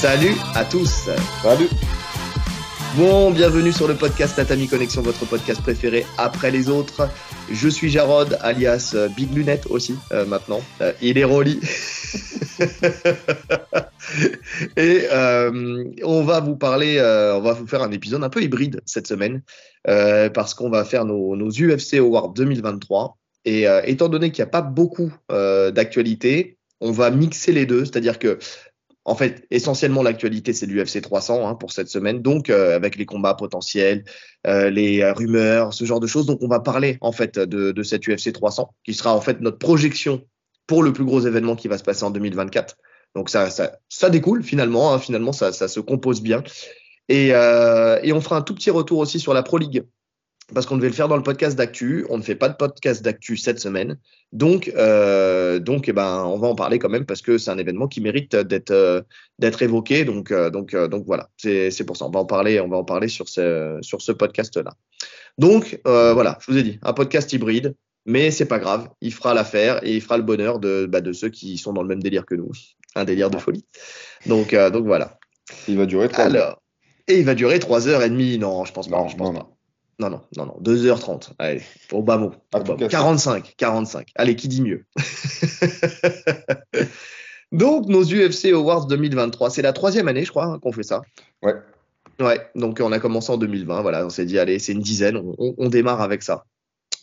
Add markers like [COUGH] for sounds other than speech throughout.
Salut à tous. Salut. Bon, bienvenue sur le podcast Tatami Connexion, votre podcast préféré après les autres. Je suis Jarod, alias euh, Big Lunette aussi, euh, maintenant. Euh, il est Rolly. [LAUGHS] Et euh, on va vous parler, on va vous faire un épisode un peu hybride cette semaine, parce qu'on va faire nos, nos UFC Awards 2023. Et étant donné qu'il n'y a pas beaucoup d'actualité, on va mixer les deux, c'est-à-dire que en fait, essentiellement, l'actualité, c'est l'UFC 300 hein, pour cette semaine. Donc, euh, avec les combats potentiels, euh, les euh, rumeurs, ce genre de choses. Donc, on va parler en fait de, de cette UFC 300, qui sera en fait notre projection pour le plus gros événement qui va se passer en 2024. Donc, ça, ça, ça découle finalement. Hein, finalement, ça, ça, se compose bien. Et, euh, et on fera un tout petit retour aussi sur la Pro League parce qu'on devait le faire dans le podcast d'actu. On ne fait pas de podcast d'actu cette semaine. Donc, euh, donc eh ben, on va en parler quand même parce que c'est un événement qui mérite d'être euh, d'être évoqué. Donc, euh, donc, euh, donc voilà, c'est pour ça. On va en parler, on va en parler sur ce, sur ce podcast-là. Donc, euh, voilà, je vous ai dit, un podcast hybride, mais c'est pas grave. Il fera l'affaire et il fera le bonheur de, bah, de ceux qui sont dans le même délire que nous. Un délire de folie. Donc, euh, donc voilà. Il va durer trois Alors, heures. Et il va durer 3h30. Non, je pense pas. Non, je pense non, pas. Non, non, non, non, 2h30. Allez, au bas mot. En Au tout bas mot. cas, 45, 45. Allez, qui dit mieux? [LAUGHS] Donc, nos UFC Awards 2023, c'est la troisième année, je crois, hein, qu'on fait ça. Ouais. Ouais, donc on a commencé en 2020, voilà, on s'est dit, allez, c'est une dizaine, on, on- on démarre avec ça.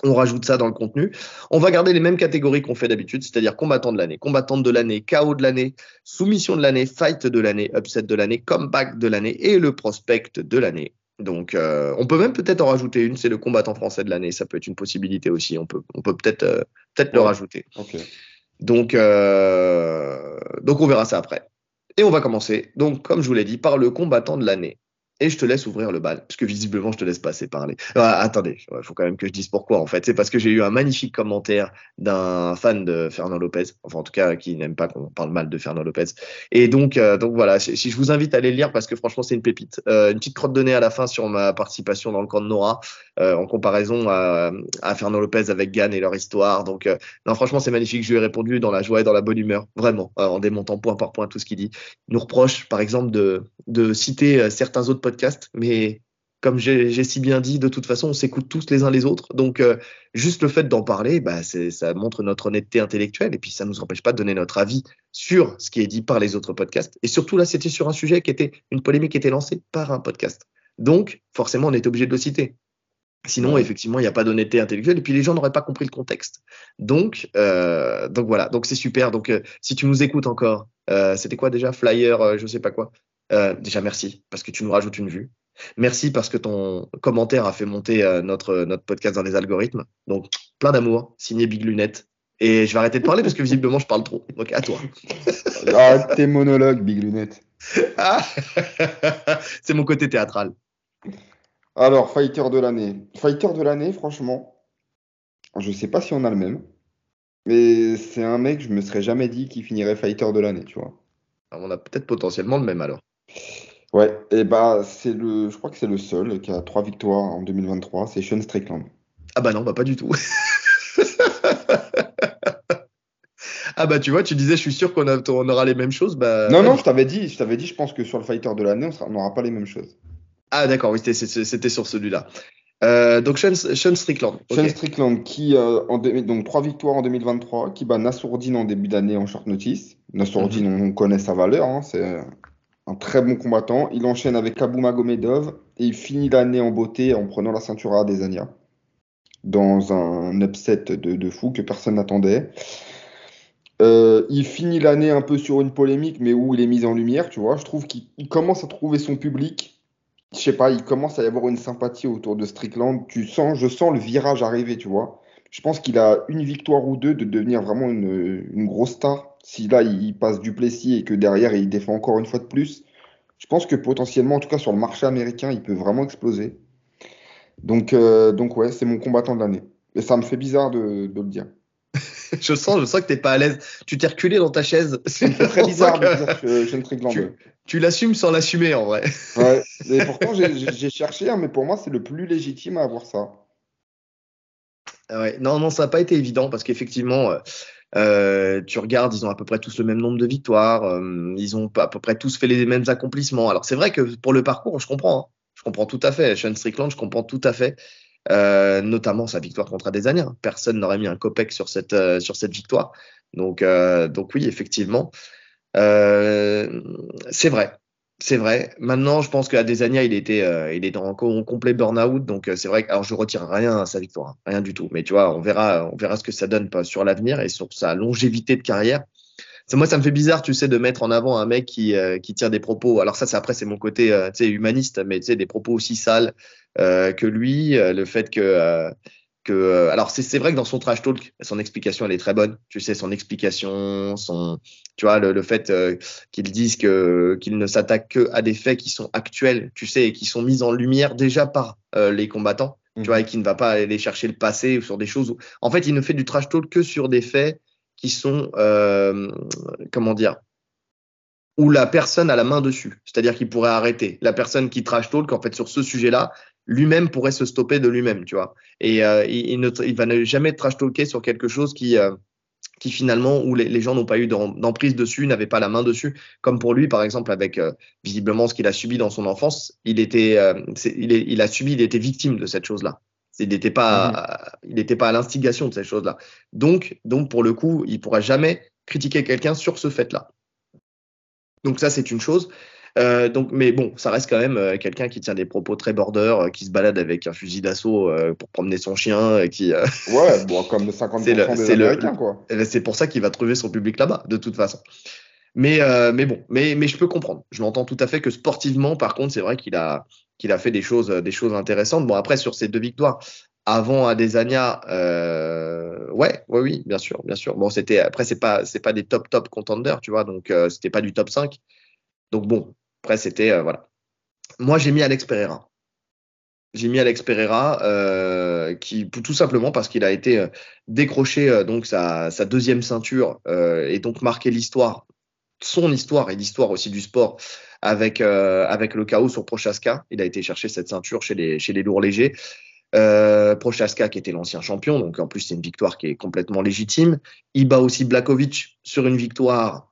On rajoute ça dans le contenu. On va garder les mêmes catégories qu'on fait d'habitude, c'est-à-dire combattant de l'année, combattante de l'année, KO de l'année, soumission de l'année, fight de l'année, upset de l'année, comeback de l'année et le prospect de l'année. Donc, euh, on peut même peut-être en rajouter une, c'est le combattant français de l'année. Ça peut être une possibilité aussi. On peut, on peut peut-être, euh, peut-être le rajouter. Ok. Donc, euh, donc, on verra ça après. Et on va commencer, donc, comme je vous l'ai dit, par le combattant de l'année. Et je te laisse ouvrir le bal, parce que visiblement, je te laisse pas assez parler. Ah, attendez, il faut quand même que je dise pourquoi, en fait. C'est parce que j'ai eu un magnifique commentaire d'un fan de Fernand Lopez, enfin, en tout cas, qui n'aime pas qu'on parle mal de Fernand Lopez. Et donc, euh, donc voilà, si je vous invite à aller le lire, parce que franchement, c'est une pépite. Euh, une petite crotte de nez à la fin sur ma participation dans le camp de Nora, euh, en comparaison à, à Fernand Lopez avec Gann et leur histoire. Donc, non, franchement, c'est magnifique. Je lui ai répondu dans la joie et dans la bonne humeur, vraiment, en démontant point par point tout ce qu'il dit. Il nous reproche, par exemple, de, de citer certains autres podcasts, mais comme j'ai si bien dit, de toute façon, on s'écoute tous les uns les autres. Donc, euh, juste le fait d'en parler, bah, ça montre notre honnêteté intellectuelle et puis ça ne nous empêche pas de donner notre avis sur ce qui est dit par les autres podcasts. Et surtout, là, c'était sur un sujet qui était une polémique qui était lancée par un podcast. Donc, forcément, on était obligé de le citer. Sinon, effectivement, il n'y a pas d'honnêteté intellectuelle et puis les gens n'auraient pas compris le contexte. Donc, euh, donc voilà, donc c'est super. Donc, euh, si tu nous écoutes encore, c'était quoi déjà? Flyer, je sais pas quoi. Euh, déjà, merci parce que tu nous rajoutes une vue. Merci parce que ton commentaire a fait monter euh, notre, notre podcast dans les algorithmes. Donc, plein d'amour, signé Big Lunette. Et je vais arrêter de parler parce que visiblement, je parle trop. Donc, à toi. Arrête tes monologues, Big Lunette. Ah [LAUGHS] c'est mon côté théâtral. Alors, fighter de l'année. Fighter de l'année, franchement, je sais pas si on a le même. Mais c'est un mec, je me serais jamais dit qu'il finirait fighter de l'année, tu vois. Alors, on a peut-être potentiellement le même alors. Ouais, et bah, c'est le, je crois que c'est le seul qui a trois victoires en 2023, c'est Sean Strickland. Ah bah non, bah pas du tout. [LAUGHS] ah bah tu vois, tu disais, je suis sûr qu'on on aura les mêmes choses. Bah, Non, non, je t'avais dit, je t'avais dit, je pense que sur le fighter de l'année, on n'aura pas les mêmes choses. Ah d'accord, oui, c'était- sur celui-là. Euh, donc Sean, Sean Strickland. Sean Strickland qui euh, en donc trois victoires en 2023, qui bat Nassourdine en début d'année en short notice. Nassourdine, on connaît sa valeur, hein, c'est un très bon combattant. Il enchaîne avec Magomedov et il finit l'année en beauté en prenant la ceinture à Adesanya dans un upset de, fou que personne n'attendait. Euh, il finit l'année un peu sur une polémique, mais où il est mis en lumière, tu vois. Je trouve qu'il il commence à trouver son public. Je sais pas, il commence à y avoir une sympathie autour de Strickland. Tu sens, je sens le virage arriver, tu vois. Je pense qu'il a une victoire ou deux de devenir vraiment une grosse star. Si là, il passe du Plessis et que derrière, il défend encore une fois de plus, je pense que potentiellement, en tout cas sur le marché américain, il peut vraiment exploser. Donc, euh, donc ouais, c'est mon combattant de l'année. Et ça me fait bizarre de, de le dire. [LAUGHS] Je sens, je sens que t'es pas à l'aise. Tu t'es reculé dans ta chaise. [LAUGHS] C'est très [LAUGHS] bizarre de dire que. Tu- Tu l'assumes sans l'assumer en vrai. Ouais. Et pourtant, j'ai- cherché, hein, mais pour moi, c'est le plus légitime à avoir ça. Ah Ouais, non, non, ça n'a pas été évident parce qu'effectivement, euh, tu regardes, ils ont à peu près tous le même nombre de victoires. ils ont à peu près tous fait les mêmes accomplissements. Alors c'est vrai que pour le parcours, je comprends. Hein. Je comprends tout à fait. Sean Strickland, je comprends tout à fait. notamment sa victoire contre Adesanya. Personne n'aurait mis un copec sur cette, sur cette victoire. Donc, donc oui, effectivement. c'est vrai. C'est vrai. Maintenant, je pense qu'à Desania, il était, euh, il est en, complet burn-out. Donc, euh, c'est vrai que, alors, je retire rien à sa victoire, hein, rien du tout. Mais tu vois, on verra, on verra ce que ça donne sur l'avenir et sur sa longévité de carrière. moi, ça me fait bizarre, tu sais, de mettre en avant un mec qui, euh, qui tire des propos. Alors, ça, c'est après, c'est mon côté, tu sais, humaniste, mais tu sais, des propos aussi sales que lui. le fait que, que, alors, c'est vrai que dans son trash talk, son explication, elle est très bonne. Tu sais, son explication, son, tu vois, le, fait euh, qu'ils disent que qu'ils ne s'attaquent que à des faits qui sont actuels, tu sais, et qui sont mis en lumière déjà par euh, les combattants, tu vois, et mhm. qui ne va pas aller chercher le passé ou sur des choses. Où... En fait, il ne fait du trash talk que sur des faits qui sont, euh, comment dire, où la personne a la main dessus, c'est-à-dire qu'il pourrait arrêter. La personne qui trash talk, en fait, sur ce sujet-là, lui-même pourrait se stopper de lui-même, tu vois. Et il, ne, il va jamais trash talker sur quelque chose qui qui finalement, où les, gens n'ont pas eu d'emprise dessus, n'avaient pas la main dessus, comme pour lui, par exemple, avec euh, visiblement ce qu'il a subi dans son enfance, il était, euh, il, il, a subi, il était victime de cette chose-là. Il n'était pas, mhm. il n'était pas à l'instigation de cette chose-là. Donc, donc, pour le coup, il pourra jamais critiquer quelqu'un sur ce fait-là. Donc ça, c'est une chose. Euh, donc, mais bon, ça reste quand même euh, quelqu'un qui tient des propos très border, euh, qui se balade avec un fusil d'assaut pour promener son chien, qui. ouais, bon, comme 50% [LAUGHS] des Américains, quoi. C'est pour ça qu'il va trouver son public là-bas, de toute façon. Mais, mais bon, mais, mais je peux comprendre. Je l'entends tout à fait que sportivement, par contre, c'est vrai qu'il a, qu'il a fait des choses, des choses intéressantes. Bon, après, sur ces deux victoires, avant Adesanya, euh, ouais, ouais, oui, bien sûr, bien sûr. Bon, c'était après c'est pas c'est pas des top top contenders, tu vois, donc c'était pas du top 5. Donc bon, après, c'était. Euh, voilà. Moi, j'ai mis Alex Pereira. J'ai mis Alex Pereira, euh, qui, tout simplement parce qu'il a été euh, décroché donc sa, deuxième ceinture et donc marqué l'histoire, son histoire et l'histoire aussi du sport avec, avec le chaos sur Prochaska. Il a été chercher cette ceinture chez les, chez les lourds légers. Prochaska qui était l'ancien champion, donc en plus c'est une victoire qui est complètement légitime. Il bat aussi Blakovic sur une victoire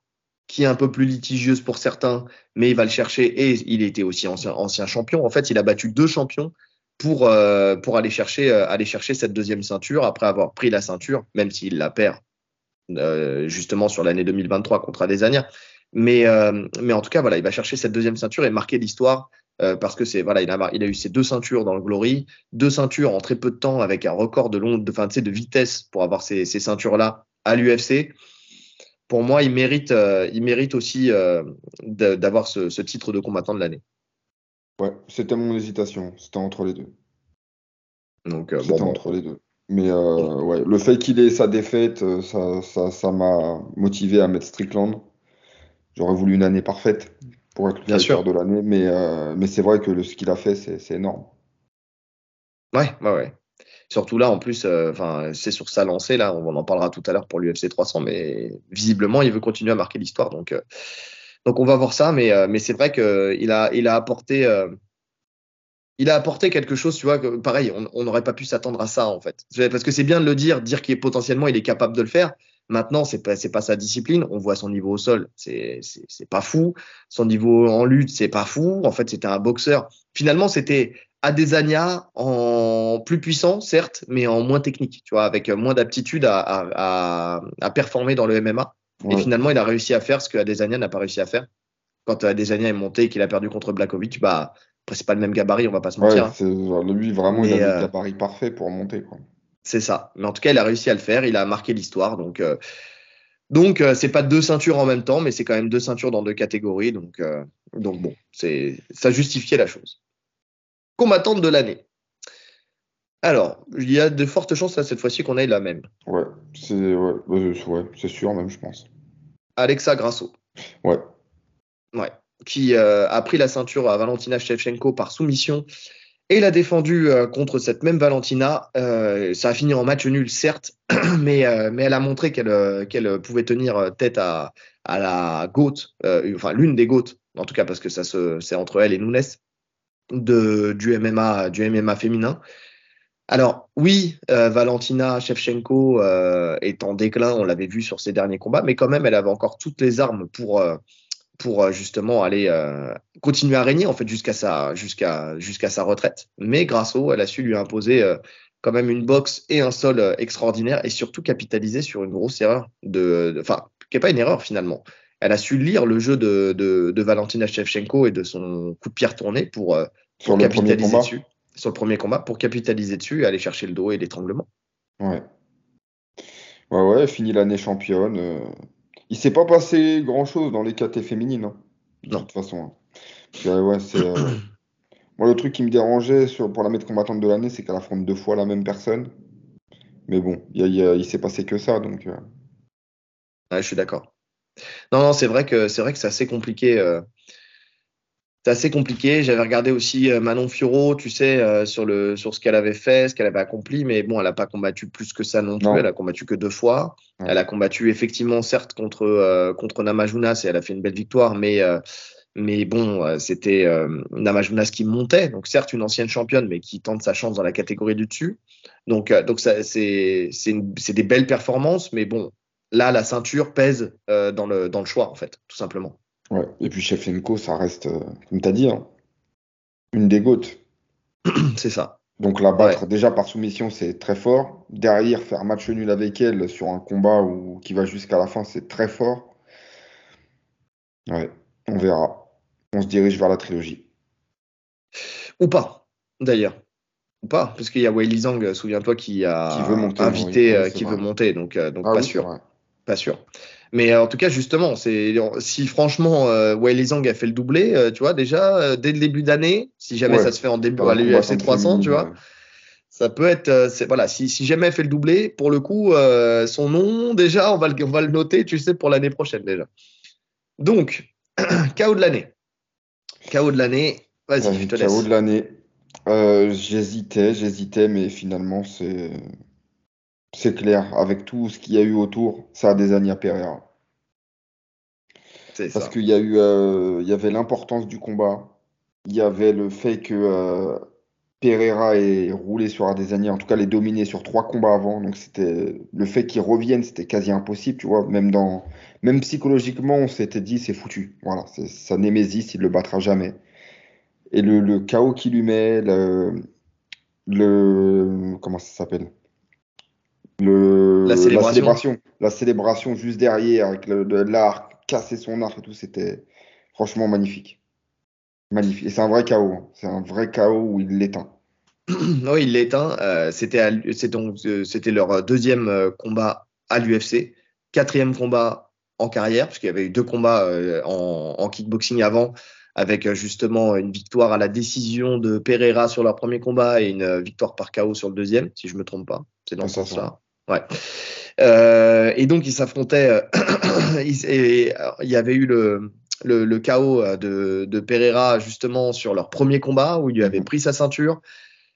qui est un peu plus litigieuse pour certains, mais il va le chercher et il était aussi ancien, ancien champion. En fait, il a battu deux champions pour, euh, pour aller, chercher, euh, aller chercher cette deuxième ceinture après avoir pris la ceinture, même s'il la perd euh, justement sur l'année 2023 contre Adesanya. Mais, mais en tout cas, voilà, il va chercher cette deuxième ceinture et marquer l'histoire parce que c'est voilà, il a, il a eu ses deux ceintures dans le Glory, deux ceintures en très peu de temps avec un record de long, de, fin, de vitesse pour avoir ces, ces ceintures là à l'UFC pour moi, il mérite, euh, il mérite aussi euh, d'avoir ce, titre de combattant de l'année. Ouais, c'était mon hésitation. C'était entre les deux. Donc, euh, c'était entre les deux. Mais ouais, le fait qu'il ait sa défaite, ça, ça, m'a motivé à mettre Strickland. J'aurais voulu une année parfaite pour être le fighter de l'année, mais, mais c'est vrai que ce qu'il a fait, c'est énorme. Ouais, ouais, ouais. Surtout là, en plus, euh, enfin, c'est sur sa lancée là. On en parlera tout à l'heure pour l'UFC 300, mais visiblement, il veut continuer à marquer l'histoire. Donc, euh, donc on va voir ça. Mais, euh, mais c'est vrai qu'il a, il a apporté, il a apporté quelque chose. Tu vois, que, pareil, on n'aurait pas pu s'attendre à ça en fait. Parce que c'est bien de le dire, dire qu'il est potentiellement, il est capable de le faire. Maintenant, c'est pas c'est pas sa discipline. On voit son niveau au sol, c'est c'est pas fou. Son niveau en lutte, c'est pas fou. En fait, c'était un boxeur. Finalement, c'était Adesanya en plus puissant, certes, mais en moins technique, tu vois, avec moins d'aptitude à, performer dans le MMA. Et finalement, il a réussi à faire ce que Adesanya n'a pas réussi à faire. Quand Adesanya est monté et qu'il a perdu contre Blakovic, bah, après, c'est pas le même gabarit, on va pas se mentir. Ouais, lui, vraiment, il a le euh, gabarit parfait pour monter. C'est ça. Mais en tout cas, il a réussi à le faire. Il a marqué l'histoire. Donc, euh, donc euh, c'est pas deux ceintures en même temps, mais c'est quand même deux ceintures dans deux catégories. Donc, donc bon, ça justifiait la chose combattante de l'année. Alors, il y a de fortes chances cette fois-ci qu'on ait la même. Ouais, c'est ouais, sûr même, je pense. Alexa Grasso. Ouais. Ouais. Qui euh, a pris la ceinture à Valentina Shevchenko par soumission et l'a défendue euh, contre cette même Valentina. Euh, ça a fini en match nul, certes, [CLEARS THROAT] mais, mais elle a montré qu'elle qu'elle pouvait tenir tête à, à la GOAT, enfin l'une des GOAT, en tout cas parce que ça c'est entre elle et Nunes de, du, MMA, du MMA féminin. Alors oui, euh, Valentina Shevchenko euh, est en déclin, on l'avait vu sur ses derniers combats, mais quand même, elle avait encore toutes les armes pour, euh, pour justement aller continuer à régner en fait jusqu'à sa, jusqu'à, jusqu'à sa retraite. Mais Grasso, elle a su lui imposer quand même une boxe et un sol extraordinaire et surtout capitaliser sur une grosse erreur de, enfin, qui n'est pas une erreur finalement. Elle a su lire le jeu de, de, de Valentina Shevchenko et de son coup de pierre tourné pour, pour capitaliser dessus sur le premier combat pour capitaliser dessus et aller chercher le dos et l'étranglement. Ouais. Ouais, ouais, fini l'année championne. Euh. Il s'est pas passé grand chose dans les KT féminines. Hein, de toute façon. Hein. ouais, c'est. Euh, [COUGHS] moi, le truc qui me dérangeait sur, pour la mettre combattante de l'année, c'est qu'elle affronte deux fois la même personne. Mais bon, il, il s'est passé que ça, donc. Euh. Ouais, je suis d'accord. Non, non, c'est vrai que c'est vrai que c'est assez compliqué c'est assez compliqué. J'avais regardé aussi euh, Manon Fioro, tu sais, euh, sur, le, sur ce qu'elle avait fait, ce qu'elle avait accompli, mais bon, elle n'a pas combattu plus que ça non plus. Elle a combattu que deux fois. Elle a combattu effectivement, certes, contre, euh, contre Namajunas et elle a fait une belle victoire, mais, mais bon, c'était Namajunas qui montait. Donc, certes, une ancienne championne, mais qui tente sa chance dans la catégorie du dessus. Donc, donc c'est des belles performances, mais bon, là, la ceinture pèse dans, le, dans le choix, en fait, tout simplement. Ouais. Et puis Shevchenko, ça reste, euh, comme tu as dit, hein, une des gouttes. [CLEARS THROAT] C'est ça. Donc la battre déjà par soumission, c'est très fort. Derrière, faire match nul avec elle sur un combat où, qui va jusqu'à la fin, c'est très fort. Ouais, on verra. On se dirige vers la trilogie. Ou pas, d'ailleurs. Ou pas, parce qu'il y a Wei Zhang, souviens-toi, qui a invité, euh, qui veut monter, donc, euh, donc ah pas sûr. Pas sûr. Mais euh, en tout cas, justement, c'est si franchement euh, Wei Zhang a fait le doublé, euh, tu vois, déjà euh, dès le début d'année, si jamais ça se fait en début à l'UFC 300, tu vois, ça peut être, voilà, si, si jamais elle fait le doublé, pour le coup, son nom déjà, on va le, on va le noter, tu sais, pour l'année prochaine déjà. Donc, [CLEARS THROAT] KO de l'année. KO de l'année. Vas-y, je te laisse. KO de l'année. j'hésitais, j'hésitais, mais finalement, c'est c'est clair, avec tout ce qu'il y a eu autour, ça a des Ania Pereira. Parce qu'il y a eu, euh, il y avait l'importance du combat, il y avait le fait que euh, Pereira ait roulé sur Adesanya, en tout cas les dominer sur trois combats avant, donc c'était le fait qu'il revienne, c'était quasi impossible, tu vois, même dans, même psychologiquement, on s'était dit c'est foutu, voilà, c'est sa némésis, il le battra jamais. Et le, le chaos qu'il lui met, le, le comment ça s'appelle? Le, la, célébration. la, célébration. juste derrière, avec l'arc, casser son arc et tout, c'était franchement magnifique. Magnifique. Et c'est un vrai chaos. Hein. C'est un vrai chaos où il l'éteint. [CLEARS THROAT] oui, il l'éteint. Euh, c'était euh, c'était leur deuxième euh, combat à l'UFC, quatrième combat en carrière, parce qu'il y avait eu deux combats euh, en, en, kickboxing avant, avec justement une victoire à la décision de Pereira sur leur premier combat et une victoire par KO sur le deuxième, si je me trompe pas. C'est dans ce sens-là. Ouais. Euh, et donc, ils s'affrontaient. Euh, [CLEARS THROAT] il y avait eu le, le, le chaos euh, de, de, Pereira, justement, sur leur premier combat, où il lui avait pris sa ceinture.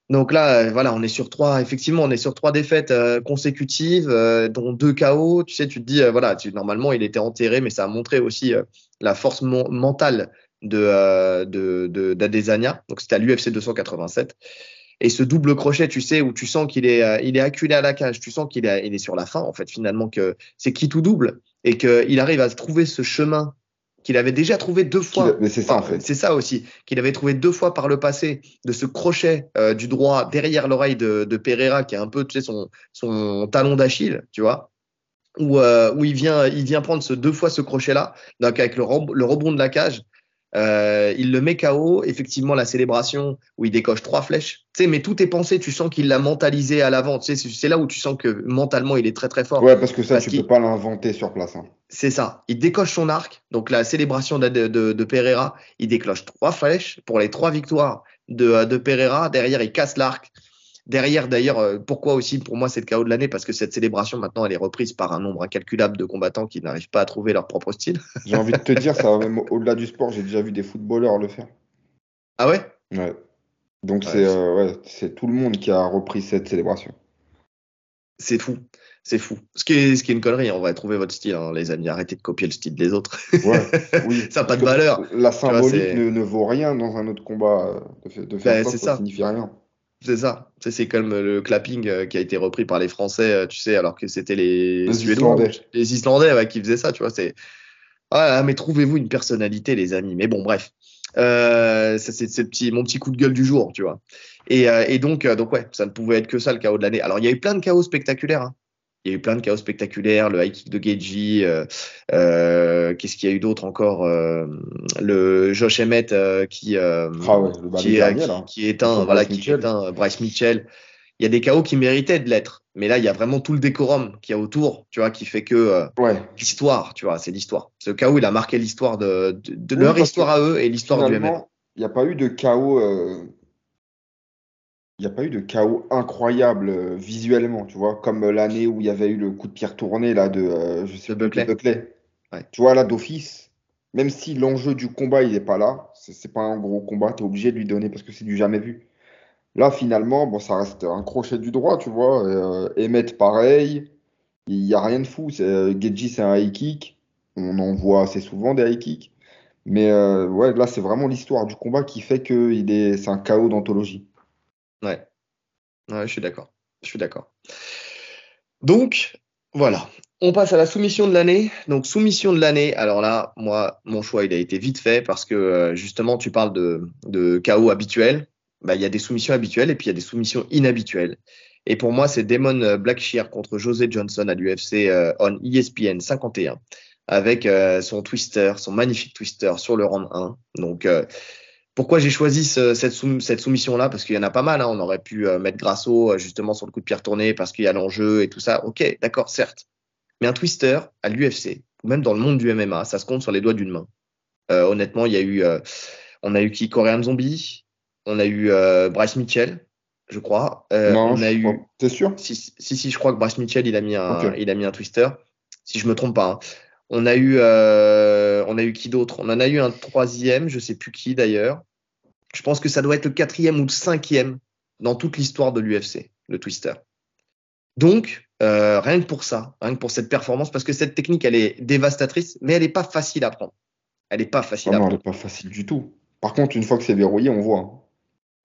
Donc là, euh, voilà, on est sur trois, effectivement, on est sur trois défaites consécutives, dont deux KO. Tu sais, tu te dis, voilà, tu, normalement, il était enterré, mais ça a montré aussi la force mentale de, de, d'Adesanya. Donc c'était à l'UFC 287. Et ce double crochet, tu sais, où tu sens qu'il est, euh, il est acculé à la cage, tu sens qu'il est, il est sur la fin, en fait, finalement, que c'est qui tout double et qu'il arrive à trouver ce chemin qu'il avait déjà trouvé deux fois. Mais c'est ça, en fait. C'est ça aussi, qu'il avait trouvé deux fois par le passé, de ce crochet euh, du droit derrière l'oreille de, de, Pereira, qui est un peu, tu sais, son, son talon d'Achille, tu vois. Où, euh, où il vient, il vient prendre ce deux fois ce crochet-là, donc avec le, le rebond de la cage, euh, il le met KO, effectivement la célébration où il décoche trois flèches. Tu sais, mais tout est pensé, tu sens qu'il l'a mentalisé à l'avant. Tu sais, c'est là où tu sens que mentalement il est très très fort. Ouais, parce que ça tu peux pas l'inventer sur place. Hein. C'est ça. Il décoche son arc, donc la célébration de, de, de, Pereira, il déclenche trois flèches pour les trois victoires de, de Pereira. Derrière, il casse l'arc. Derrière, d'ailleurs, euh, pourquoi aussi pour moi c'est le chaos de l'année Parce que cette célébration maintenant elle est reprise par un nombre incalculable de combattants qui n'arrivent pas à trouver leur propre style. [LAUGHS] J'ai envie de te dire, ça même au-delà du sport, j'ai déjà vu des footballeurs le faire. Ah ouais? Ouais. Donc euh, c'est tout le monde qui a repris cette célébration. C'est fou. C'est fou. Ce qui, est, ce qui est une connerie, on va trouver votre style, hein, les amis. Arrêtez de copier le style des autres. Ouais, oui. [LAUGHS] ça n'a pas de valeur. La symbolique ne, ne, vaut rien dans un autre combat. Euh, de, de faire ben, ça, ça, signifie rien. C'est ça. C'est comme le clapping euh, qui a été repris par les Français, euh, tu sais, alors que c'était les, Les Suédois, Islandais. les Islandais ouais, qui faisaient ça, tu vois. C'est ah, mais trouvez-vous une personnalité, les amis? Mais bon, bref. Euh, ça, c'est petit, mon petit coup de gueule du jour, tu vois. Et, euh, et donc, euh, donc, ouais, ça ne pouvait être que ça le chaos de l'année. Alors, il y a eu plein de chaos spectaculaires. hein. Il y a eu plein de chaos spectaculaires, le high kick de Geji, euh, euh, qu'est-ce qu'il y a eu d'autre encore euh, Le Josh Emmett euh, qui, euh, Ah ouais, qui, dernier, qui, qui éteint, Bryce voilà, qui Mitchell. est éteint, Bryce Mitchell. Il y a des chaos qui méritaient de l'être, mais là, il y a vraiment tout le décorum qu'il y a autour, tu vois, qui fait que euh, Ouais. l'histoire, tu vois, c'est l'histoire. Ce chaos, il a marqué l'histoire de, de, de Oui, leur histoire à eux et l'histoire du MMA. Il n'y a pas eu de chaos. Il n'y a pas eu de chaos incroyable euh, visuellement, tu vois, comme euh, l'année où il y avait eu le coup de pierre tourné là de, euh, je sais plus, Buckley. Ouais. Tu vois là d'office, même si l'enjeu du combat il n'est pas là, c'est c'est pas un gros combat, tu es obligé de lui donner parce que c'est du jamais vu. Là finalement, bon, ça reste un crochet du droit, tu vois. et, Emmett pareil, il n'y a rien de fou. c'est- Geji c'est un high kick, on en voit assez souvent des high kicks. Mais ouais, là, c'est vraiment l'histoire du combat qui fait que il est, c'est un chaos d'anthologie. Ouais. Ouais, je suis d'accord. Je suis d'accord. Donc, voilà. On passe à la soumission de l'année. Donc, soumission de l'année. Alors là, moi, mon choix, il a été vite fait parce que euh, justement, tu parles de, de chaos habituel. Bah, il y a des soumissions habituelles et puis il y a des soumissions inhabituelles. Et pour moi, c'est Damon Blackshear contre José Johnson à l'UFC euh, on ESPN 51 avec euh, son twister, son magnifique twister sur le round 1. Donc, euh, pourquoi j'ai choisi ce- cette, soum- cette soumission-là? Parce qu'il y en a pas mal. hein. On aurait pu euh, mettre Grasso euh, justement sur le coup de pierre tourné parce qu'il y a l'enjeu et tout ça. Ok, d'accord, certes. Mais un twister à l'UFC, ou même dans le monde du MMA, ça se compte sur les doigts d'une main. Euh, honnêtement, il y a eu, euh, on a eu qui? Korean Zombie, on a eu euh, Bryce Mitchell, je crois. Non, on je a eu, T'es sûr? si, si, si, je crois que Bryce Mitchell, il a mis un, il a mis un twister. Si je me trompe pas. hein. On a eu, euh, on a eu qui d'autre? On en a eu un troisième, je sais plus qui d'ailleurs. Je pense que ça doit être le quatrième ou le cinquième dans toute l'histoire de l'UFC, le twister. Donc, euh, rien que pour ça, rien que pour cette performance, parce que cette technique, elle est dévastatrice, mais elle n'est pas facile à prendre. Elle n'est pas facile Ah à non, elle n'est pas facile du tout. Par contre, une fois que c'est verrouillé, on voit.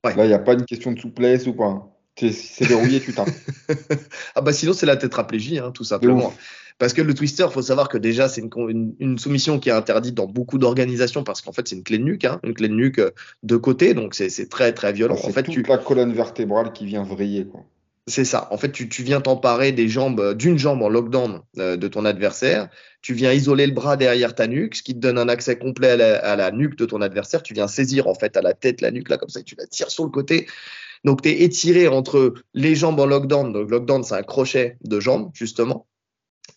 Ouais. Là, il n'y a pas une question de souplesse ou pas. C'est c'est verrouillé, tu tapes. [LAUGHS] ah bah sinon c'est la tétraplégie, hein, tout simplement. Parce que le twister, faut savoir que déjà c'est une, con- une, une soumission qui est interdite dans beaucoup d'organisations parce qu'en fait c'est une clé de nuque, hein, une clé de nuque euh, de côté, donc c'est très très violent. C'est en fait, toute tu, la colonne vertébrale qui vient vriller, quoi. c'est ça. En fait, tu, tu viens t'emparer des jambes, euh, d'une jambe en lockdown euh, de ton adversaire. Tu viens isoler le bras derrière ta nuque, ce qui te donne un accès complet à la, à la nuque de ton adversaire. Tu viens saisir en fait à la tête la nuque là comme ça, et tu la tires sur le côté. Donc tu es étiré entre les jambes en lockdown. Donc lockdown, c'est un crochet de jambes justement.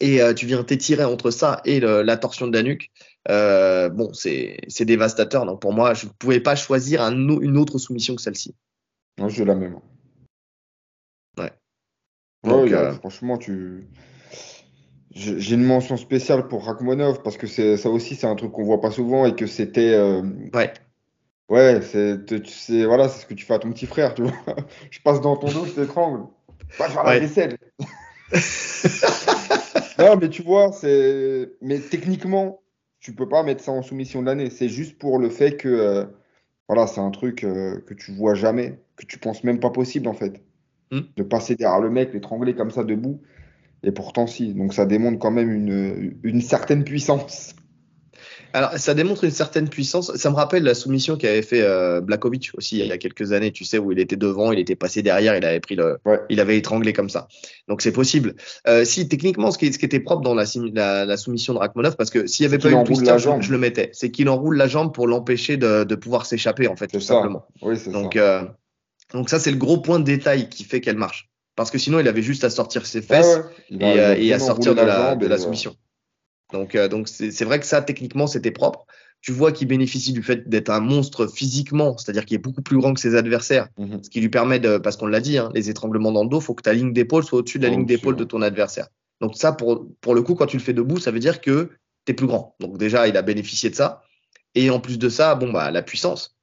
Et euh, tu viens t'étirer entre ça et le- la torsion de la nuque. Euh, bon, c'est dévastateur. Donc pour moi, je ne pouvais pas choisir un une autre soumission que celle-ci. Moi, j'ai la même. Ouais. Donc, euh, franchement, tu. J'ai une mention spéciale pour Rachmanov parce que ça aussi, c'est un truc qu'on voit pas souvent et que c'était. euh, Ouais. Ouais, c'est voilà, c'est ce que tu fais à ton petit frère, tu vois. [LAUGHS] Je passe dans ton dos, je t'étrangle. Va faire la Ouais. vaisselle. [LAUGHS] Non, mais tu vois, c'est. Mais techniquement, tu peux pas mettre ça en soumission de l'année. C'est juste pour le fait que. euh, Voilà, c'est un truc euh, que tu vois jamais, que tu penses même pas possible en fait. Hmm. De passer derrière le mec, l'étrangler comme ça debout. Et pourtant, si. Donc ça démontre quand même une, une certaine puissance. Alors, ça démontre une certaine puissance. Ça me rappelle la soumission qu'avait fait euh, Blakovic aussi il y a quelques années, tu sais, où il était devant, il était passé derrière, il avait pris le, Ouais. il avait étranglé comme ça. Donc c'est possible. Euh, si techniquement, ce qui, ce qui était propre dans la, la, la soumission de Rachmanov, parce que s'il y avait pas eu le twister, la je, jambe. je le mettais. C'est qu'il enroule la jambe pour l'empêcher de, de pouvoir s'échapper en fait, tout ça. simplement. Oui, c'est Donc, ça. euh, donc ça c'est le gros point de détail qui fait qu'elle marche. Parce que sinon, il avait juste à sortir ses Ouais, fesses ouais. Et, euh, et à sortir de la, de la soumission. Donc, euh, donc c'est vrai que ça, techniquement, c'était propre. Tu vois qu'il bénéficie du fait d'être un monstre physiquement, c'est-à-dire qu'il est beaucoup plus grand que ses adversaires, Mhm. ce qui lui permet de, parce qu'on l'a dit, hein, les étranglements dans le dos, faut que ta ligne d'épaule soit au-dessus de la Soit ligne d'épaule de ton adversaire. Donc ça, pour, pour le coup, quand tu le fais debout, ça veut dire que tu es plus grand. Donc déjà, il a bénéficié de ça. Et en plus de ça, bon, bah, la puissance.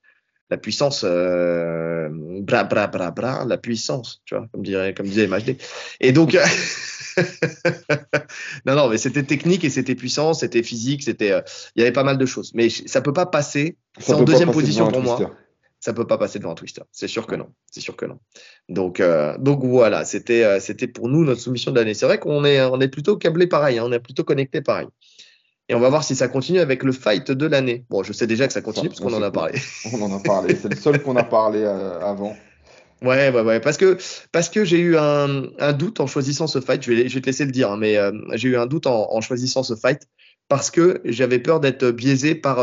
La puissance, euh, bra, bra, bra, bra, la puissance, tu vois, comme, dirait, comme disait MHD. Et donc, [LAUGHS] [LAUGHS] non, non, mais c'était technique et c'était puissant, c'était physique, c'était, euh, il y avait pas mal de choses. Mais ça peut pas passer. C'est en deuxième position pour moi. ça peut pas passer devant un twister. C'est sûr que non. C'est sûr que non. Donc, euh, donc voilà, c'était, euh, c'était pour nous notre soumission de l'année. C'est vrai qu'on est, on est plutôt câblé pareil, hein, on est plutôt connecté pareil. Et on va voir si ça continue avec le fight de l'année. Bon, je sais déjà que ça continue parce qu'on en a parlé. On en a parlé. C'est le seul qu'on a parlé avant. Ouais, ouais, ouais. Parce que, parce que j'ai eu un, un, doute en choisissant ce fight. Je vais, je vais te laisser le dire, hein, mais j'ai eu un doute en, en, choisissant ce fight parce que j'avais peur d'être biaisé par,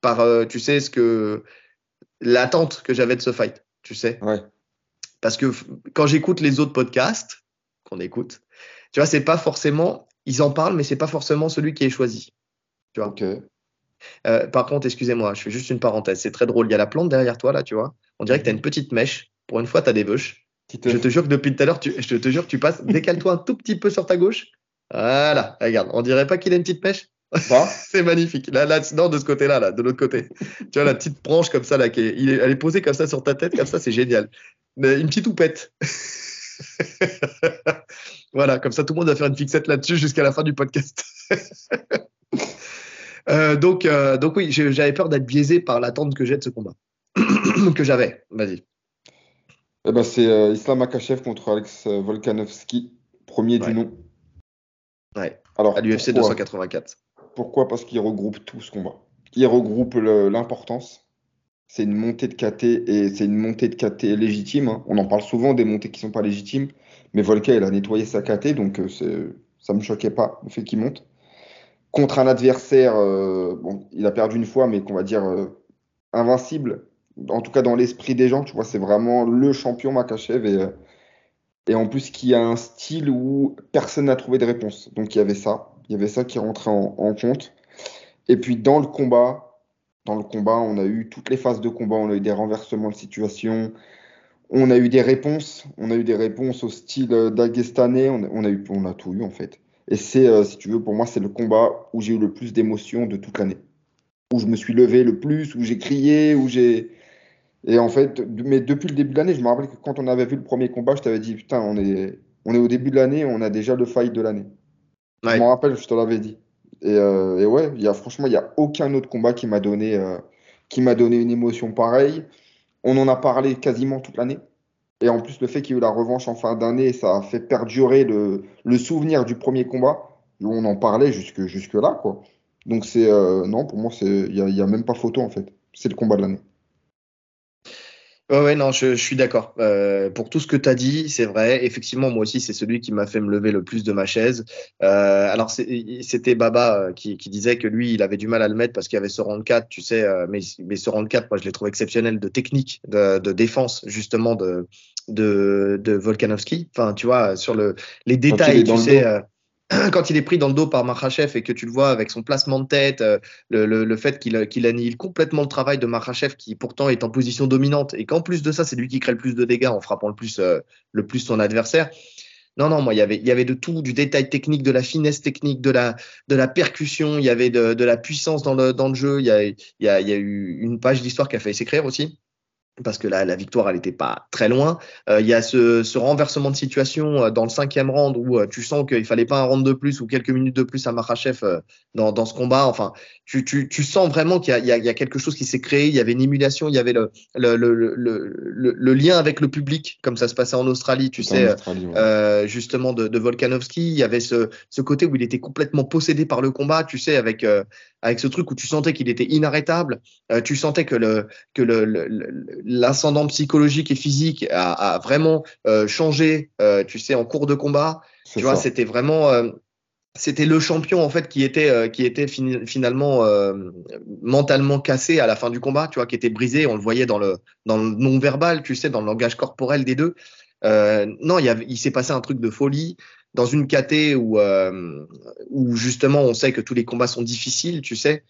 par tu sais, ce que l'attente que j'avais de ce fight, tu sais. Ouais. Parce que quand j'écoute les autres podcasts qu'on écoute, tu vois, c'est pas forcément, ils en parlent, mais c'est pas forcément celui qui est choisi. Tu vois. Ok. Euh, par contre, excusez-moi, je fais juste une parenthèse. C'est très drôle. Il y a la plante derrière toi, là, tu vois. On dirait que tu as une petite mèche. Pour une fois, tu as des bûches. Je te jure que depuis tout à l'heure, tu... je te jure que tu passes. [LAUGHS] Décale-toi un tout petit peu sur ta gauche. Voilà, regarde. On dirait pas qu'il a une petite mèche [LAUGHS] c'est magnifique. Là, là, non, de ce côté-là, là, de l'autre côté. tu vois la petite branche comme ça, là, qui est, elle est posée comme ça sur ta tête, comme ça, c'est génial. Mais une petite houppette. [LAUGHS] voilà, comme ça, tout le monde va faire une fixette là-dessus jusqu'à la fin du podcast. euh, donc, euh, donc oui, j'avais peur d'être biaisé par l'attente que j'ai de ce combat. Que j'avais. Vas-y. Eh ben, c'est euh, Islam Akachev contre Alex Volkanovski, premier ouais. du nom. Ouais. Alors, à l'UFC 284. Pourquoi Parce qu'il regroupe tout ce combat. Il regroupe l'importance. C'est une montée de KT et c'est une montée de KT légitime. Hein. On en parle souvent des montées qui sont pas légitimes, mais Volka il a nettoyé sa KT, donc euh, ça me choquait pas le fait qu'il monte. Contre un adversaire, euh, bon, il a perdu une fois, mais qu'on va dire euh, invincible. En tout cas dans l'esprit des gens, tu vois, c'est vraiment le champion Makachev et et en plus qui a un style où personne n'a trouvé de réponse. Donc il y avait ça, il y avait ça qui rentrait en, compte. Et puis dans le combat, dans le combat, on a eu toutes les phases de combat, on a eu des renversements de situation, on a eu des réponses, on a eu des réponses au style d'Agestanais, on, on, a eu, on a tout eu en fait. Et c'est, euh, si tu veux, pour moi, c'est le combat où j'ai eu le plus d'émotions de toute l'année, où je me suis levé le plus, où j'ai crié, où j'ai et en fait, mais depuis le début de l'année, je me rappelle que quand on avait vu le premier combat, je t'avais dit, putain, on est, on est au début de l'année, on a déjà le fight de l'année. Ouais. Je me rappelle, je te l'avais dit. Et, euh, et, ouais, y a, franchement, il n'y a aucun autre combat qui m'a donné, euh, qui m'a donné une émotion pareille. On en a parlé quasiment toute l'année. Et en plus, le fait qu'il y ait eu la revanche en fin d'année, ça a fait perdurer le, le, souvenir du premier combat. Où on en parlait jusque, jusque là, quoi. Donc c'est, euh, non, pour moi, il n'y a, y a même pas photo, en fait. C'est le combat de l'année. Ouais, ouais, non, je, je suis d'accord. Euh, pour tout ce que tu as dit, c'est vrai. Effectivement, moi aussi, c'est celui qui m'a fait me lever le plus de ma chaise. Euh, alors, c'était Baba euh, qui, qui, disait que lui, il avait du mal à le mettre parce qu'il y avait ce round 4, tu sais. Euh, mais, mais ce round 4, moi, je l'ai trouvé exceptionnel de technique, de, de défense, justement, de, de, de Volkanovski. Enfin, tu vois, sur le, les détails, tu sais [CLEARS THROAT] quand il est pris dans le dos par Makhachev et que tu le vois avec son placement de tête, euh, le, le, le, fait qu'il qu annihile complètement le travail de Makhachev qui pourtant est en position dominante et qu'en plus de ça, c'est lui qui crée le plus de dégâts en frappant le plus, euh, le plus son adversaire. Non, non, moi, il y avait, il y avait de tout, du détail technique, de la finesse technique, de la, de la percussion, il y avait de, de la puissance dans le, dans le jeu. Il y a, il y a, il y a eu une page d'histoire qui a failli s'écrire aussi parce que la, la victoire, elle n'était pas très loin. Euh, il y a ce, ce, renversement de situation euh, dans le cinquième round où euh, tu sens qu'il fallait pas un round de plus ou quelques minutes de plus à Makhachev euh, dans, dans ce combat. Enfin, tu, tu, tu sens vraiment qu'il y, y, y, a quelque chose qui s'est créé. Il y avait une émulation, il y avait le, le, le, le, le lien avec le public, comme ça se passait en Australie, tu sais, Australie, ouais. justement de, de, Volkanovski. Il y avait ce, ce côté où il était complètement possédé par le combat, tu sais, avec, avec ce truc où tu sentais qu'il était inarrêtable. tu sentais que le, que le, le l'ascendant psychologique et physique a, a vraiment euh, changé, euh, tu sais, en cours de combat. Tu vois, c'était vraiment, euh, c'était le champion en fait qui était, euh, qui était fin finalement euh, mentalement cassé à la fin du combat, tu vois, qui était brisé. On le voyait dans le, dans le non verbal, tu sais, dans le langage corporel des deux. non, il, y avait, il s'est passé un truc de folie dans une KT où, où justement on sait que tous les combats sont difficiles, tu sais.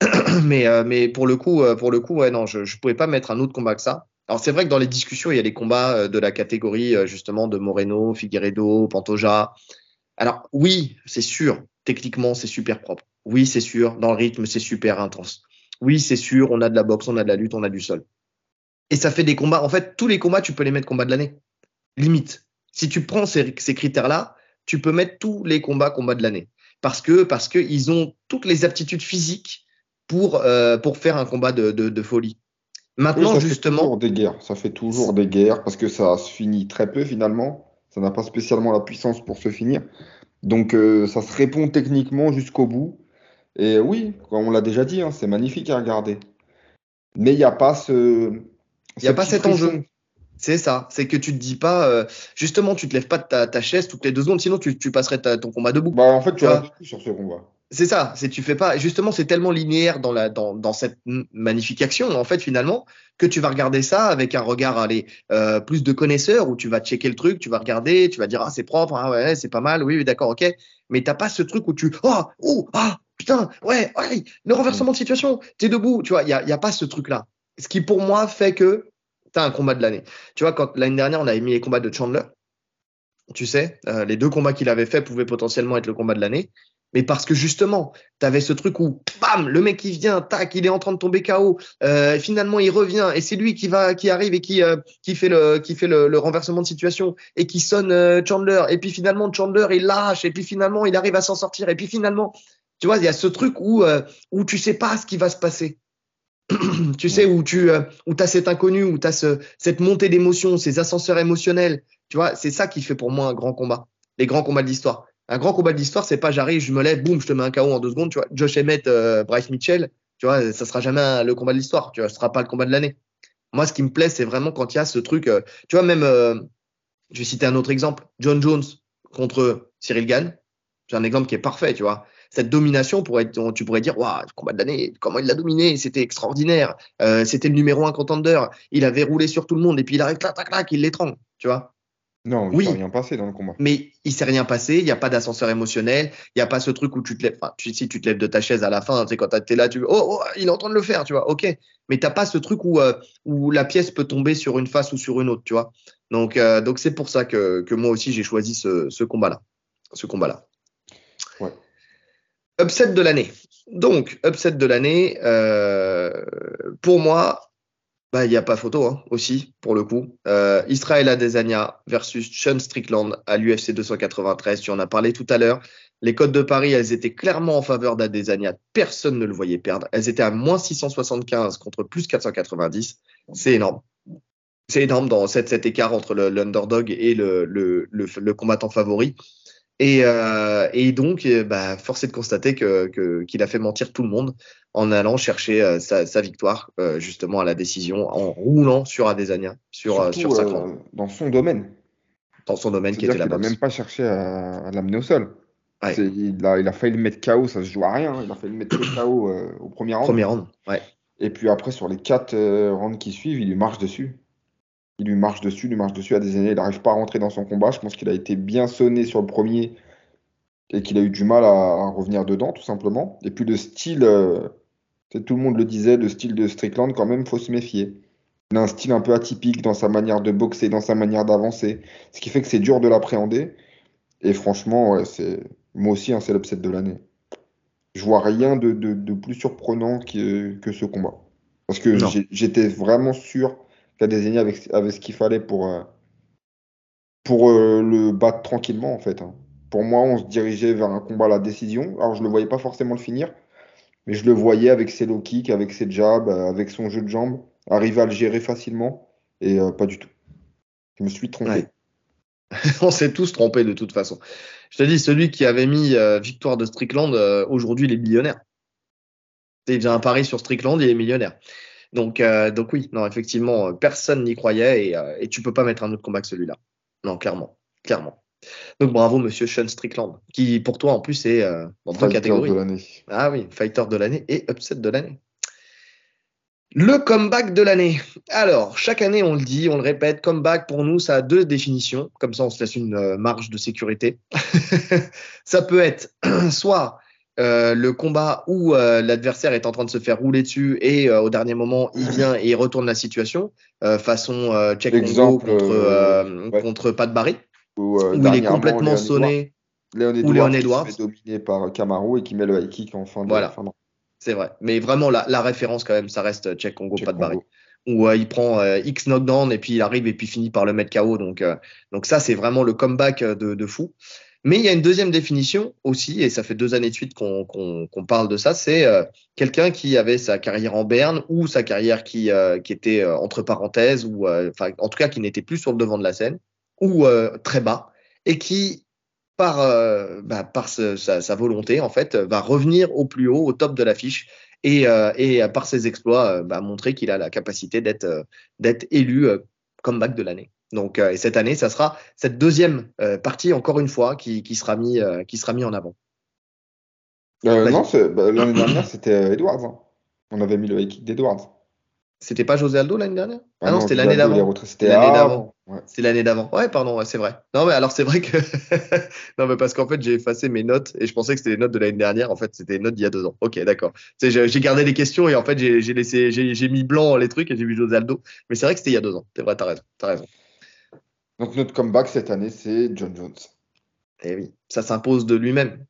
[COUGHS] mais, euh, mais pour le coup, pour le coup, ouais, non, je ne pouvais pas mettre un autre combat que ça. Alors c'est vrai que dans les discussions, il y a les combats de la catégorie justement de Moreno, Figueredo, Pantoja. Alors oui, c'est sûr, techniquement c'est super propre. Oui, c'est sûr, dans le rythme c'est super intense. Oui, c'est sûr, on a de la boxe, on a de la lutte, on a du sol. Et ça fait des combats. En fait, tous les combats, tu peux les mettre combat de l'année. Limite. Si tu prends ces, ces critères-là, tu peux mettre tous les combats combat de l'année. Parce que parce que ils ont toutes les aptitudes physiques pour, euh, pour faire un combat de, de, de folie. Maintenant, Oui, ça fait justement, toujours des guerres. Ça fait toujours des guerres parce que ça se finit très peu finalement. Ça n'a pas spécialement la puissance pour se finir. Donc euh, ça se répond techniquement jusqu'au bout. Et oui, comme on l'a déjà dit, hein, c'est magnifique à regarder. Mais il n'y a pas ce, il n'y a pas cet frisson. enjeu. C'est ça. C'est que tu te dis pas, euh, justement, tu te lèves pas de ta, ta chaise toutes les deux secondes, sinon tu, tu passerais ta- ton combat debout. Bah, en fait, tu plus sur ce combat. C'est ça. C'est tu fais pas. Justement, c'est tellement linéaire dans la dans, cette magnifique action en fait finalement que tu vas regarder ça avec un regard allez euh, plus de connaisseur où tu vas checker le truc, tu vas regarder, tu vas dire ah c'est propre, ah ouais c'est pas mal, oui, d'accord ok. Mais t'as pas ce truc où tu oh oh ah putain ouais ouais le renversement de situation, t'es debout, tu vois. Il y a, y a pas ce truc là. Ce qui pour moi fait que t'as un combat de l'année. Tu vois quand l'année dernière on avait mis les combats de Chandler, tu sais, euh, les deux combats qu'il avait fait pouvaient potentiellement être le combat de l'année. Mais parce que justement, tu avais ce truc où, bam, le mec il vient, tac, il est en train de tomber KO. Euh, finalement, il revient et c'est lui qui va, qui arrive et qui, euh, qui fait le, qui fait le, renversement de situation et qui sonne euh, Chandler. Et puis finalement, Chandler il lâche et puis finalement, il arrive à s'en sortir. Et puis finalement, tu vois, il y a ce truc où, où tu sais pas ce qui va se passer. [CLEARS THROAT] tu sais, où tu où as cet inconnu, où tu as ce, cette montée d'émotions, ces ascenseurs émotionnels. Tu vois, c'est ça qui fait pour moi un grand combat. Les grands combats de l'histoire. Un grand combat de l'histoire, c'est pas j'arrive, je me lève, boum, je te mets un KO en deux secondes. Tu vois, Josh Emmett, euh, Bryce Mitchell, tu vois, ça sera jamais le combat de l'histoire. Tu vois, ce sera pas le combat de l'année. Moi, ce qui me plaît, c'est vraiment quand il y a ce truc. euh, tu vois, même, euh, je vais citer un autre exemple. John Jones contre Cyril Gann. C'est un exemple qui est parfait, tu vois. Cette domination, pourrait tu pourrais dire, waouh, combat de l'année, comment il l'a dominé, c'était extraordinaire. C'était le numéro un contender. Il avait roulé sur tout le monde et puis il arrive, clac, clac, clac, il l'étrangle, tu vois. Non, il Oui. s'est rien passé dans le combat. Mais il s'est rien passé, il n'y a pas d'ascenseur émotionnel, il n'y a pas ce truc où tu te lèves, enfin, tu, si tu te lèves de ta chaise à la fin, tu sais, quand tu es là, tu oh, oh, il est en train de le faire, tu vois, ok. Mais t'as pas ce truc où, euh, où la pièce peut tomber sur une face ou sur une autre, tu vois. Donc, euh, donc c'est pour ça que, que moi aussi j'ai choisi ce, ce combat-là. Ce combat-là. Ouais. Upset de l'année. Donc, upset de l'année, euh, pour moi, bah, il n'y a pas photo hein, aussi, pour le coup. Euh, Israel Adesanya versus Sean Strickland à l'UFC 293. Tu en as parlé tout à l'heure. Les codes de Paris, elles étaient clairement en faveur d'Adesanya. Personne ne le voyait perdre. Elles étaient à moins 675 contre plus 490. C'est énorme. C'est énorme dans cet, écart entre l'underdog et le combattant favori. Et, euh, et donc, bah, force est de constater que, que- qu'il a fait mentir tout le monde en allant chercher euh, sa, sa victoire euh, justement à la décision, en roulant sur Adesanya, sur, euh, Surtout, sur sa dans son domaine. dans son domaine qui était la qu'il a boxe. même pas cherché à, à l'amener au sol. Ouais. Il a, il a failli le mettre KO, ça se joue à rien. Il a failli le mettre KO euh, au premier round. Premier round. Ouais. Et puis après, sur les quatre euh, rounds qui suivent, il lui marche dessus. Il lui marche dessus, il lui marche dessus à des années. Il n'arrive pas à rentrer dans son combat. Je pense qu'il a été bien sonné sur le premier et qu'il a eu du mal à, à revenir dedans, tout simplement. Et puis le style, euh, tout le monde le disait, le style de Strickland, quand même, faut se méfier. Il a un style un peu atypique dans sa manière de boxer, dans sa manière d'avancer, ce qui fait que c'est dur de l'appréhender. Et franchement, ouais, c'est moi aussi, hein, c'est l'upset de l'année. Je vois rien de, de- de plus surprenant que, que ce combat. Parce que j'étais vraiment sûr qu'Adesanya avait, avait ce qu'il fallait pour, euh, pour euh, le battre tranquillement, en fait. hein. Pour moi, on se dirigeait vers un combat à la décision. Alors, je le voyais pas forcément le finir, mais je le voyais avec ses low kicks, avec ses jabs, euh, avec son jeu de jambes, arriver à le gérer facilement, et pas du tout. Je me suis trompé. [LAUGHS] On s'est tous trompés de toute façon. Je te dis, celui qui avait mis victoire de Strickland, aujourd'hui, il est millionnaire. Il faisait un pari sur Strickland, il est millionnaire. Donc, euh, donc oui, non, effectivement, euh, personne n'y croyait et, euh, et tu peux pas mettre un autre combat que celui-là. Non, clairement, clairement. Donc bravo, monsieur Sean Strickland, qui pour toi en plus est euh, dans Fighter catégories. de l'année. Ah oui, fighter de l'année et upset de l'année. Le comeback de l'année. Alors, chaque année, on le dit, on le répète, comeback pour nous, ça a deux définitions. Comme ça, on se laisse une marge de sécurité. [LAUGHS] ça peut être [CLEARS THROAT] soit euh, le combat où euh, l'adversaire est en train de se faire rouler dessus et euh, au dernier moment, il vient et il retourne la situation, euh, façon euh, Check Congo Exemple, contre, ouais. contre Pat Barry, Où, euh, où il est complètement Léon sonné. Léon Ou Edwards, Léon qui Edwards. se fait dominer par Kamaru et qui met le high kick en fin de Voilà. fin de- C'est vrai. Mais vraiment, la, la référence, quand même, ça reste Check Congo, Check Pat Barry. Congo. où euh, il prend X knockdown et puis il arrive et puis finit par le mettre KO. Donc, euh, donc ça, c'est vraiment le comeback de, de fou. Mais il y a une deuxième définition aussi, et ça fait deux années de suite qu'on parle de ça, c'est euh, quelqu'un qui avait sa carrière en berne ou sa carrière qui, euh, était euh, entre parenthèses, ou en tout cas qui n'était plus sur le devant de la scène, ou très bas, et qui, par, bah, par sa, volonté, en fait, va revenir au plus haut, au top de l'affiche, et, et par ses exploits, bah, montrer qu'il a la capacité d'être d'être élu comeback de l'année. Donc, euh, et cette année, ça sera cette deuxième euh, partie, encore une fois, qui, qui sera, mis, euh, qui sera mis en avant. non, bah, l'année [CLEARS THROAT] dernière, c'était Edwards. Hein. On avait mis le kick d'Edwards. C'était pas José Aldo l'année dernière? Ah, non, c'était l'année d'avant. C'était l'année d'avant. C'est l'année d'avant. Ouais, pardon, c'est vrai. Non, mais alors c'est vrai que. [LAUGHS] non, mais parce qu'en fait, j'ai effacé mes notes et je pensais que c'était les notes de l'année dernière. En fait, c'était les notes d'il y a deux ans. Ok, d'accord. J'ai gardé les questions et en fait, j'ai laissé, j'ai mis blanc les trucs et j'ai vu José Aldo. Mais c'est vrai que c'était il y a deux ans. C'est vrai, t'as raison. As raison. Donc notre comeback cette année, c'est John Jones. Eh oui, ça s'impose de lui-même.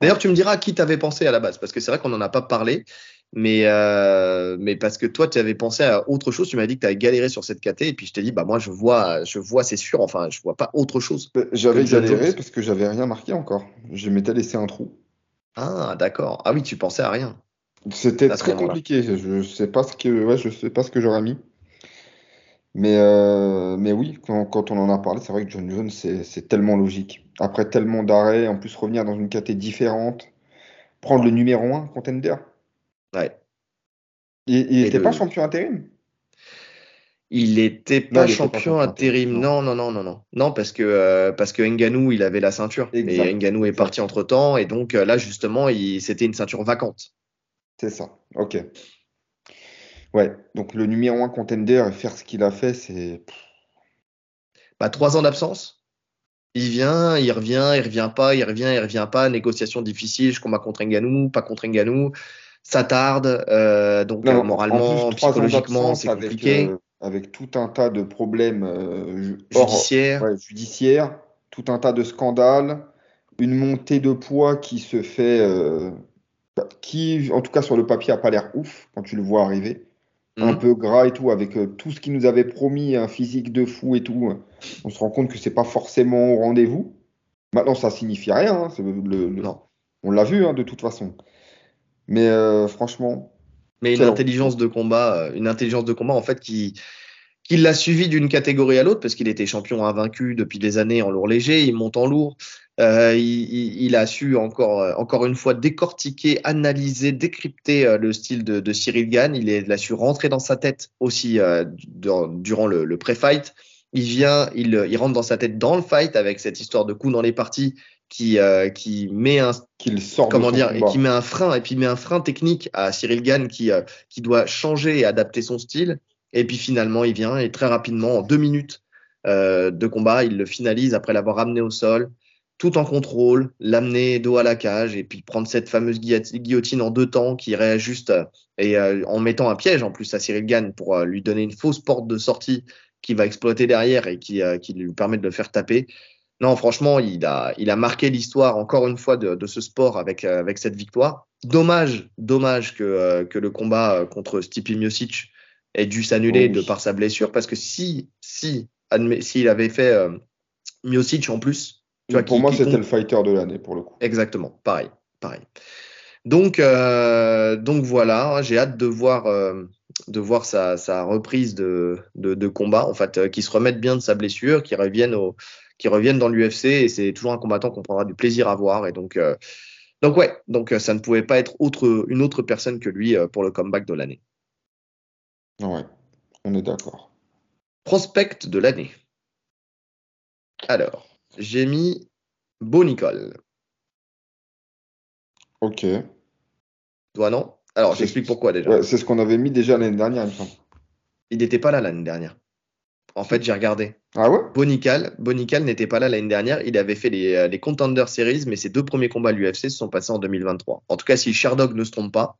D'ailleurs, tu me diras à qui t'avais pensé à la base, parce que c'est vrai qu'on n'en a pas parlé, mais, euh, mais parce que toi, tu avais pensé à autre chose. Tu m'as dit que tu avais galéré sur cette KT, et puis je t'ai dit, bah moi, je vois, je vois, c'est sûr. Enfin, je vois pas autre chose. Euh, j'avais galéré parce que j'avais rien marqué encore. Je m'étais laissé un trou. Ah, d'accord. Ah oui, tu pensais à rien. C'était très compliqué. Je sais pas ce que, ouais, je sais pas ce que j'aurais mis. Mais, euh, mais oui, quand, on en a parlé, c'est vrai que John Jones, c'est tellement logique. Après tellement d'arrêts, en plus revenir dans une catégorie différente, prendre le numéro 1 contender. Ouais. Il n'était pas champion intérim? Il n'était pas, champion intérim. Non, non, non, non, non. Non, parce que, euh, parce que Nganou, il avait la ceinture. Et Nganou est parti entre temps. Et donc euh, là, justement, c'était une ceinture vacante. C'est ça. OK. Ouais, donc le numéro un contender et faire ce qu'il a fait, c'est. Bah, trois ans d'absence. Il vient, il revient, il revient pas, il revient, il revient pas. Négociation difficile, je combats contre Nganou, pas contre Nganou. Ça tarde, euh, donc euh, moralement, psychologiquement, c'est compliqué. Euh, avec tout un tas de problèmes judiciaires. tout un tas de scandales, une montée de poids qui se fait, qui, en tout cas sur le papier, a pas l'air ouf quand tu le vois arriver un mhm. peu gras et tout, avec euh, tout ce qu'il nous avait promis, un physique de fou et tout, on se rend compte que c'est pas forcément au rendez-vous. Maintenant, ça signifie rien. Hein, le. On l'a vu hein, de toute façon. Mais euh, franchement. Mais une intelligence de combat, euh, une intelligence de combat en fait qui qui l'a suivi d'une catégorie à l'autre parce qu'il était champion invaincu depuis des années en lourd léger, il monte en lourd. Euh, il, il, a su encore, euh, encore une fois décortiquer, analyser, décrypter euh, le style de, de Cyril Gann. Il, est, il, a su rentrer dans sa tête aussi euh, durant le, le pré-fight. Il vient, il, il, rentre dans sa tête dans le fight avec cette histoire de coup dans les parties qui, qui met un, sort comment dire, et qui met un frein et puis met un frein technique à Cyril Gann qui, qui doit changer et adapter son style. Et puis finalement, il vient et très rapidement, en deux minutes de combat, il le finalise après l'avoir ramené au sol tout en contrôle, l'amener dos à la cage et puis prendre cette fameuse guillotine en deux temps qui réajuste euh, et euh, en mettant un piège en plus à Cyril Gann pour euh, lui donner une fausse porte de sortie qui va exploiter derrière et qui, qui lui permet de le faire taper. Non, franchement, il a, il a marqué l'histoire encore une fois de, de, ce sport avec, avec cette victoire. Dommage, dommage que, que le combat contre Stipe Miocic ait dû s'annuler de par sa blessure parce que si, si, s'il avait fait Miocic en plus, pour moi, c'était le fighter de l'année pour le coup. Exactement, pareil, pareil. Donc, euh, donc voilà, j'ai hâte de voir, euh, de voir sa, sa reprise de, de, de, combat, en fait, euh, qui se remette bien de sa blessure, qui revienne au, qui revienne dans l'UFC, et c'est toujours un combattant qu'on prendra du plaisir à voir. Et donc, euh, donc ouais, donc ça ne pouvait pas être autre, une autre personne que lui pour le comeback de l'année. Ouais, on est d'accord. Prospect de l'année. Alors j'ai mis Beau Nicole. Ok. Toi, non? Alors, j'explique pourquoi déjà. c'est ce qu'on avait mis déjà l'année dernière, il me semble. Il n'était pas là l'année dernière. En fait, j'ai regardé. Ah ouais? Bonical, Bonical n'était pas là l'année dernière. Il avait fait les, euh, les Contender Series, mais ses deux premiers combats à l'UFC se sont passés en 2023. En tout cas, si Sherdog ne se trompe pas,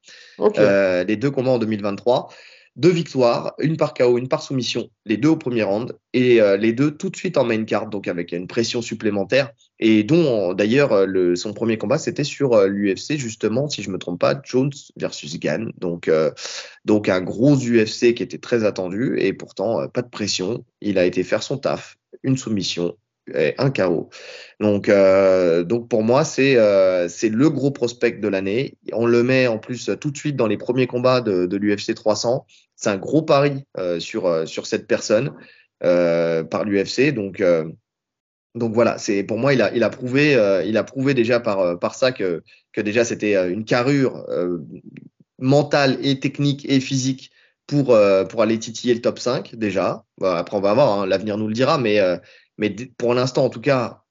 euh, les deux combats en 2023 deux victoires, une par KO, une par soumission, les deux au premier round, et euh, les deux tout de suite en main card, donc avec une pression supplémentaire, et dont d'ailleurs euh, son premier combat c'était sur euh, l'UFC justement, si je me trompe pas, Jones versus Gann, donc donc un gros UFC qui était très attendu, et pourtant pas de pression, il a été faire son taf, une soumission, un KO. Donc, euh, donc pour moi, c'est euh, c'est le gros prospect de l'année. On le met en plus tout de suite dans les premiers combats de, de l'UFC 300. C'est un gros pari euh, sur, euh, sur cette personne euh, par l'UFC. Donc, voilà, c'est pour moi, il a, prouvé, déjà par, ça que, déjà c'était une carrure mentale et technique et physique pour, aller titiller le top 5 déjà. après, on va voir, hein, l'avenir nous le dira, mais pour l'instant, en tout cas,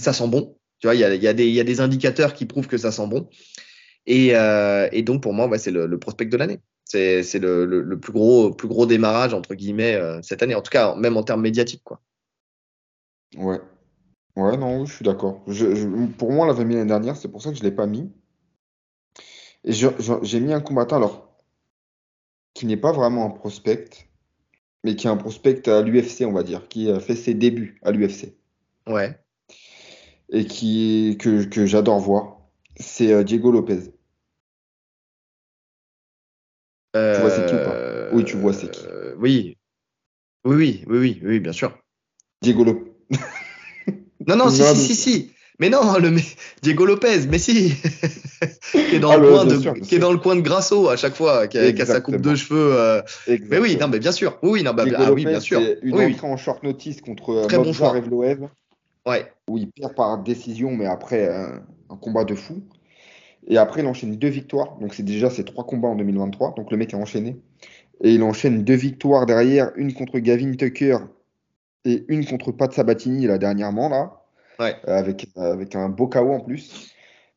ça sent bon. Tu vois, il y a, des, y a des indicateurs qui prouvent que ça sent bon. Et, donc, pour moi, c'est le, prospect de l'année. C'est, le, le, le, plus, gros, plus gros démarrage, entre guillemets, euh, cette année. En tout cas, même en termes médiatiques. Quoi. Ouais. Ouais, non, je suis d'accord. Pour moi, on l'avait mis l'année dernière, c'est pour ça que je ne l'ai pas mis. Et j'ai mis un combattant, alors, qui n'est pas vraiment un prospect, mais qui est un prospect à l'UFC, on va dire, qui a fait ses débuts à l'UFC. Ouais. Et qui que, que j'adore voir, c'est euh, Diego Lopez. Euh, tu vois c'est qui ou pas? Oui, tu vois c'est qui. Euh, oui. Oui, oui, oui, oui, oui, bien sûr. Diego Lopez. [LAUGHS] non, non, si, non, si, si, si. Mais non, le Diego Lopez, mais si, [LAUGHS] qui est dans, ah, le, coin de, sûr, qui est dans le coin de Grasso à chaque fois, qui a, qui a sa coupe de cheveux. Euh... Mais oui, non, mais bien sûr, oui, non, bah, ah, oui, bien sûr. Une oui, entrée oui. en short notice contre Très bon Evloev, ouais. où il perd par décision, mais après euh, un combat de fou. Et après, il enchaîne deux victoires. Donc, c'est déjà ses trois combats en 2023. Donc, le mec a enchaîné. Et il enchaîne deux victoires derrière, une contre Gavin Tucker et une contre Pat Sabatini, là, dernièrement, là. Ouais. Euh, avec, euh, avec un beau KO en plus.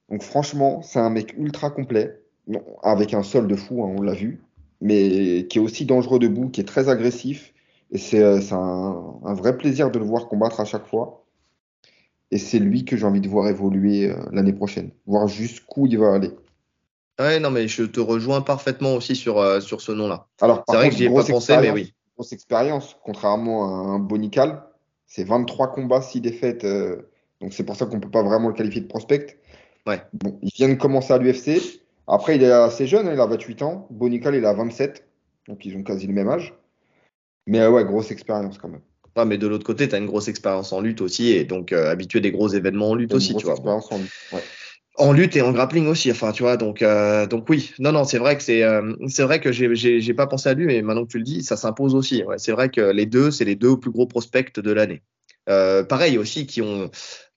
Donc, franchement, c'est un mec ultra complet. Non, avec un sol de fou, hein, on l'a vu. Mais qui est aussi dangereux debout, qui est très agressif. Et c'est un, un vrai plaisir de le voir combattre à chaque fois. Et c'est lui que j'ai envie de voir évoluer euh, l'année prochaine, voir jusqu'où il va aller. Ouais, non, mais je te rejoins parfaitement aussi sur, euh, sur ce nom-là. Alors, c'est vrai que j'y ai pas pensé, mais oui. Grosse expérience, contrairement à un Bonical, c'est 23 combats, 6 défaites. Euh, donc, c'est pour ça qu'on peut pas vraiment le qualifier de prospect. Ouais. Bon, il vient de commencer à l'UFC. Après, il est assez jeune, hein, il a 28 ans. Bonical, il a 27. Donc, ils ont quasi le même âge. Mais ouais, grosse expérience quand même. Mais de l'autre côté, tu as une grosse expérience en lutte aussi, et donc euh, habitué des gros événements en lutte aussi, tu vois. Expérience en lutte, ouais. En lutte et en grappling aussi, enfin, tu vois, donc, euh, donc oui, non, non, c'est vrai que c'est, euh, c'est vrai que j'ai, j'ai, j'ai pas pensé à lui, mais maintenant que tu le dis, ça s'impose aussi. Ouais, c'est vrai que les deux, c'est les deux plus gros prospects de l'année. Euh, pareil aussi, qui ont,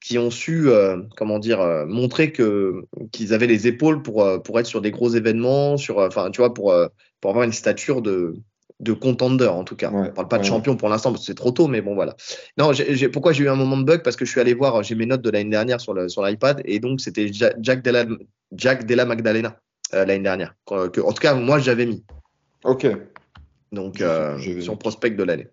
qui ont su, comment dire, montrer que qu'ils avaient les épaules pour pour être sur des gros événements, sur, enfin, tu vois, pour pour avoir une stature de de contender en tout cas. Ouais, on parle pas de ouais. champion pour l'instant parce que c'est trop tôt, mais bon voilà. Non, pourquoi j'ai eu un moment de bug? Parce que je suis allé voir, j'ai mes notes de l'année dernière sur, le, sur l'iPad et donc c'était Jack Della, Jack Della Magdalena euh, l'année dernière. Que, que, en tout cas, moi j'avais mis. Ok. Donc euh, son prospect de l'année.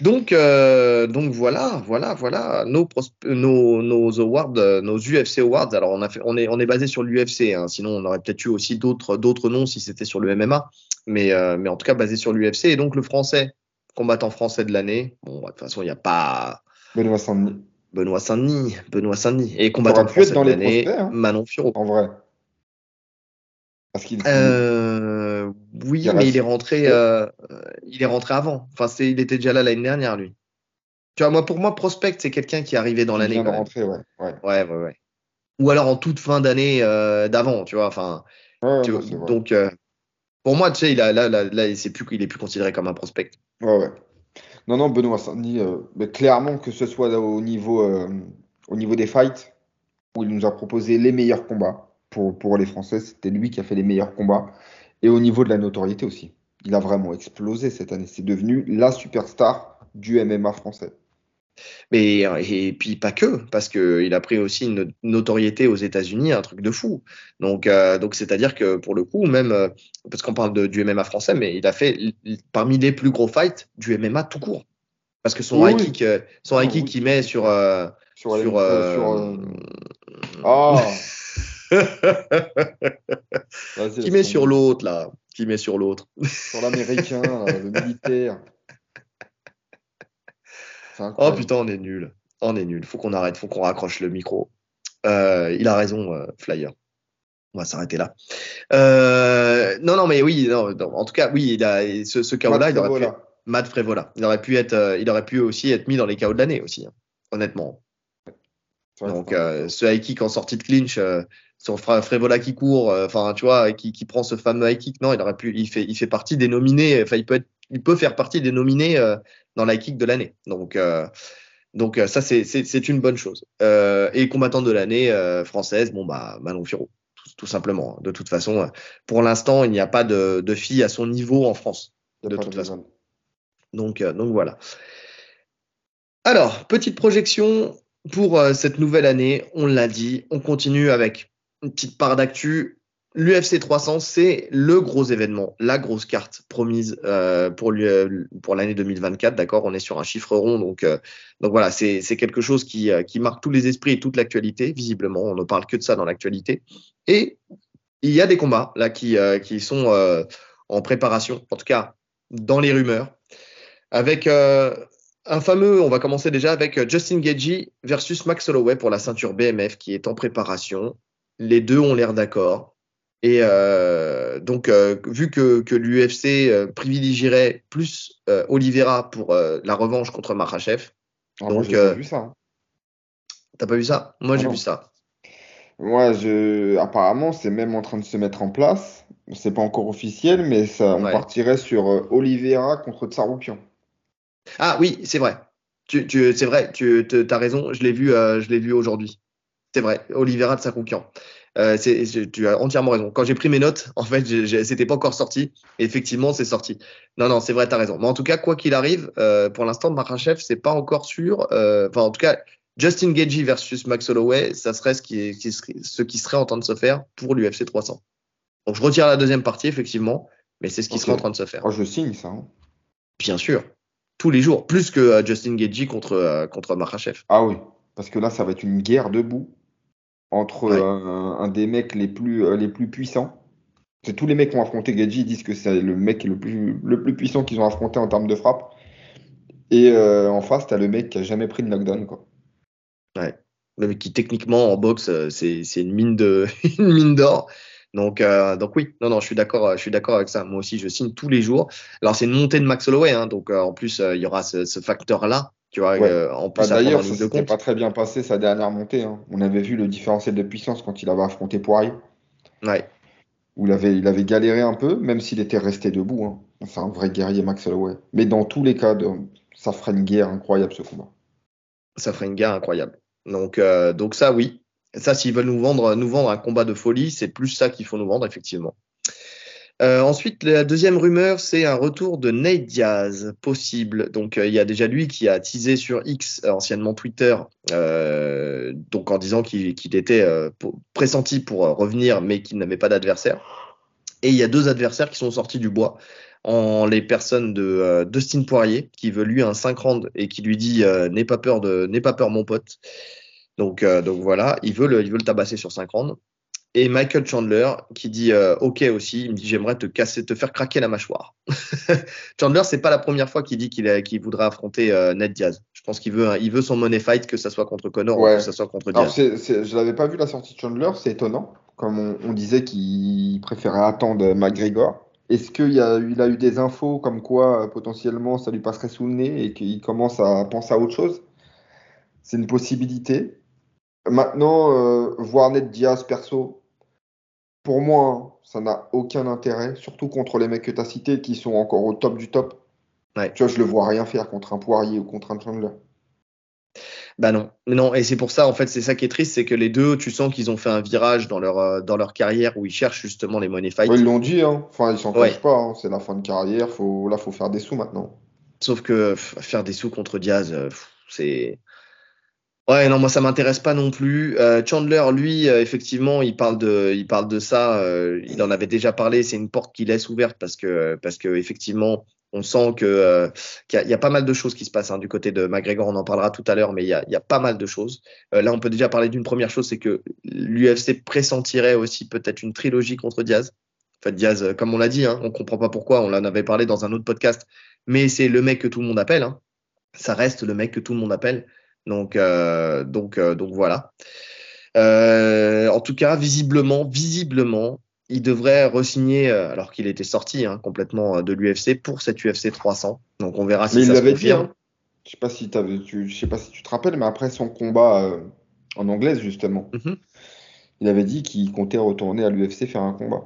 Donc, euh, donc voilà, voilà, voilà nos, nos, nos awards, nos UFC awards. Alors on a fait, on est, on est basé sur l'UFC. Hein, sinon, on aurait peut-être eu aussi d'autres, d'autres noms si c'était sur le MMA. Mais, euh, mais en tout cas basé sur l'UFC. Et donc le français, combattant français de l'année. Bon, de toute façon, il n'y a pas. Benoît Saint-Denis. Benoît Saint-Denis, Benoît Saint-Denis. Et combattant français dans de l'année, hein, Manon Furo. En vrai. Parce qu'il. Euh, oui, il mais il est rentré, euh, il est rentré avant. Enfin, c'est, il était déjà là l'année dernière, lui. Tu vois, moi, pour moi, prospect, c'est quelqu'un qui est arrivé dans l'année. Rentrer, ouais. Ouais. ouais, ouais, ouais. Ou alors en toute fin d'année euh, d'avant, tu vois. Enfin, ouais, ouais, donc, pour moi, tu sais, il a, là, là, plus, il est plus considéré comme un prospect. Ouais, ouais. Non, non, Benoît Saint-Denis, euh, clairement que ce soit au niveau, euh, au niveau des fights, où il nous a proposé les meilleurs combats pour les Français, c'était lui qui a fait les meilleurs combats. Et au niveau de la notoriété aussi. Il a vraiment explosé cette année. C'est devenu la superstar du MMA français. Mais et puis pas que, parce que il a pris aussi une notoriété aux États-Unis, un truc de fou. Donc euh, donc c'est-à-dire que pour le coup, même euh, parce qu'on parle de, du MMA français, mais il a fait parmi les plus gros fights du MMA tout court. Parce que son Oui, high kick, euh, son high Ah, kick qu'il met sur euh, Sur, sur, euh, sur, euh, euh, [LAUGHS] Ah [LAUGHS] qui met sur l'autre là, qui met sur l'autre. Sur l'américain, le militaire. [LAUGHS] Oh putain, on est nul. On est nul. Faut qu'on arrête, faut qu'on raccroche le micro. Euh, il a raison, euh, Flyer. On va s'arrêter là. Euh, non, non, mais oui, non, non, en tout cas, oui, il a, ce, ce KO-là, il aurait pu. Matt Frévola. Il aurait pu être, il aurait pu aussi être mis dans les KO de l'année aussi, hein, honnêtement. Donc, ce high kick en sortie de clinch, son Frévola qui court, enfin, tu vois, qui, qui, prend ce fameux high kick, non, il aurait pu, il fait, il fait partie des nominés, enfin, il peut être, il peut faire partie des nominés dans l'high kick de l'année. Donc, donc ça, c'est une bonne chose. et combattant de l'année française, bon, bah, Manon Firo tout simplement. De toute façon, pour l'instant, il n'y a pas de, de filles à son niveau en France, de toute façon. Donc, euh, donc voilà. Alors, petite projection pour euh, cette nouvelle année. On l'a dit, on continue avec une petite part d'actu. L'UFC 300, c'est le gros événement, la grosse carte promise euh, pour l'année 2024. D'accord, on est sur un chiffre rond, donc donc voilà, c'est quelque chose qui qui marque tous les esprits et toute l'actualité. Visiblement, on ne parle que de ça dans l'actualité. Et il y a des combats là qui qui sont en préparation, en tout cas dans les rumeurs, avec un fameux, on va commencer déjà avec Justin Gagey versus Max Holloway pour la ceinture BMF qui est en préparation. Les deux ont l'air d'accord. Et euh, donc, euh, vu que, que l'UFC euh, privilégierait plus Oliveira pour la revanche contre Makhachev. Ah, donc, j'ai pas vu ça. Hein. T'as pas vu ça? Moi, ah j'ai vu ça. Moi, je... apparemment, c'est même en train de se mettre en place. C'est pas encore officiel, mais ça, on partirait sur Oliveira contre Tsaroukian. Ah oui, c'est vrai. Tu, tu, c'est vrai, tu as raison. Je l'ai vu, je l'ai vu aujourd'hui. C'est vrai, Oliveira de Tsaroukian. Euh, tu as entièrement raison. Quand j'ai pris mes notes, en fait, c'était pas encore sorti. effectivement, c'est sorti. Non, non, c'est vrai, tu as raison. Mais en tout cas, quoi qu'il arrive, euh, pour l'instant, Makhachev, c'est pas encore sûr. Euh, enfin, en tout cas, Justin Gagey versus Max Holloway, ça serait ce qui, serait, ce qui serait en train de se faire pour l'UFC 300. Donc, je retire la deuxième partie, effectivement, mais c'est ce qui serait en train de se faire. Oh, je signe ça. Hein. Bien sûr. Tous les jours. Plus que Justin Gagey contre, contre. Ah oui. Parce que là, ça va être une guerre debout entre un, des mecs les plus, euh, les plus puissants. Tous les mecs qui ont affronté Gadji disent que c'est le mec le plus, le plus puissant qu'ils ont affronté en termes de frappe. Et euh, en face, t'as le mec qui a jamais pris de knockdown. Quoi. Ouais. Le mec qui techniquement en boxe, euh, c'est, une mine de [LAUGHS] une mine d'or. Donc, donc oui, non, non, je suis d'accord, je suis d'accord avec ça. Moi aussi, je signe tous les jours. Alors c'est une montée de Max Holloway, hein, donc en plus il y aura ce, ce facteur-là tu vois, euh, en plus, bah, D'ailleurs, ça s'était pas très bien passé sa dernière montée. Hein. On avait vu le différentiel de puissance quand il avait affronté Poirier. Ouais. Où il avait, il avait galéré un peu, même s'il était resté debout. Hein. C'est un vrai guerrier, Max Holloway. Mais dans tous les cas, ça ferait une guerre incroyable ce combat. Ça ferait une guerre incroyable. Donc, euh, donc ça, oui. Ça, s'ils veulent nous vendre, nous vendre un combat de folie, c'est plus ça qu'il faut nous vendre, effectivement. Euh, ensuite, la deuxième rumeur, c'est un retour de Nate Diaz possible. Donc, euh, il y a déjà lui qui a teasé sur X, anciennement Twitter, euh, donc en disant qu'il était pressenti pour revenir, mais qu'il n'avait pas d'adversaire. Et il y a deux adversaires qui sont sortis du bois, en les personnes de Dustin Poirier, qui veut lui un 5 rounds et qui lui dit n'aie pas peur n'aie pas peur mon pote. Donc, donc voilà, il veut le, il veut le tabasser sur 5 rounds et Michael Chandler qui dit euh, OK aussi, il me dit j'aimerais te casser, te faire craquer la mâchoire. [LAUGHS] Chandler, c'est pas la première fois qu'il dit qu'il qu'il voudrait affronter euh, Ned Diaz. Je pense qu'il veut, il veut son money fight, que ça soit contre Connor ou que ça soit contre Diaz. Alors, je l'avais pas vu la sortie de Chandler, c'est étonnant. Comme on, disait qu'il préférait attendre McGregor. Est-ce qu'il a, il a eu des infos comme quoi euh, potentiellement ça lui passerait sous le nez et qu'il commence à penser à autre chose? C'est une possibilité. Maintenant, voir Ned Diaz perso, pour moi, hein, ça n'a aucun intérêt, surtout contre les mecs que tu as cités qui sont encore au top du top. Tu vois, je le vois rien faire contre un Poirier ou contre un Chandler. Bah non, non, et c'est pour ça en fait, c'est ça qui est triste, c'est que les deux, tu sens qu'ils ont fait un virage dans leur euh, dans leur carrière où ils cherchent justement les money fights. ils l'ont dit, hein. enfin ils s'en cachent pas, hein. c'est la fin de carrière, faut là faut faire des sous maintenant. Sauf que faire des sous contre Diaz, euh, c'est Ouais, non, moi ça m'intéresse pas non plus. Euh, Chandler, lui, euh, effectivement, il parle de, il parle de ça. Euh, il en avait déjà parlé. C'est une porte qu'il laisse ouverte parce que, parce que effectivement, on sent que qu'il y, a pas mal de choses qui se passent hein, du côté de McGregor. On en parlera tout à l'heure, mais il y a, y a pas mal de choses. là, on peut déjà parler d'une première chose, c'est que l'UFC pressentirait aussi peut-être une trilogie contre Diaz. En fait, Diaz, comme on l'a dit, hein, on comprend pas pourquoi. On en avait parlé dans un autre podcast, mais c'est le mec que tout le monde appelle. Hein. Ça reste le mec que tout le monde appelle. Donc, euh, donc, euh, donc voilà. Euh, en tout cas, visiblement, visiblement, il devrait resigner, alors qu'il était sorti hein, complètement de l'UFC pour cette UFC 300. Donc on verra si Mais il ça se l'avait dit, hein. Je sais pas si t'avais- tu, je sais pas si tu te rappelles, mais après son combat euh, en anglaise, justement, Mhm. il avait dit qu'il comptait retourner à l'UFC faire un combat.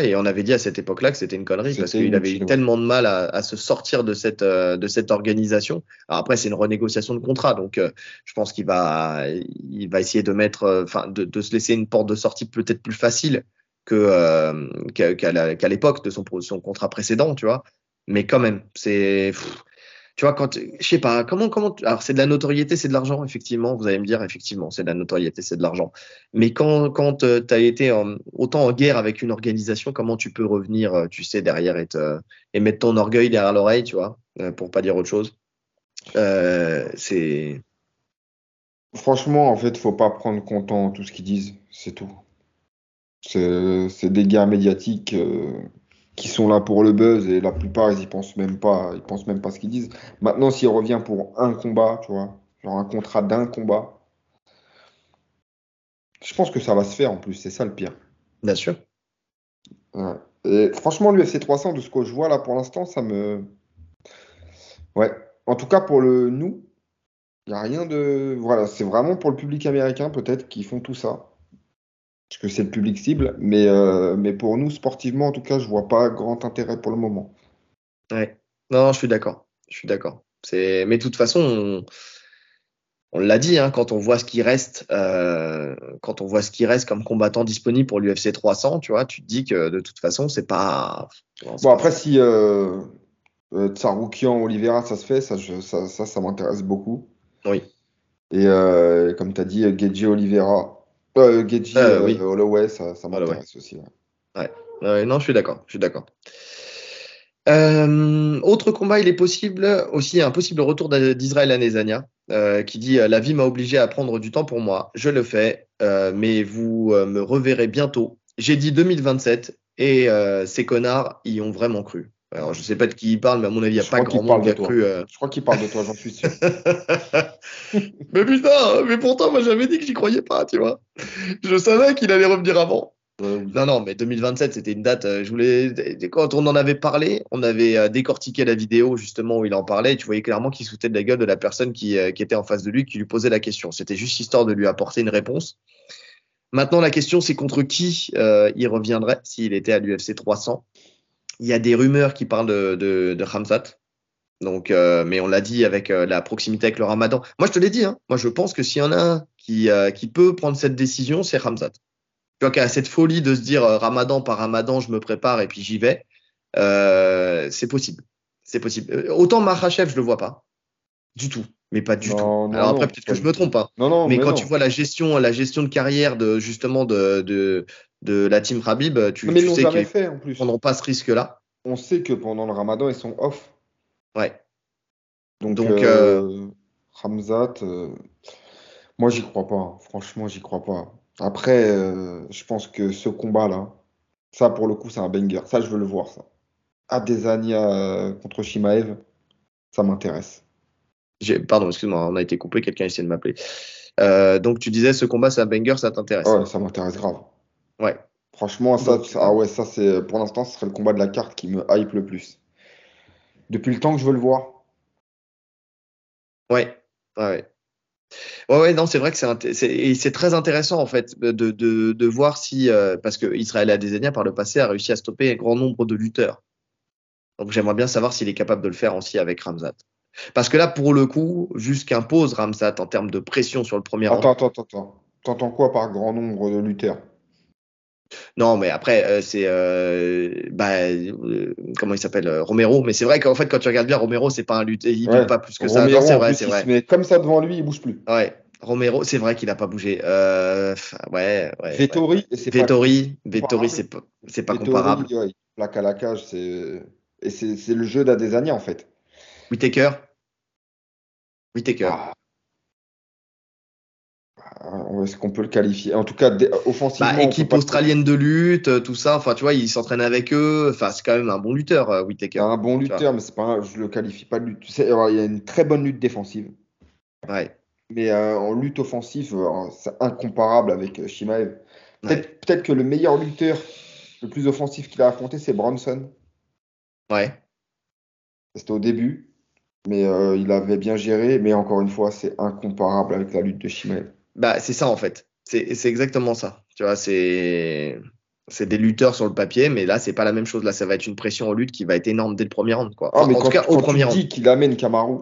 Et on avait dit à cette époque-là que c'était une connerie parce qu'il avait eu tellement de mal à, à se sortir de cette, euh, de cette organisation. Alors après, c'est une renégociation de contrat, donc euh, je pense qu'il va, il va essayer de mettre, euh, enfin, de, de se laisser une porte de sortie peut-être plus facile que euh, qu'à qu'à l'époque de son, son contrat précédent, tu vois. Mais quand même, c'est, tu vois, quand, je sais pas, comment, comment, alors c'est de la notoriété, c'est de l'argent, effectivement. Vous allez me dire, effectivement, c'est de la notoriété, c'est de l'argent. Mais quand, quand tu as été en- autant en guerre avec une organisation, comment tu peux revenir, euh, tu sais, derrière et, mettre ton orgueil derrière l'oreille, tu vois, euh, pour pas dire autre chose? Euh, c'est. Franchement, en fait, faut pas prendre compte tout ce qu'ils disent, c'est tout. C'est des guerres médiatiques euh, qui sont là pour le buzz et la plupart, ils y pensent même pas, ils pensent même pas ce qu'ils disent. Maintenant, s'il revient pour un combat, tu vois, genre un contrat d'un combat, je pense que ça va se faire en plus, c'est ça le pire. Bien sûr. Ouais. Et franchement, l'UFC 300, de ce que je vois là pour l'instant, ça me. Ouais. En tout cas, pour le nous, il n'y a rien de. Voilà, c'est vraiment pour le public américain, peut-être, qui font tout ça. Parce que c'est le public cible. Mais, euh, mais pour nous, sportivement, en tout cas, je vois pas grand intérêt pour le moment. Ouais. Non, je suis d'accord. Je suis d'accord. C'est, mais de toute façon, on, on l'a dit, hein, quand on voit ce qui reste, euh, quand on voit ce qui reste comme combattant disponible pour l'UFC 300, tu vois, tu te dis que de toute façon, c'est pas. non, c'est Bon, pas- après, si euh, euh, Tsaroukian, Oliveira, ça se fait, ça, je- ça, ça, ça m'intéresse beaucoup. Oui. Et euh, comme tu as dit, Gedji Oliveira, euh, Gedji Euh, euh, oui. Holloway, ça, m'intéresse aussi. ouais. Ouais, non, je suis d'accord. Je suis d'accord. Euh, autre combat, il est possible aussi un possible retour d'Israël Adesanya, euh, qui dit la vie m'a obligé à prendre du temps pour moi. Je le fais, euh, mais vous me reverrez bientôt. J'ai dit 2027 et ces connards y ont vraiment cru. Alors je sais pas de qui il parle, mais à mon avis, il n'y a Je pas grand monde qui a cru. euh. Je crois qu'il parle de toi, j'en suis sûr. [LAUGHS] mais putain, mais pourtant moi j'avais dit que j'y croyais pas, tu vois. Je savais qu'il allait revenir avant. Non, non, mais 2027, c'était une date. euh, Je voulais, quand on en avait parlé, on avait euh, décortiqué la vidéo justement où il en parlait. Et tu voyais clairement qu'il se foutait de la gueule de la personne qui, qui était en face de lui, qui lui posait la question. C'était juste histoire de lui apporter une réponse. Maintenant, la question, c'est contre qui euh, il reviendrait s'il était à l'UFC 300. Il y a des rumeurs qui parlent de, de, de Hamzat. Donc, euh, mais on l'a dit avec euh, la proximité avec le Ramadan. Moi, je te l'ai dit. Hein, moi, je pense que s'il y en a un qui, euh, qui peut prendre cette décision, c'est Hamzat tu vois, qui a cette folie de se dire Ramadan par Ramadan, je me prépare et puis j'y vais, c'est possible. C'est possible. Autant Makhachev, je le vois pas. Du tout. Mais pas du Non, tout. non, Alors après, peut-être que je me trompe. Hein. Non, non, mais mais quand non. tu vois la gestion, la gestion de carrière de justement de, de, de la team tu, mais ils tu l'ont sais qu'ils fait en plus. prendront pas ce risque-là. On sait que pendant le ramadan, ils sont off. Ouais. Donc, Donc, euh, Hamzat, euh, moi, j'y crois pas. hein. Franchement, j'y crois pas. Après, euh, je pense que ce combat-là, ça, pour le coup, c'est un banger. Ça, je veux le voir, ça. Adesanya euh, contre Shimaev, ça m'intéresse. Pardon, excuse-moi, on a été coupé, quelqu'un essaie de m'appeler. Euh, donc tu disais ce combat, c'est un banger, ça t'intéresse Ouais, ça m'intéresse grave. Ouais. Franchement, ça, Donc, ah ouais, ça, c'est, pour l'instant, ce serait le combat de la carte qui me hype le plus. Depuis le temps que je veux le voir. Ouais, ouais, ouais. Ouais, ouais, non, c'est vrai que c'est très intéressant en fait de, de, de voir si euh, parce que Israël Adesanya par le passé a réussi à stopper un grand nombre de lutteurs. Donc j'aimerais bien savoir s'il est capable de le faire aussi avec Ramzat. Parce que là, pour le coup, vu ce qu'impose Ramzat en termes de pression sur le premier. Attends, attends, attends, attends. T'entends quoi par grand nombre de lutteurs? Non, mais après, euh, c'est euh, bah, euh, comment il s'appelle euh, Romero. Mais c'est vrai qu'en fait, quand tu regardes bien Romero, c'est pas un lutteur, il Ouais. lutte pas plus que ça. Non, c'est vrai, c'est vrai. met comme ça devant lui, il bouge plus. Ouais, Romero, c'est vrai qu'il a pas bougé. Euh, ouais, ouais. ouais. Vettori, et c'est pas Vettori, Vettori, comparable. c'est pas, c'est pas Vettori, comparable. ouais, il plaque à la cage, c'est et c'est c'est le jeu d'Adesanya en fait. Whitaker, Whitaker. Ah. Ah, Est-ce qu'on peut le qualifier? En tout cas, offensivement, Bah, équipe australienne de lutte, euh, tout ça. Enfin, tu vois, il s'entraîne avec eux. Enfin, c'est quand même un bon lutteur, euh, Whitaker. un bon lutteur, mais c'est pas un- je le qualifie pas de lutte. Alors, il y a une très bonne lutte défensive, Ouais. mais euh, en lutte offensive, euh, c'est incomparable avec euh, Shimaev. Ouais. Peut-être peut-être que le meilleur lutteur, le plus offensif qu'il a affronté, c'est Bronson. Ouais. C'était au début, mais euh, il avait bien géré. Mais encore une fois, c'est incomparable avec la lutte de Shimaev. Bah, c'est ça en fait. C'est exactement ça. Tu vois, c'est c'est des lutteurs sur le papier, mais là, c'est pas la même chose. Là, ça va être une pression en lutte qui va être énorme dès le premier round. Quoi. Ah, mais en quand, tout cas, au quand premier tu round. qu'il amène Kamaru,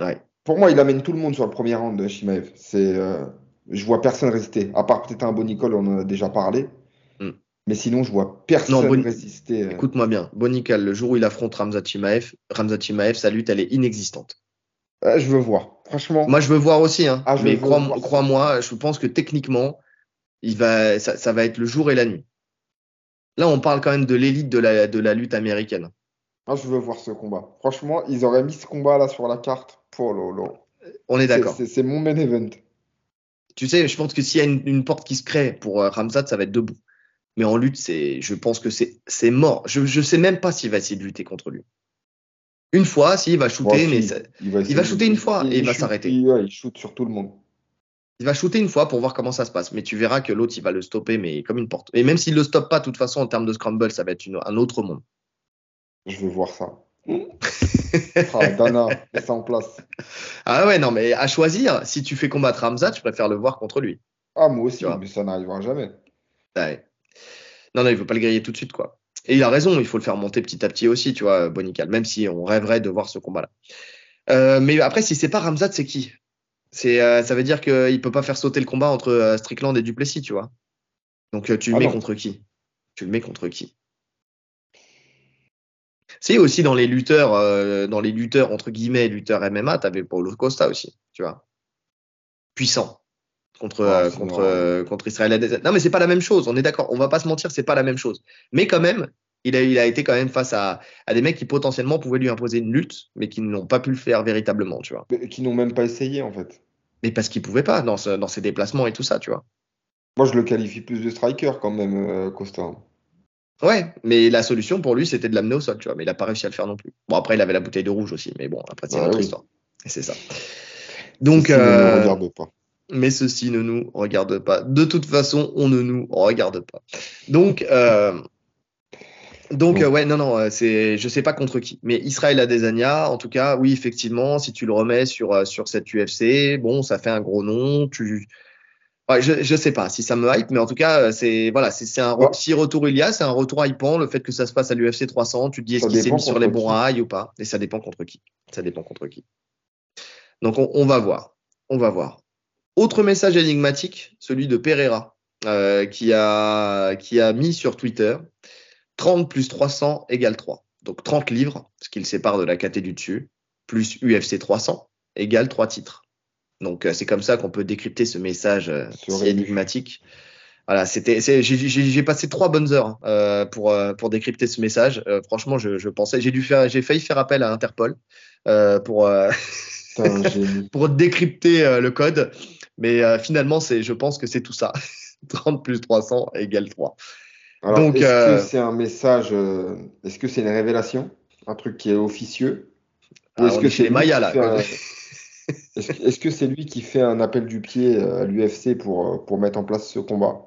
Ouais. pour moi, il amène tout le monde sur le premier round de Shimaev. C'est, euh, je vois personne résister. À part peut-être un Bonicol, on en a déjà parlé. Hmm. Mais sinon, je vois personne Non, Boni- résister. euh. Écoute-moi bien. Bonikal, le jour où il affronte Ramzat Chimaev, Ramzat Chimaev, sa lutte, elle est inexistante. Ouais, je veux voir. Franchement, Moi, je veux voir aussi, hein. Ah, mais crois- crois-moi, je pense que techniquement, il va, ça, ça va être le jour et la nuit. Là, on parle quand même de l'élite de la, de la lutte américaine. moi, je veux voir ce combat. Franchement, ils auraient mis ce combat là sur la carte. Pour. On est d'accord. C'est mon main event. Tu sais, je pense que s'il y a une, une porte qui se crée pour euh, Ramzat, ça va être debout. Mais en lutte, c'est, je pense que c'est, mort. Je, je sais même pas s'il va essayer de lutter contre lui. Une fois, s'il va shooter, mais si, il va, il va shooter une fois et il va s'arrêter. Il, ouais, il shoot sur tout le monde. il va shooter une fois pour voir comment ça se passe. Mais tu verras que l'autre, il va le stopper, mais comme une porte. Et même s'il le stoppe pas, de toute façon, en termes de scramble, ça va être une- un autre monde. Je veux voir ça. [LAUGHS] Ah, Dana, ça en place. Ah ouais, non, mais à choisir, si tu fais combattre Ramzat, je préfère le voir contre lui. Ah, moi aussi, Tu mais ça n'arrivera jamais. Ouais. Non, non, il faut pas le griller tout de suite, quoi. Et il a raison, il faut le faire monter petit à petit aussi, tu vois, Bonical, même si on rêverait de voir ce combat-là. Euh, mais après, si c'est pas Ramzat, c'est qui? C'est, euh, Ça veut dire qu'il peut pas faire sauter le combat entre euh, Strickland et Duplessis, tu vois. Donc euh, tu le Ah mets non. contre qui? Tu le mets contre qui? Si aussi dans les lutteurs, dans les lutteurs entre guillemets, lutteurs MMA, t'avais Paulo Costa aussi, tu vois. Puissant contre Ah, euh, contre euh, contre Israël. Non mais c'est pas la même chose, on est d'accord. On va pas se mentir, c'est pas la même chose. Mais quand même, il a il a été quand même face à à des mecs qui potentiellement pouvaient lui imposer une lutte, mais qui n'ont pas pu le faire véritablement, tu vois. Mais Qui n'ont même pas essayé, en fait. Mais parce qu'ils pouvaient pas dans ce, dans ses déplacements et tout ça, tu vois. Moi, je le qualifie plus de striker, quand même, euh, Costa. Ouais, mais la solution pour lui, c'était de l'amener au sol, tu vois. Mais il a pas réussi à le faire non plus. Bon, après, il avait la bouteille de rouge aussi, mais bon, après, c'est une autre oui. histoire. Et c'est ça. Donc, euh, ne regarde pas. Mais ceci ne nous regarde pas. De toute façon, on ne nous regarde pas. Donc, euh, donc Bon. euh, ouais, non, non, euh, c'est, je sais pas contre qui, mais Israël Adesanya, en tout cas, oui, effectivement, si tu le remets sur euh, sur cette UFC, bon, ça fait un gros nom. Tu, ouais, je je sais pas si ça me hype, mais en tout cas, c'est voilà, c'est c'est un Ouais. si retour il y a, c'est un retour hypant. Le fait que ça se passe à l'UFC 300, tu te dis est-ce qu'il s'est mis sur les bons rails ou pas, et ça dépend contre qui. Ça dépend contre qui. Donc on, on va voir, on va voir. Autre message énigmatique, celui de Pereira, euh, qui, a, qui a mis sur Twitter 30 plus 300 égale 3. Donc 30 livres, ce qui le sépare de la KT du dessus, plus UFC 300 égale 3 titres. Donc euh, c'est comme ça qu'on peut décrypter ce message euh, si énigmatique. Voilà, c'était, j'ai, passé trois bonnes heures hein, euh, pour, pour décrypter ce message. Franchement, je, je pensais, j'ai dû faire, j'ai failli faire appel à Interpol [LAUGHS] pour, décrypter le code. Mais euh, finalement, c'est, je pense que c'est tout ça. [LAUGHS] 30 plus 300 égale 3. Alors, Donc, est-ce euh, que c'est un message, euh, est-ce que c'est une révélation, un truc qui est officieux, ou est-ce que est chez les Mayas, là. un- [LAUGHS] Est-ce que est-ce que c'est lui qui fait un appel du pied euh, à l'UFC pour, euh, pour mettre en place ce combat?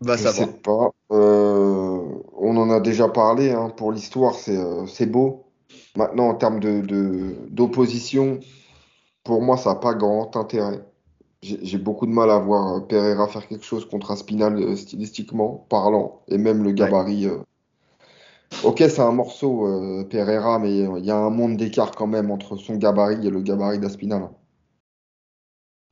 Va Je savoir. sais pas. Euh, on en a déjà parlé, hein, pour l'histoire, c'est euh, c'est beau. Maintenant, en termes de, de- d'opposition, pour moi, ça n'a pas grand intérêt. J'ai beaucoup de mal à voir euh, Pereira faire quelque chose contre Aspinal euh, stylistiquement parlant, et même le gabarit. euh. Ok, c'est un morceau, euh, Pereira, mais il y a un monde d'écart quand même entre son gabarit et le gabarit d'Aspinal.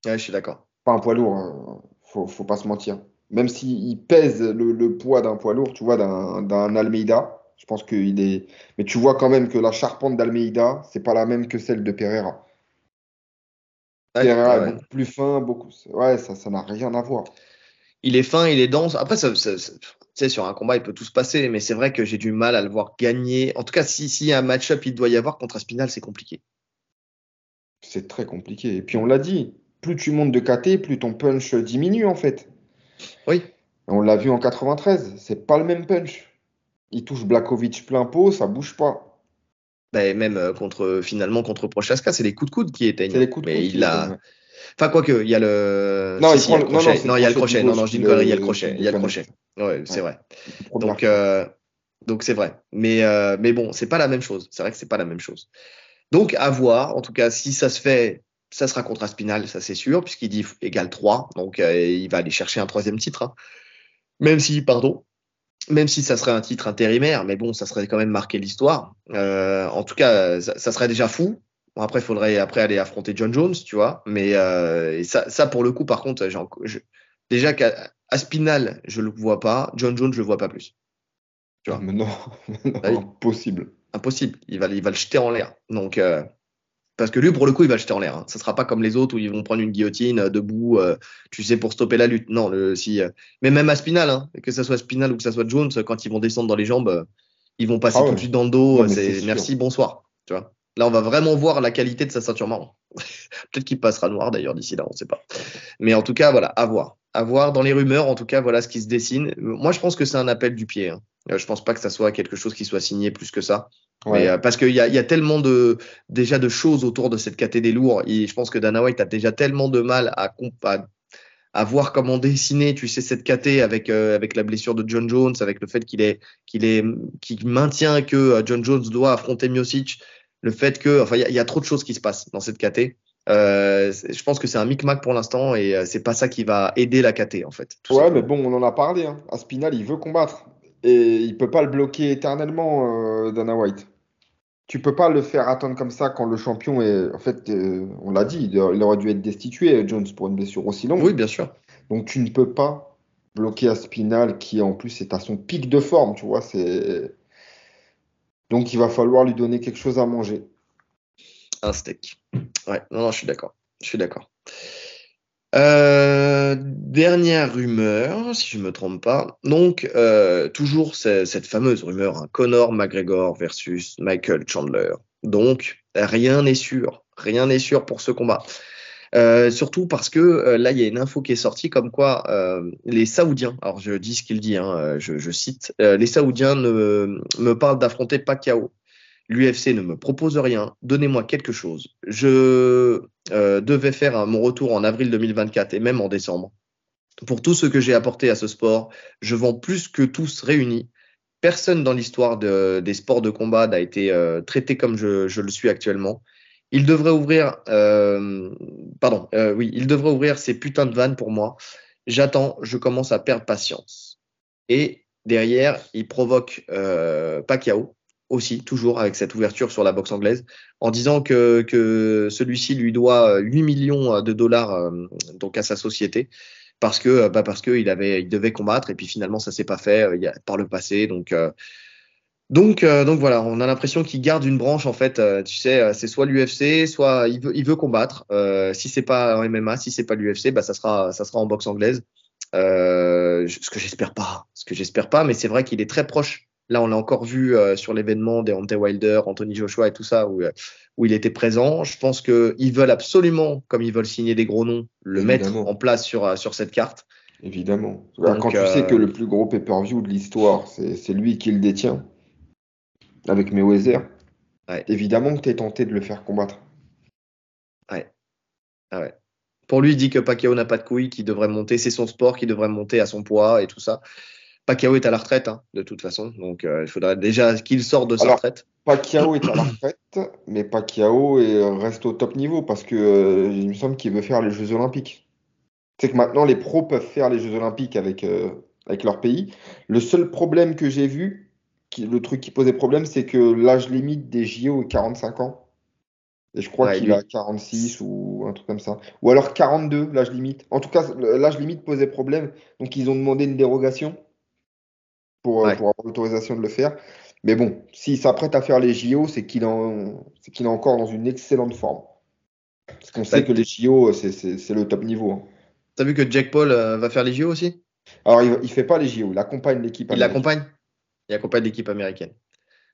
Ouais, je suis d'accord. Pas un poids lourd, euh, faut, faut pas se mentir. Même s'il pèse le, le poids d'un poids lourd, tu vois, d'un d'un Almeida, je pense qu'il est. Mais tu vois quand même que la charpente d'Almeida, c'est pas la même que celle de Pereira. Ouais, ouais. beaucoup plus fin, beaucoup. Ouais, ça, ça n'a rien à voir. Il est fin, il est dense. Après, ça, ça- ça- tu sais, sur un combat, il peut tout se passer, mais c'est vrai que j'ai du mal à le voir gagner. En tout cas, si, si un match-up il doit y avoir contre Aspinal, c'est compliqué. C'est très compliqué. Et puis on l'a dit, plus tu montes de KT, plus ton punch diminue en fait. Oui. On l'a vu en 93, c'est pas le même punch. Il touche Blakovic plein pot, ça bouge pas. Ben, même euh, contre, finalement, contre Prochaska, c'est les coups de coude qui éteignent. C'est les coups de Mais coude il a. éteignent. Enfin, quoique, il y a le. Non, si, il si, il y a le crochet. non, il y a le crochet Non, non, je dis une connerie, il y a le crochet. Il y a le crochet. Ouais, c'est vrai. Donc, euh, Donc c'est vrai. Mais, euh, mais bon, c'est pas la même chose. C'est vrai que c'est pas la même chose. Donc à voir. En tout cas, si ça se fait, ça sera contre Aspinal, ça c'est sûr, puisqu'il dit égal 3. Donc euh, il va aller chercher un troisième titre. Hein. Même si, pardon, même si ça serait un titre intérimaire, mais bon, ça serait quand même marqué l'histoire. Euh, en tout cas, ça, ça, serait déjà fou. Bon, après, il faudrait après aller affronter John Jones, tu vois. Mais euh, ça, ça, pour le coup, par contre, je, déjà qu'Aspinal, je le vois pas. John Jones, je le vois pas plus. Tu vois. Mais non, [LAUGHS] non ah impossible. Impossible. Il va, il va le jeter en l'air. Donc, euh, parce que lui, pour le coup, il va jeter en l'air. Hein. Ça sera pas comme les autres où ils vont prendre une guillotine euh, debout, euh, tu sais, pour stopper la lutte. Non, le, si, euh, mais même à Spinal, hein, que ça soit Spinal ou que ça soit Jones, quand ils vont descendre dans les jambes, ils vont passer ah tout de suite dans le dos. c'est merci, bonsoir. Tu vois. Là, on va vraiment voir la qualité de sa ceinture marron. [LAUGHS] Peut-être qu'il passera noir d'ailleurs d'ici là, on ne sait pas. Mais en tout cas, voilà, à voir. À voir dans les rumeurs, en tout cas, voilà ce qui se dessine. Moi, je pense que c'est un appel du pied. Hein. Je pense pas que ça soit quelque chose qui soit signé plus que ça. Mais, euh, parce qu'il y a, y a, tellement de déjà de choses autour de cette KT des lourds. Et je pense que Dana White a déjà tellement de mal à, à, à voir comment dessiner, tu sais, cette KT avec euh, avec la blessure de John Jones, avec le fait qu'il est qu'il est qu'il maintient que euh, John Jones doit affronter Miocic le fait que, enfin, il y, a trop de choses qui se passent dans cette KT. Euh, je pense que c'est un micmac pour l'instant et euh, c'est pas ça qui va aider la KT en fait. Ouais, mais bon, on en a parlé. Hein. Aspinal, il veut combattre et il peut pas le bloquer éternellement, euh, Dana White. Tu peux pas le faire attendre comme ça quand le champion est. En fait, euh, on l'a dit, il aurait dû être destitué, Jones, pour une blessure aussi longue. Oui, bien sûr. Donc tu ne peux pas bloquer Aspinal qui en plus est à son pic de forme, tu vois. C'est donc il va falloir lui donner quelque chose à manger. Un steak. Ouais, non, non je suis d'accord. Je suis d'accord. Euh, dernière rumeur, si je ne me trompe pas. Donc, euh, toujours cette fameuse rumeur, hein, Conor McGregor versus Michael Chandler. Donc, rien n'est sûr. Rien n'est sûr pour ce combat. Euh, surtout parce que là, il y a une info qui est sortie comme quoi les Saoudiens, alors je dis ce qu'il dit, hein, je, je, cite, les Saoudiens ne, me parlent d'affronter Pacquiao. L'UFC ne me propose rien, donnez-moi quelque chose. Je devais faire mon retour en avril 2024 et même en décembre. Pour tout ce que j'ai apporté à ce sport, je vends plus que tous réunis. Personne dans l'histoire de, des sports de combat n'a été traité comme je, le suis actuellement. Il devrait ouvrir, euh, pardon, euh, oui, il devrait ouvrir ces putains de vannes pour moi. J'attends, je commence à perdre patience. Et derrière, il provoque euh, Pacquiao aussi, toujours avec cette ouverture sur la boxe anglaise, en disant que, que celui-ci lui doit 8 millions de dollars euh, donc à sa société parce que bah parce que il avait il devait combattre et puis finalement ça s'est pas fait euh, par le passé donc donc, euh, donc voilà, on a l'impression qu'il garde une branche en fait. Euh, tu sais, euh, c'est soit l'UFC, soit il veut, il veut combattre. si c'est pas en MMA, si c'est pas l'UFC, bah ça sera, ça sera en boxe anglaise. ce que j'espère pas, ce que j'espère pas, mais c'est vrai qu'il est très proche. Là, on l'a encore vu sur l'événement des Hunter Wilder, Anthony Joshua et tout ça, où, où il était présent. Je pense qu'ils veulent absolument, comme ils veulent signer des gros noms, le mettre en place sur, sur cette carte. Évidemment. Quand tu sais que le plus gros pay-per-view de l'histoire, c'est lui qui le détient avec Mayweather, ouais. évidemment que tu es tenté de le faire combattre. Ouais. Ah ouais. Pour lui, il dit que Pacquiao n'a pas de couilles, qu'il devrait monter, c'est son sport, qu'il devrait monter à son poids et tout ça. Pacquiao est à la retraite, hein, de toute façon, donc euh, il faudrait déjà qu'il sorte de sa retraite. Pacquiao est à la retraite, mais Pacquiao est, reste au top niveau parce que euh, il me semble qu'il veut faire les Jeux Olympiques. C'est que maintenant les pros peuvent faire les Jeux Olympiques avec, euh, avec leur pays. Le seul problème que j'ai vu, le truc qui posait problème, c'est que l'âge limite des JO est 45 ans. Et je crois qu'il a 46 ou un truc comme ça. Ou alors 42, l'âge limite. En tout cas, l'âge limite posait problème. Donc, ils ont demandé une dérogation pour, euh, pour avoir l'autorisation de le faire. Mais bon, s'il s'apprête à faire les JO, c'est qu'il est, encore dans une excellente forme. Parce qu'on sait que les JO, c'est le top niveau. Hein. T'as vu que Jack Paul euh, va faire les JO aussi? Alors, il, il fait pas les JO, il accompagne l'équipe. Il l'accompagne? Il accompagne l'équipe américaine.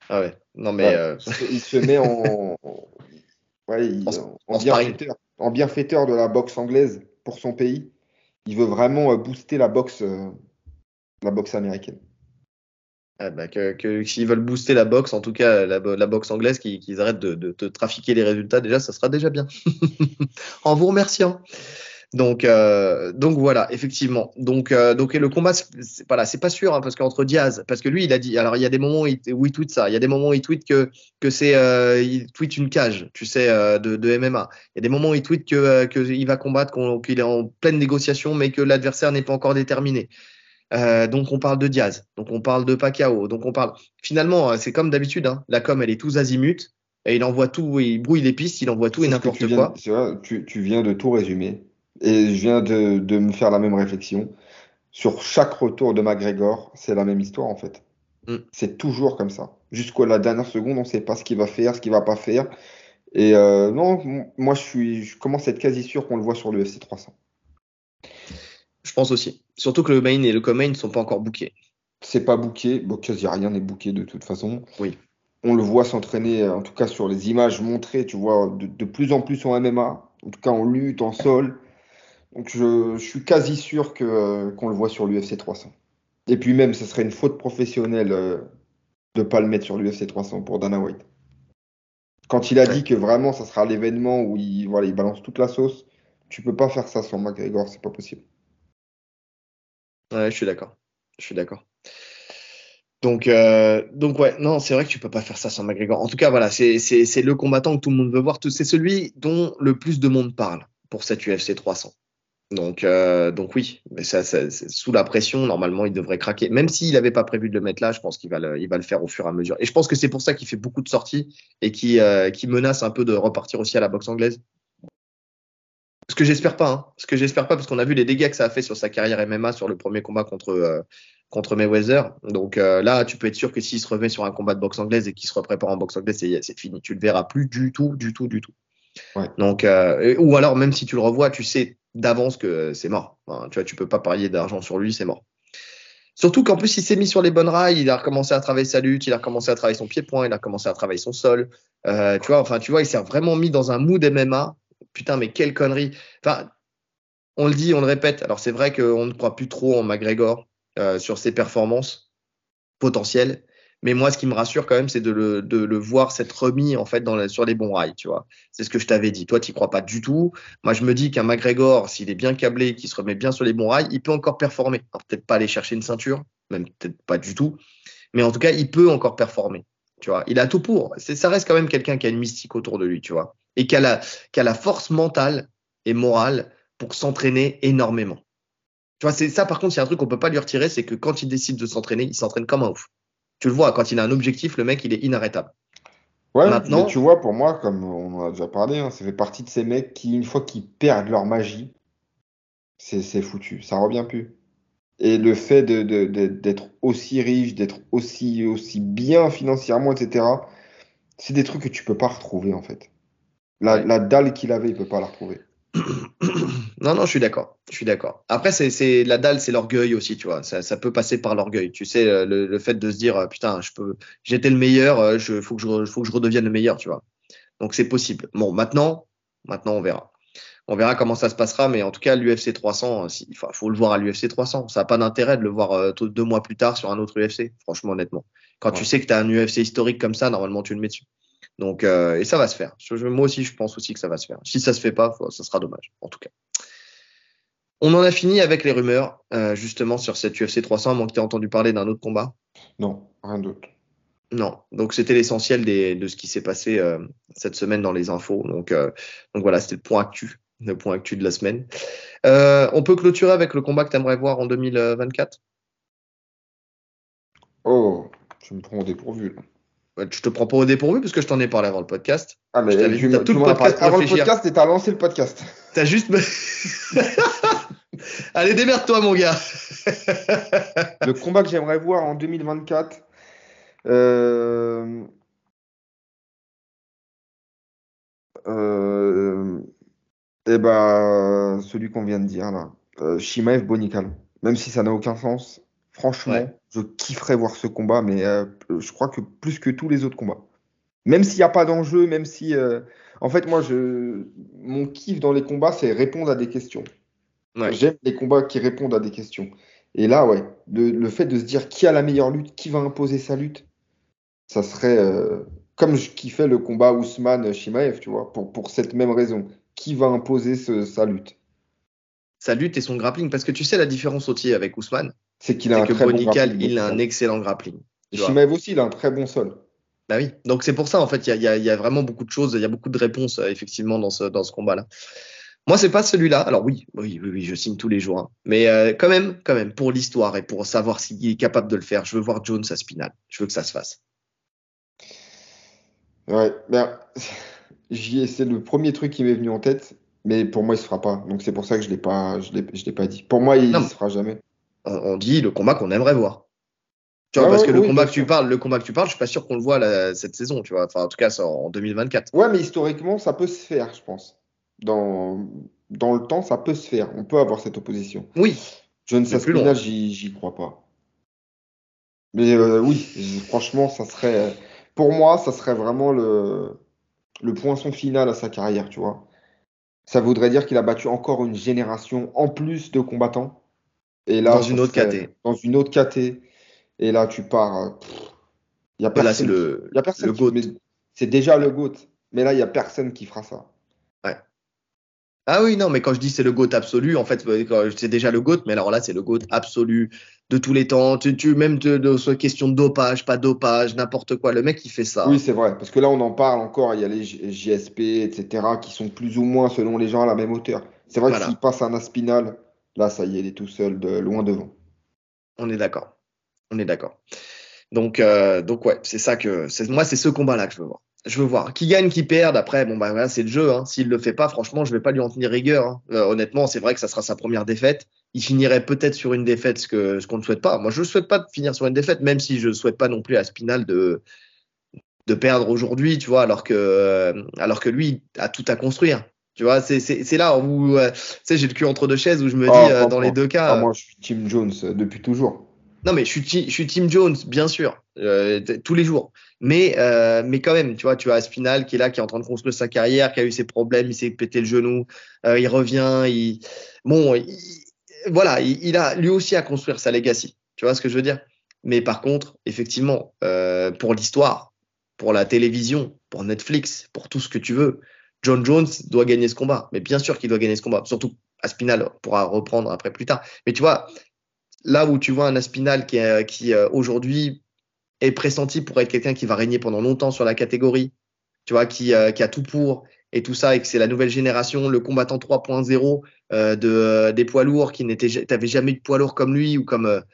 Ah ouais. Non, mais. Euh, il se met en. [LAUGHS] Ouais, en, bienfaiteur, en, bienfaiteur, de la boxe anglaise pour son pays. Il veut vraiment booster la boxe, euh, la boxe américaine. Ah bah que, s'ils veulent booster la boxe, en tout cas la, boxe anglaise, qu'ils arrêtent de, de, trafiquer les résultats, déjà, ça sera déjà bien. [LAUGHS] en vous remerciant. Donc, euh, voilà, effectivement. Donc, euh, donc et le combat, c'est, pas sûr hein, parce qu'entre Diaz, parce que lui, il a dit, alors il y a des moments où il, où tweet ça, il y a des moments où il tweet que c'est, euh, il tweet une cage, tu sais, de, MMA. Il y a des moments où il tweet que euh, que il va combattre, qu'il est en pleine négociation, mais que l'adversaire n'est pas encore déterminé. Euh, donc on parle de Diaz, donc on parle de Pacquiao, donc on parle. Finalement, c'est comme d'habitude, hein, la com, elle est tous azimuts. Et il envoie tout, il brouille les pistes, il envoie tout et n'importe viens, quoi. tu vois, tu, viens de tout résumer. Et je viens de, de me faire la même réflexion. Sur chaque retour de McGregor, c'est la même histoire en fait. Mm. C'est toujours comme ça. Jusqu'à la dernière seconde, on ne sait pas ce qu'il va faire, ce qu'il va pas faire. Et euh, non, moi je suis, je commence à être quasi sûr qu'on le voit sur le UFC 300. Je pense aussi. Surtout que le main et le co-main ne sont pas encore bookés. C'est pas booké, bon, quasi rien n'est booké de toute façon. Oui. On le voit s'entraîner, en tout cas sur les images montrées, tu vois, de, de plus en plus en MMA, en tout cas en lutte, en sol. Donc je, je suis quasi sûr que, euh, qu'on le voit sur l'UFC 300. Et puis même, ce serait une faute professionnelle euh, de pas le mettre sur l'UFC 300 pour Dana White. Quand il a dit que vraiment ça sera l'événement où il, voilà, il balance toute la sauce, tu peux pas faire ça sur McGregor, c'est pas possible. Ouais, je suis d'accord. Je suis d'accord. Donc, euh, donc ouais, non, c'est vrai que tu peux pas faire ça sans McGregor. En tout cas, voilà, c'est le combattant que tout le monde veut voir. C'est celui dont le plus de monde parle pour cette UFC 300. Donc, euh, donc oui, mais ça, ça- sous la pression, normalement, il devrait craquer. Même s'il n'avait pas prévu de le mettre là, je pense qu'il va le, va le faire au fur et à mesure. Et je pense que c'est pour ça qu'il fait beaucoup de sorties et qui, euh, qui menace un peu de repartir aussi à la boxe anglaise. Ce que j'espère pas, hein. Ce que j'espère pas, parce qu'on a vu les dégâts que ça a fait sur sa carrière MMA sur le premier combat contre, euh, contre Mayweather. Donc euh, là, tu peux être sûr que s'il se remet sur un combat de boxe anglaise et qu'il se reprépare en boxe anglaise, c'est fini. Tu le verras plus du tout, du tout, du tout. Ouais. Donc, euh, ou alors même si tu le revois, tu sais d'avance que c'est mort. Enfin, tu vois, tu peux pas parier d'argent sur lui, c'est mort. Surtout qu'en plus, il s'est mis sur les bonnes rails, il a recommencé à travailler sa lutte, il a recommencé à travailler son pied-point, il a commencé à travailler son sol. Euh, tu vois, enfin, tu vois, il s'est vraiment mis dans un mood MMA. Putain, mais quelle connerie. Enfin, on le dit, on le répète. Alors, c'est vrai qu'on ne croit plus trop en McGregor euh, sur ses performances potentielles. Mais moi, ce qui me rassure quand même, c'est de le, de le voir s'être remis en fait dans la- sur les bons rails, tu vois. C'est ce que je t'avais dit. Toi, tu crois pas du tout. Moi, je me dis qu'un McGregor, s'il est bien câblé, qu'il se remet bien sur les bons rails, il peut encore performer. Alors, peut-être pas aller chercher une ceinture, même peut-être pas du tout. Mais en tout cas, il peut encore performer. Tu vois, il a tout pour. Ça reste quand même quelqu'un qui a une mystique autour de lui, tu vois, et qui a a la force mentale et morale pour s'entraîner énormément. Tu vois, c'est ça. Par contre, a un truc qu'on peut pas lui retirer, c'est que quand il décide de s'entraîner, il s'entraîne comme un ouf. Tu le vois, quand il a un objectif, le mec, il est inarrêtable. Ouais, Maintenant- mais tu vois, pour moi, comme on en a déjà parlé, hein, ça fait partie de ces mecs qui, une fois qu'ils perdent leur magie, c'est c'est foutu, ça revient plus. Et le fait de, de- de- d'être aussi riche, d'être aussi, aussi bien financièrement, etc., c'est des trucs que tu peux pas retrouver, en fait. La, Ouais. la dalle qu'il avait, il peut pas la retrouver. [COUGHS] non, non, je suis d'accord. Je suis d'accord. Après, c'est, la dalle, c'est l'orgueil aussi, tu vois. Ça, ça peut passer par l'orgueil. Tu sais, euh, le, le fait de se dire, euh, putain, je peux, j'étais le meilleur, euh, je, faut que je, re- faut que je redevienne le meilleur, tu vois. Donc c'est possible. Bon, maintenant, maintenant, on verra. On verra comment ça se passera, mais en tout cas, l'UFC 300, euh, si- il faut, le voir à l'UFC 300. Ça n'a pas d'intérêt de le voir deux mois plus tard sur un autre UFC, franchement, honnêtement. Quand tu sais que tu as un UFC historique comme ça, normalement, tu le mets dessus. Donc, euh, et ça va se faire. Je- je- moi aussi, je pense aussi que ça va se faire. Si ça se fait pas, faut- ça sera dommage, en tout cas. On en a fini avec les rumeurs, euh, justement, sur cette UFC 300, à moins que tu aies entendu parler d'un autre combat. Non, rien d'autre. Non, donc c'était l'essentiel de ce qui s'est passé euh, cette semaine dans les infos. Donc, donc voilà, c'était le point actu, le point actu de la semaine. On peut clôturer avec le combat que tu aimerais voir en 2024 Oh, tu me prends au dépourvu, là. Je te prends pas au dépourvu parce que je t'en ai parlé avant le podcast. Ah, mais Je tu m'as tout le as podcast avant le podcast et t'as lancé le podcast. T'as juste. [LAUGHS] Allez, démerde-toi, mon gars. Le combat que j'aimerais voir en 2024, euh, euh, eh ben, celui qu'on vient de dire là, euh, Shimaev Bonical. Même si ça n'a aucun sens, franchement, Ouais. je kifferais voir ce combat, mais euh, je crois que plus que tous les autres combats. Même s'il n'y a pas d'enjeu, même si, euh, en fait, moi, je, mon kiff dans les combats, c'est répondre à des questions. Ouais. J'aime les combats qui répondent à des questions. Et là, ouais, le, le fait de se dire qui a la meilleure lutte, qui va imposer sa lutte, ça serait euh, comme je kiffais le combat Ousmane-Shimaev, tu vois, pour, pour cette même raison. Qui va imposer ce- sa lutte? sa lutte et son grappling. Parce que tu sais la différence aussi avec Ousmane, C'est qu'il a un que très bon Bonical, grappling. il a un excellent grappling. Shimaev aussi, il a un très bon sol. Bah oui. Donc c'est pour ça, en fait, il y a, y y vraiment beaucoup de choses, il y a beaucoup de réponses, euh, effectivement, dans ce, dans ce combat-là. Moi, c'est pas celui-là. Alors oui, oui, oui, oui, je signe tous les jours. hein. Mais euh, quand même, quand même, pour l'histoire et pour savoir s'il est capable de le faire, je veux voir Jones à Spinal. Je veux que ça se fasse. Ouais, ben, [LAUGHS] c'est le premier truc qui m'est venu en tête, mais pour moi, il se fera pas. Donc c'est pour ça que je l'ai pas, je l'ai, pas dit. Pour moi, il Non. se fera jamais. On, on dit le combat qu'on aimerait voir. Tu vois, Ouais, parce ouais, que le combat que tu parles, le combat que tu parles, je suis pas sûr qu'on le voit cette saison, tu vois. Enfin, en tout cas, en 2024. Ouais, mais historiquement, ça peut se faire, je pense. Dans, dans le temps, ça peut se faire. On peut avoir cette opposition. Oui, Mais plus loin. Aspinall, j'y, crois pas. Mais euh, oui, franchement, ça serait, pour moi, ça serait vraiment le, le poinçon final à sa carrière, tu vois. Ça voudrait dire qu'il a battu encore une génération en plus de combattants. Et là, Dans une autre KT. Dans une autre KT. Et là, tu pars. Il y a Bah, là, c'est personne. le, y a personne le C'est déjà le GOAT. Mais là, il y a personne qui fera ça. Ah oui, non, mais quand je dis c'est le GOAT absolu, en fait, euh, c'est déjà le GOAT, mais alors là, c'est le GOAT absolu de tous les temps. Tu, tu même de, de, sur question de dopage, pas dopage, n'importe quoi. Le mec, il fait ça. Oui, c'est vrai. Parce que là, on en parle encore. Il y a les JSP, etc., qui sont plus ou moins, selon les gens, à la même hauteur. C'est vrai Voilà. que s'il passe un Aspinal, là, ça y est, il est tout seul, de loin devant. On est d'accord. On est d'accord. Donc, euh, donc ouais, c'est ça que moi, c'est ce combat-là que je veux voir. Je veux voir qui gagne, qui perde. Après, bon bah voilà, c'est le jeu. Hein. S'il le fait pas, franchement, je vais pas lui en tenir rigueur. hein. Euh, honnêtement, c'est vrai que ça sera sa première défaite. Il finirait peut-être sur une défaite, ce que ce qu'on ne souhaite pas. Moi, je ne souhaite pas finir sur une défaite, même si je ne souhaite pas non plus à Spinal de de perdre aujourd'hui, tu vois, alors que euh, alors que lui a tout à construire. Tu vois, c'est c'est c'est là où euh, tu sais, j'ai le cul entre deux chaises où je me dis Ah, euh, dans les deux cas. Ah, euh, moi, je suis Tim Jones euh, depuis toujours. non, mais je suis, je suis Team Jones, bien sûr, euh, tous les jours. Mais, euh, mais quand même, tu vois, tu as Aspinal qui est là, qui est en train de construire sa carrière, qui a eu ses problèmes, il s'est pété le genou, euh, il revient, il, bon, il- voilà, il, il a lui aussi à construire sa legacy. Tu vois ce que je veux dire? Mais par contre, effectivement, euh, pour l'histoire, pour la télévision, pour Netflix, pour tout ce que tu veux, John Jones doit gagner ce combat. Mais bien sûr qu'il doit gagner ce combat. Surtout Aspinal pourra reprendre après plus tard. Mais tu vois, là où tu vois un Aspinal qui, qui euh, aujourd'hui est pressenti pour être quelqu'un qui va régner pendant longtemps sur la catégorie, tu vois, qui, euh, a tout pour et tout ça, et que c'est la nouvelle génération, le combattant 3.0 euh, de, euh, des poids lourds qui n'était, t'avais jamais eu de poids lourd comme lui ou comme, euh, co-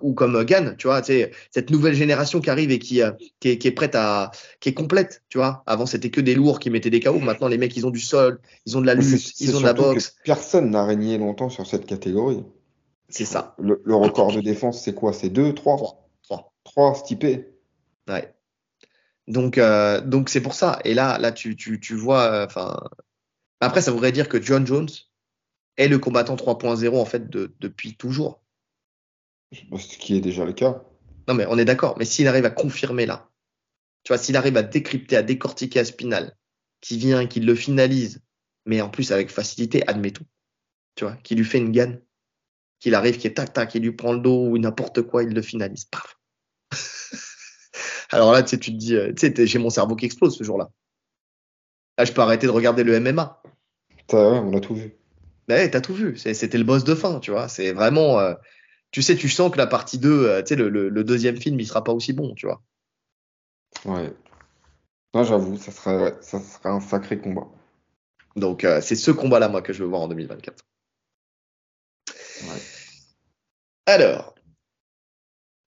ou comme euh, Gann, tu vois, tu sais, cette nouvelle génération qui arrive et qui, euh, qui, est, qui est prête à, qui est complète, tu vois. Avant, c'était que des lourds qui mettaient des KO. Maintenant, les mecs, ils ont du sol, ils ont de la lutte, ils ont de la surtout que boxe. personne n'a régné longtemps sur cette catégorie. C'est ça. Le, le record de défense, c'est quoi? C'est 2, 3? Trois. Trois. 3 stipés. Ouais. Donc, euh, donc c'est pour ça. Et là, là, tu, tu, tu vois, euh, après, ça voudrait dire que John Jones est le combattant 3.0 en fait de, depuis toujours. Ce qui est déjà le cas. Non, mais on est d'accord. Mais s'il arrive à confirmer là, tu vois, s'il arrive à décrypter, à décortiquer Aspinal, qui vient, qui le finalise, mais en plus avec facilité, admettons, tu vois, qui lui fait une gagne, qu'il arrive, qui est tac tac, il lui prend le dos ou n'importe quoi, il le finalise. Paf. [LAUGHS] Alors là, tu sais, tu te dis, euh, tu sais, j'ai mon cerveau qui explose ce jour-là. Là, je peux arrêter de regarder le MMA. Ouais, on a tout vu. Ouais, t'as tout vu. C'était le boss de fin, tu vois. C'est vraiment, euh, tu sais, tu sens que la partie 2, euh, tu sais, le, le- le deuxième film, il sera pas aussi bon, tu vois. Ouais. Non, j'avoue, ça serait, ouais, ça serait un sacré combat. Donc, euh, c'est ce combat-là, moi, que je veux voir en 2024. Ouais. Alors,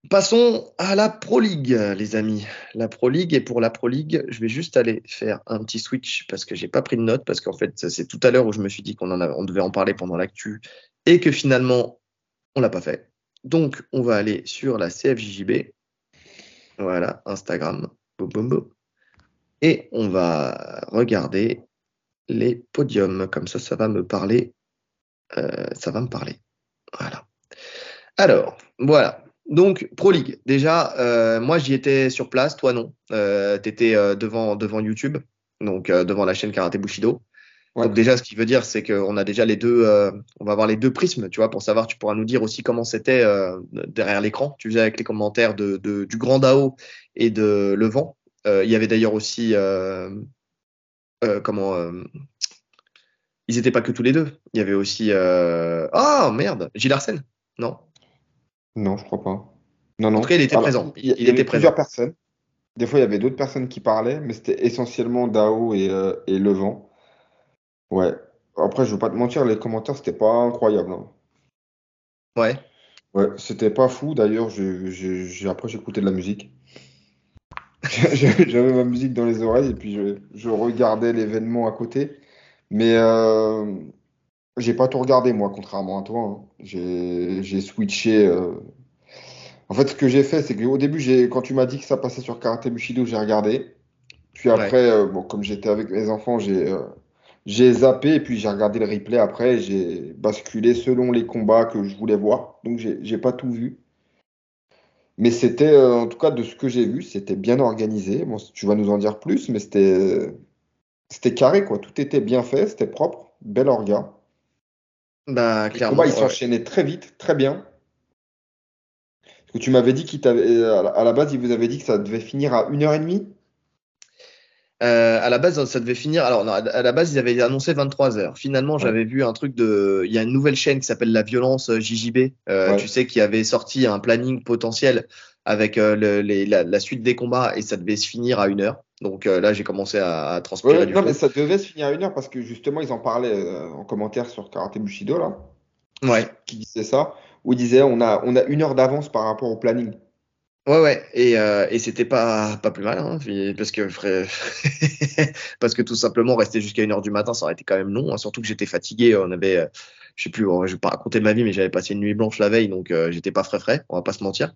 passons à la Pro League, les amis. La Pro League, et pour la Pro League, je vais juste aller faire un petit switch parce que j'ai pas pris de notes, parce qu'en fait, c'est tout à l'heure où je me suis dit qu'on on devait en parler pendant l'actu et que finalement, on l'a pas fait. Donc, on va aller sur la CFJJB. Voilà, Instagram. Boum, boum. Et on va regarder les podiums. Comme ça, ça va me parler. euh, ça va me parler. Voilà. Alors, voilà. Donc, Pro League. Déjà, euh, moi, j'y étais sur place, toi non. Euh, tu étais devant, devant YouTube, donc euh, devant la chaîne Karaté Bushido. Ouais. Donc déjà, ce qui veut dire, c'est qu'on a déjà les deux, euh, on va avoir les deux prismes, tu vois, pour savoir, tu pourras nous dire aussi comment c'était euh, derrière l'écran. Tu faisais avec les commentaires de, de- du Grand Dao et de Levent. Euh, il y avait d'ailleurs aussi, comment, ils étaient pas que tous les deux. Il y avait aussi. Ah merde, Gilles Arsène Non? Non, je crois pas. Non, non. En tout cas, il était présent. Il, y avait plusieurs personnes. Des fois, il y avait d'autres personnes qui parlaient, mais c'était essentiellement Dao et, et. Ouais. Après, je veux pas te mentir, les commentaires, c'était pas incroyable. Hein. Ouais. Ouais, c'était pas fou. D'ailleurs, j'ai, après, j'écoutais de la musique. [LAUGHS] J'avais ma musique dans les oreilles et puis je, regardais l'événement à côté. Mais euh, j'ai pas tout regardé, moi, contrairement à toi. Hein. J'ai switché. Euh. En fait, ce que j'ai fait, c'est qu'au début, quand tu m'as dit que ça passait sur Karate Bushido, j'ai regardé. Puis après, euh, bon, comme j'étais avec mes enfants, j'ai j'ai zappé et puis j'ai regardé le replay après. J'ai basculé selon les combats que je voulais voir. Donc, j'ai pas tout vu. Mais c'était, euh, en tout cas, de ce que j'ai vu, c'était bien organisé. Bon, tu vas nous en dire plus, mais c'était, c'était carré, quoi. Tout était bien fait, c'était propre, bel orga. Bah, clairement. Les combats, ils s'enchaînaient très vite, très bien. Parce que tu m'avais dit qu'à la base, il vous avait dit que ça devait finir à 1h30 euh, à la base, ça devait finir. Alors, non, à la base, ils avaient annoncé 23 heures. Finalement, j'avais vu un truc de. Il y a une nouvelle chaîne qui s'appelle La Violence euh, JJB. Euh, Tu sais, qui avait sorti un planning potentiel avec euh, le, les, la, suite des combats et ça devait se finir à une heure. Donc euh, là, j'ai commencé à, à transpirer. non, mais ça devait se finir à une heure parce que justement, ils en parlaient en commentaire sur Karate Bushido là. Ouais. Qui disait ça. Où ils disaient on a, on a une heure d'avance par rapport au planning. Ouais, ouais, et, euh, et c'était pas, pas plus mal, hein, parce que [LAUGHS] parce que tout simplement rester jusqu'à une heure du matin, ça aurait été quand même long, hein, surtout que j'étais fatigué, on avait, euh, je sais plus, je vais pas raconter ma vie, mais j'avais passé une nuit blanche la veille, donc euh, j'étais pas frais frais, on va pas se mentir.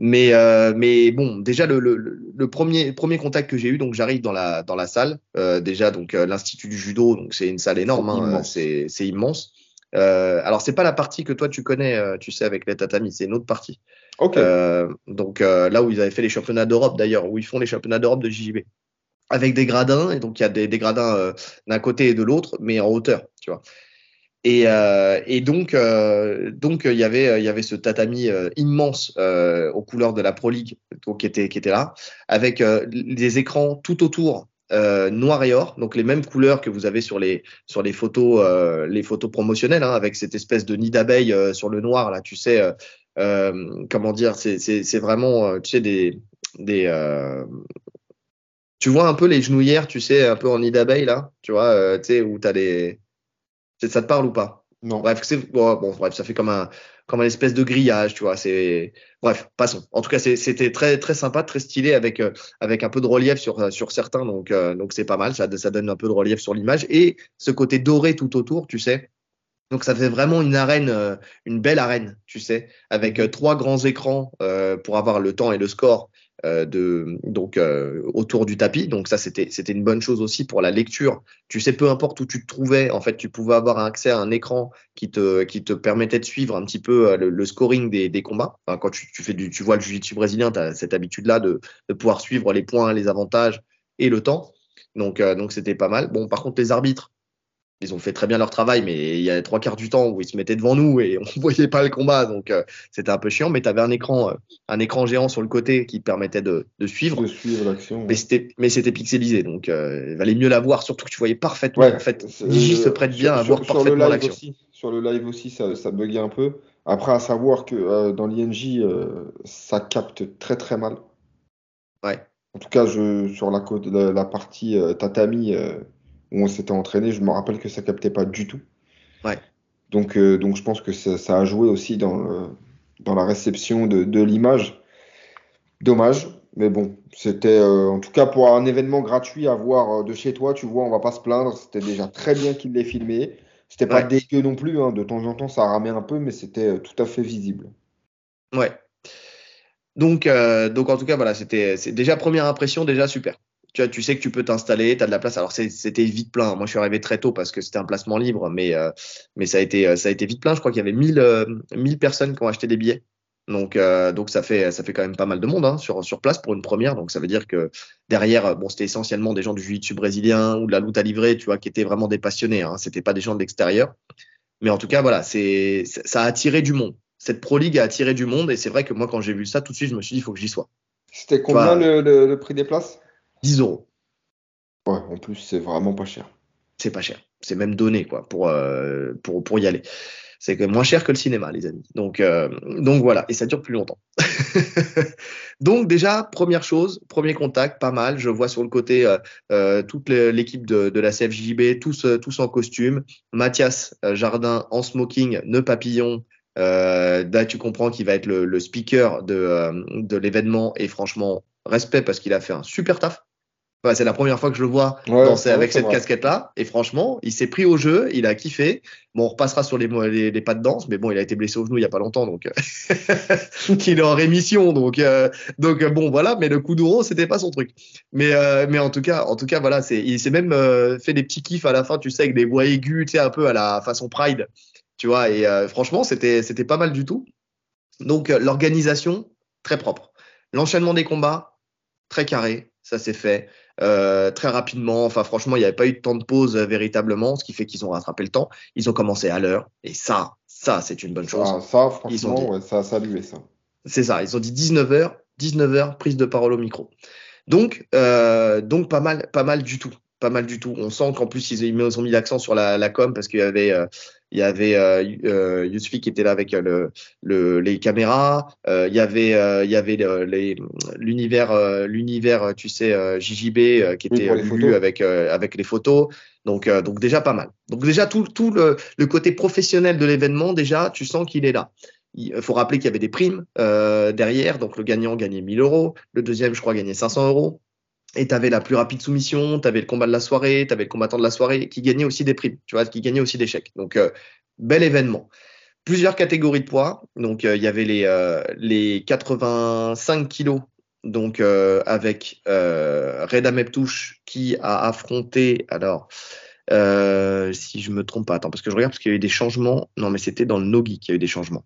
Mais euh, mais bon, déjà le, le, le premier premier contact que j'ai eu, donc j'arrive dans la dans la salle, déjà donc l'institut du judo, donc c'est une salle énorme, hein, c'est c'est immense. alors c'est pas la partie que toi tu connais, tu sais avec les tatamis, c'est une autre partie. Euh, donc euh, là où ils avaient fait les championnats d'Europe d'ailleurs, où ils font les championnats d'Europe de JJB. Avec des gradins, et donc il y a des, gradins euh, d'un côté et de l'autre, mais en hauteur, tu vois. Et, donc, donc il y avait, y avait ce tatami immense aux couleurs de la Pro League, donc, qui était, qui était là, avec des écrans tout autour noir et or, donc les mêmes couleurs que vous avez sur les sur les photos les photos promotionnelles, hein, avec cette espèce de nid d'abeille sur le noir là, tu sais, comment dire, c'est vraiment, euh, tu sais, des, des euh, tu vois un peu les genouillères, tu sais, un peu en nid d'abeille là, tu vois, tu sais, où t'as des, ça te parle ou pas? Non. Bref, c'est bon, bref, ça fait comme un comme un espèce de grillage, tu vois. C'est bref, passons. En tout cas, c'était très très sympa, très stylé avec avec un peu de relief sur sur certains, donc donc c'est pas mal. Ça ça donne un peu de relief sur l'image et ce côté doré tout autour, tu sais. Donc ça fait vraiment une arène, euh, une belle arène, tu sais, avec euh, trois grands écrans euh, pour avoir le temps et le score de donc autour du tapis. Donc ça c'était c'était une bonne chose aussi pour la lecture. Tu sais, peu importe où tu te trouvais, en fait, tu pouvais avoir accès à un écran qui te qui te permettait de suivre un petit peu le, scoring des, des combats. Enfin, quand tu, tu fais du tu vois le jiu-jitsu brésilien, tu as cette habitude là de, de pouvoir suivre les points, les avantages et le temps. Donc donc c'était pas mal. Bon, par contre les arbitres ils ont fait très bien leur travail, mais il y a trois quarts du temps où ils se mettaient devant nous et [LAUGHS] on voyait pas le combat, donc euh, c'était un peu chiant. Mais tu avais un écran, euh, un écran géant sur le côté qui permettait de, de suivre. De suivre l'action. Mais c'était, mais c'était pixelisé, donc euh, il valait mieux la voir, surtout que tu voyais parfaitement. en fait, Digi se prête bien à voir parfaitement l'action. Sur le live aussi, ça, ça buguait un peu. Après, à savoir que dans l'INJ, ça capte très très mal. Ouais. En tout cas, je, sur la, la, la partie tatami où on s'était entraîné, je me rappelle que ça captait pas du tout. Ouais. Donc, euh, donc je pense que ça, ça, a joué aussi dans, dans la réception de, de l'image. Dommage, mais bon, c'était euh, en tout cas pour un événement gratuit à voir euh, de chez toi, tu vois, on va pas se plaindre. C'était déjà très bien qu'il l'ait filmé. C'était pas dégueu non plus, hein. de temps en temps ça ramait un peu, mais c'était tout à fait visible. Ouais. Donc, donc en tout cas, voilà, c'était déjà première impression, déjà super tu, sais que tu peux t'installer, tu as de la place. Alors c'était vite plein. Moi, je suis arrivé très tôt parce que c'était un placement libre, mais, euh, mais ça, a été, euh, ça a été vite plein. Je crois qu'il y avait 1000, 1000 euh, personnes qui ont acheté des billets. Donc, donc ça, fait, ça fait quand même pas mal de monde hein, sur, sur place pour une première. Donc ça veut dire que derrière, bon, c'était essentiellement des gens du jiu-jitsu brésilien ou de la lutte à livrer, tu vois, qui étaient vraiment des passionnés. Hein. C'était pas des gens de l'extérieur. Mais en tout cas, voilà, c'est ça a attiré du monde. Cette Pro League a attiré du monde et c'est vrai que moi, quand j'ai vu ça, tout de suite, je me suis dit, il faut que j'y sois. C'était combien le, prix des places? 10 euros. Ouais, en plus, c'est vraiment pas cher. C'est pas cher. c'est même donné quoi pour pour pour y aller. C'est moins cher que le cinéma, les amis. Donc, euh, donc voilà, et ça dure plus longtemps. [LAUGHS] donc déjà, première chose, premier contact, pas mal. Je vois sur le côté euh, euh toute l'équipe de, de, la CFJB, tous, euh, tous en costume. Mathias euh, Jardin en smoking, nœud papillon. là, tu comprends qu'il va être le, le speaker de, de l'événement et franchement, respect parce qu'il a fait un super taf c'est la première fois que je le vois danser avec cette casquette-là. Et franchement, il s'est pris au jeu, il a kiffé. Bon, on repassera sur les, les, pas de danse, mais bon, il a été blessé au genou il y a pas longtemps, donc [LAUGHS] il est en rémission. Donc, euh, donc bon, voilà. Mais le coup d'euro, c'était pas son truc. Mais, euh, mais en tout cas, en tout cas, voilà, c'est, il s'est même euh, fait des petits kiffs à la fin, tu sais, avec des voix aiguës, tu sais, un peu à la façon Pride, tu vois. Et franchement, c'était, c'était pas mal du tout. Donc, l'organisation très propre. L'enchaînement des combats très carré, ça s'est fait. Euh, très rapidement. Enfin, franchement, il n'y avait pas eu de temps de pause euh, véritablement, ce qui fait qu'ils ont rattrapé le temps. Ils ont commencé à l'heure. Et ça, ça, c'est une bonne chose. Ah, ça, franchement, ça a salué ça. C'est ça. Ils ont dit 19h, 19h, prise de parole au micro. Donc, euh, donc pas mal, pas mal du tout pas mal du tout. On sent qu'en plus ils, ont mis l'accent sur la, la com parce qu'il y avait il y avait euh, euh qui était là avec euh, le, le les caméras. il y avait il y avait l'univers l'univers tu sais JJB qui était oui, avec avec les photos. Donc donc déjà pas mal. Donc déjà tout tout le, le côté professionnel de l'événement déjà tu sens qu'il est là. Il faut rappeler qu'il y avait des primes derrière. Donc le gagnant gagnait 1000 euros, le deuxième je crois gagnait 500 euros. Et tu avais la plus rapide soumission, tu avais le combat de la soirée, tu avais le combattant de la soirée qui gagnait aussi des primes, tu vois, qui gagnait aussi des chèques. Donc, euh, bel événement. Plusieurs catégories de poids. Donc, euh, il y avait les, euh, les 85 kilos, donc avec Reda Meptouche qui a affronté, alors, si je me trompe pas, attends, parce que je regarde parce qu'il y a eu des changements. Non, mais c'était dans le Nogi qu'il y a eu des changements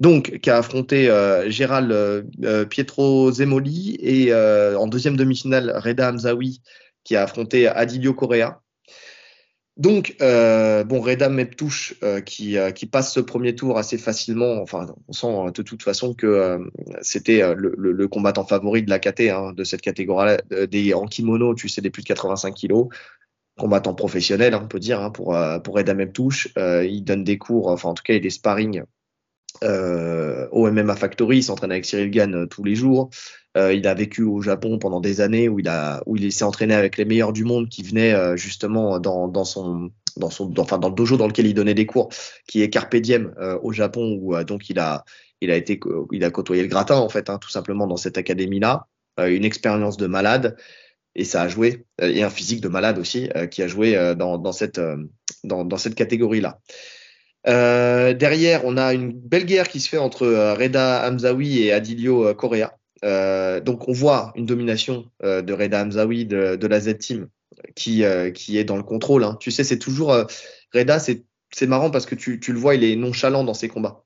donc qui a affronté euh, Gérald euh, euh, Pietro Zemoli et en deuxième demi-finale Reda Hamzaoui qui a affronté Adilio Correa. Donc, bon, Reda Meptouche qui, qui passe ce premier tour assez facilement. Enfin, on sent de toute façon que c'était le, le, combattant favori de la KT, hein, de cette catégorie des en kimono, tu sais, des plus de 85 kilos combattant professionnel, hein, on peut dire, hein, pour, pour Reda Meptouche. il donne des cours, enfin en tout cas, il des sparring euh, au MMA Factory, il s'entraîne avec Cyril Gann euh, tous les jours. Euh, il a vécu au Japon pendant des années où il s'est entraîné avec les meilleurs du monde qui venaient euh, justement dans, son enfin dans le dojo dans lequel il donnait des cours, qui est Carpe Diem au Japon où donc il a côtoyé le gratin en fait hein, tout simplement dans cette académie là, une expérience de malade et ça a joué et un physique de malade aussi qui a joué dans dans cette catégorie là. Euh, derrière, on a une belle guerre qui se fait entre euh, Reda Hamzaoui et Adilio euh, Correa. Euh, donc on voit une domination euh, de Reda Hamzaoui de, la Z-Team qui, qui est dans le contrôle. Hein. Tu sais, c'est toujours Reda, c'est marrant parce que tu, tu, le vois, il est nonchalant dans ses combats.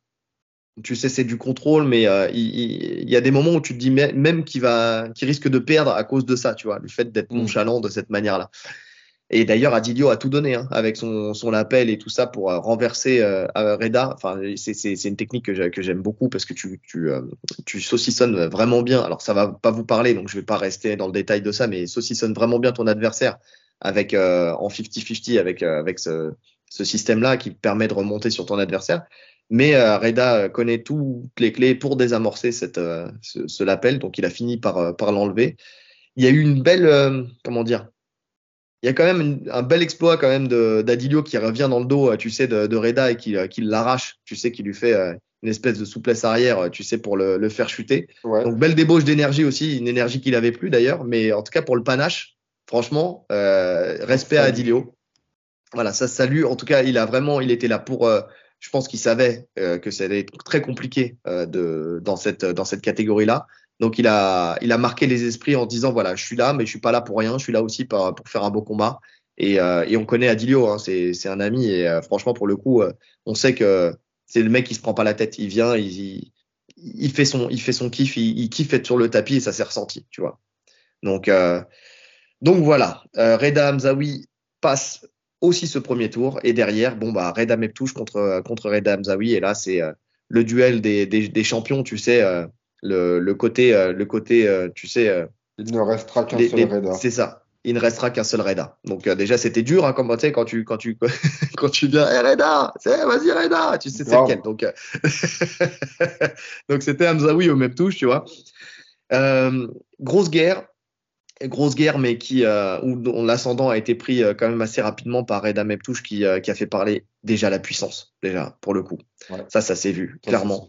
Tu sais, c'est du contrôle, mais il, il, y a des moments où tu te dis même qu'il va, qu'il risque de perdre à cause de ça, tu vois, le fait d'être mmh. nonchalant de cette manière-là. Et d'ailleurs, Adilio a tout donné hein, avec son, son appel et tout ça pour euh, renverser euh, Reda. Enfin, c'est une technique que j'aime beaucoup parce que tu, tu, euh, tu saucissonnes vraiment bien. Alors, ça va pas vous parler, donc je vais pas rester dans le détail de ça, mais saucissonne vraiment bien ton adversaire avec euh, en 50-50 avec, avec ce, ce système-là qui permet de remonter sur ton adversaire. Mais Reda connaît toutes les clés pour désamorcer cette, ce, ce lapel, donc il a fini par, par l'enlever. Il y a eu une belle, comment dire, il y a quand même un bel exploit quand même d'Adilio qui revient dans le dos, euh, tu sais, de, de Reda et qui, euh, qui l'arrache, tu sais, qui lui fait euh, une espèce de souplesse arrière, tu sais, pour le, le faire chuter. Donc belle débauche d'énergie aussi, une énergie qu'il avait plus d'ailleurs, mais en tout cas pour le panache, franchement, euh, respect à Adilio. Voilà, ça salue. En tout cas, il a vraiment, il était là pour. Je pense qu'il savait que ça allait être très compliqué de dans cette dans cette catégorie là. Donc il a, il a marqué les esprits en disant voilà, je suis là, mais je suis pas là pour rien, je suis là aussi pour, pour faire un beau combat. Et, euh, et on connaît Adilio, hein, c'est un ami et euh, franchement pour le coup, euh, on sait que c'est le mec qui se prend pas la tête, il vient, il, il, fait son, il fait son kiff, il, il kiffe être sur le tapis et ça s'est ressenti, tu vois. Donc donc voilà, Reda Hamzaoui passe aussi ce premier tour et derrière bon bah Reda Meptouche contre contre Reda Hamzaoui et là c'est le duel des, des, des, champions, tu sais le, le côté, euh, le côté, euh, tu sais. Euh, il ne restera qu'un seul Reda. C'est ça. il ne restera qu'un seul Reda. Donc euh, déjà c'était dur hein, comme tu sais quand tu quand tu [LAUGHS] quand tu viens hey, Reda, vas-y Reda, tu sais c'est lequel. Donc euh, [LAUGHS] donc c'était Hamzaoui au même touche, tu vois. Euh, grosse guerre, grosse guerre, mais qui où l'ascendant a été pris quand même assez rapidement par Reda Meptouche qui, qui a fait parler déjà la puissance déjà pour le coup. Ça ça s'est vu clairement.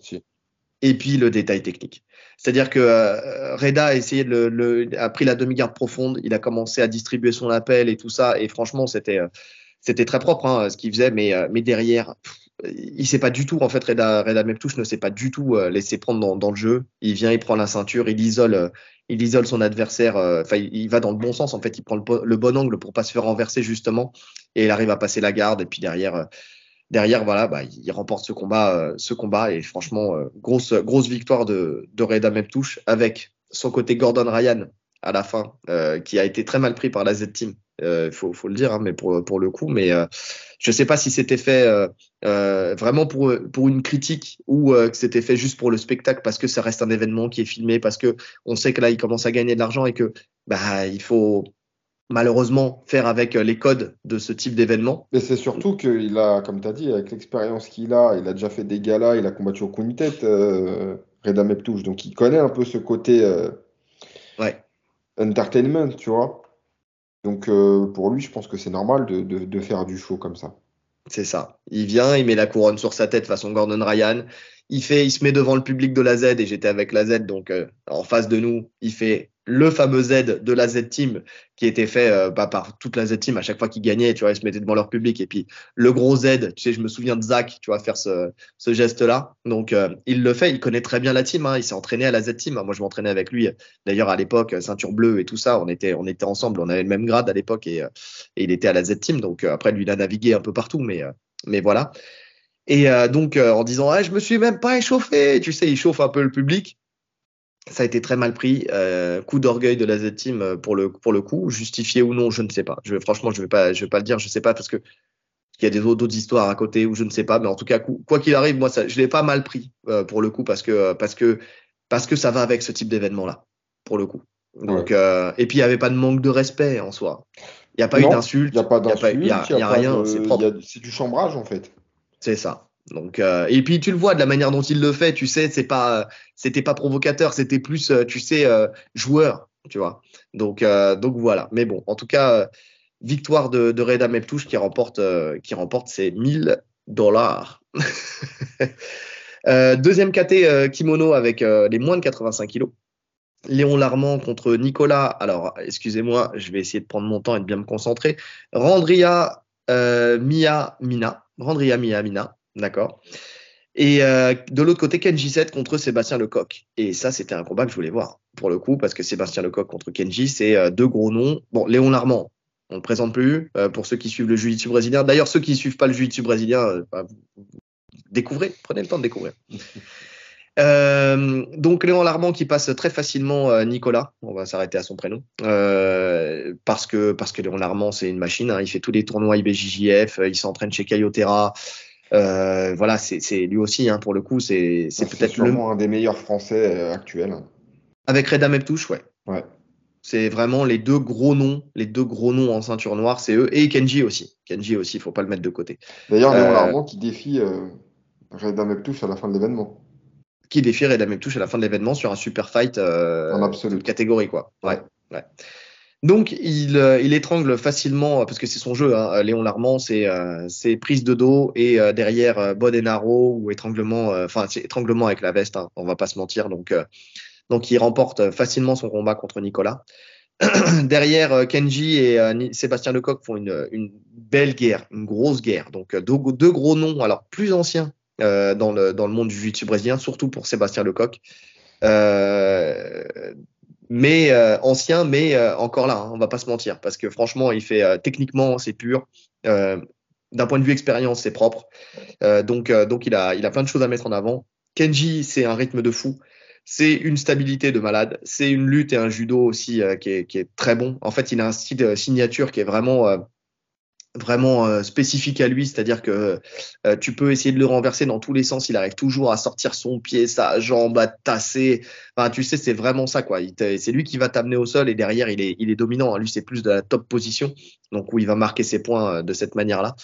Et puis le détail technique. C'est-à-dire que euh, Reda a essayé de le, a pris la demi-garde profonde, il a commencé à distribuer son appel et tout ça, et franchement c'était euh, c'était très propre hein, ce qu'il faisait, mais euh, mais derrière il sait pas du tout en fait Reda Reda Meptouche ne s'est pas du tout laissé prendre dans, dans, le jeu. Il vient, il prend la ceinture, il isole il isole son adversaire. Enfin il, va dans le bon sens en fait, il prend le, bon angle pour pas se faire renverser justement, et il arrive à passer la garde et puis derrière derrière, voilà, bah, il remporte ce combat, euh, ce combat et franchement, euh, grosse, grosse victoire de, de Reda Meptouche avec son côté Gordon Ryan à la fin, euh, qui a été très mal pris par la Z Team. Il faut, faut, le dire, hein, mais pour, pour le coup, mais je sais pas si c'était fait vraiment pour, pour une critique ou que c'était fait juste pour le spectacle parce que ça reste un événement qui est filmé, parce que on sait que là, il commence à gagner de l'argent et que bah, il faut malheureusement faire avec euh, les codes de ce type d'événement. Mais c'est surtout qu'il a, comme tu as dit, avec l'expérience qu'il a, il a déjà fait des galas, il a combattu au euh, Reda Meptouche, donc il connaît un peu ce côté euh, ouais. entertainment, tu vois. Donc euh, pour lui, je pense que c'est normal de, faire du show comme ça. C'est ça. Il vient, il met la couronne sur sa tête façon Gordon Ryan. Il fait, il se met devant le public de la Z et j'étais avec la Z, donc en face de nous, il fait le fameux Z de la Z Team qui était fait euh, bah, par toute la Z Team à chaque fois qu'ils gagnaient, tu vois, ils se mettaient devant leur public. Et puis le gros Z, tu sais, je me souviens de Zach, tu vois, faire ce, ce geste-là. Donc euh, il le fait, il connaît très bien la team, hein, il s'est entraîné à la Z Team. Moi, je m'entraînais avec lui. D'ailleurs, à l'époque, ceinture bleue et tout ça, on était, on était ensemble, on avait le même grade à l'époque et, euh, et, il était à la Z Team. Donc après, lui, il a navigué un peu partout, mais, mais voilà. Et donc en disant, ah, je me suis même pas échauffé, tu sais, il chauffe un peu le public ça a été très mal pris. Euh, coup d'orgueil de la Z-Team euh, pour le, pour le coup. Justifié ou non, je ne sais pas. Je, franchement, je ne vais, pas, je vais pas le dire. Je ne sais pas parce que il y a des autres histoires à côté ou je ne sais pas. Mais en tout cas, quoi qu'il arrive, moi, ça, je l'ai pas mal pris euh, pour le coup parce que, parce, que, parce que ça va avec ce type d'événement-là, pour le coup. Donc, euh, et puis, il n'y avait pas de manque de respect en soi. Il n'y a pas eu d'insulte. Il n'y a pas d'insulte. Il n'y a, y a, rien. C'est propre. C'est du chambrage, en fait. C'est ça. Donc euh, et puis tu le vois de la manière dont il le fait, tu sais, c'est pas c'était pas provocateur, c'était plus euh, tu sais euh, joueur, tu vois. Donc donc voilà. Mais bon, en tout cas victoire de, de Reda Meptouche qui remporte qui remporte ses 1000 dollars. [LAUGHS] deuxième KT kimono avec les moins de 85 kilos. Léon Larmand contre Nicolas. Alors, excusez-moi, je vais essayer de prendre mon temps et de bien me concentrer. Randria Mia Mina. Randria Mia Mina. D'accord. Et euh, de l'autre côté, Kenji 7 contre Sébastien Lecoq. Et ça, c'était un combat que je voulais voir, pour le coup, parce que Sébastien Lecoq contre Kenji, c'est euh, deux gros noms. Bon, Léon Larmand, on ne le présente plus, euh, pour ceux qui suivent le jiu-jitsu brésilien. D'ailleurs, ceux qui ne suivent pas le jiu-jitsu brésilien, bah, découvrez, prenez le temps de découvrir. Donc Léon Larmand qui passe très facilement Nicolas, on va s'arrêter à son prénom, parce que parce que Léon Larmand c'est une machine, hein. il fait tous les tournois IBJJF, il s'entraîne chez Cayotera, euh, voilà, c'est lui aussi, hein, pour le coup, c'est peut-être le. un des meilleurs Français euh, actuels. Avec Reda Meptouche, ouais. Ouais. C'est vraiment les deux gros noms, les deux gros noms en ceinture noire, c'est eux. Et Kenji aussi. Kenji aussi, il faut pas le mettre de côté. D'ailleurs, Léon euh, Larmand qui défie euh, Reda Meptouche à la fin de l'événement. Qui défie Reda Meptouche à la fin de l'événement sur un super fight euh, en absolu. catégorie, quoi. Ouais. ouais. Donc il, euh, il, étrangle facilement parce que c'est son jeu. Hein, Léon Larmand, c'est euh, prise de dos et euh, derrière euh, Bodenaro ou étranglement, enfin étranglement avec la veste. Hein, on va pas se mentir. Donc donc il remporte facilement son combat contre Nicolas. [CLEARS THROAT] derrière Kenji et Sébastien Lecoq font une, une, belle guerre, une grosse guerre. Donc deux, deux gros noms, alors plus anciens dans le dans le monde du jiu-jitsu brésilien, surtout pour Sébastien Lecoq. Euh, mais euh, ancien, mais euh, encore là, hein, on va pas se mentir, parce que franchement, il fait euh, techniquement, c'est pur. D'un point de vue expérience, c'est propre. donc, donc il a, il a plein de choses à mettre en avant. Kenji, c'est un rythme de fou. C'est une stabilité de malade. C'est une lutte et un judo aussi qui est, qui, est, très bon. En fait, il a un style signature qui est vraiment vraiment euh, spécifique à lui, c'est-à-dire que euh, tu peux essayer de le renverser dans tous les sens, il arrive toujours à sortir son pied, sa jambe, à tasser. Enfin, tu sais, c'est vraiment ça, quoi. C'est lui qui va t'amener au sol et derrière, il est, il est dominant. Hein. Lui, c'est plus de la top position, donc où il va marquer ses points euh, de cette manière-là.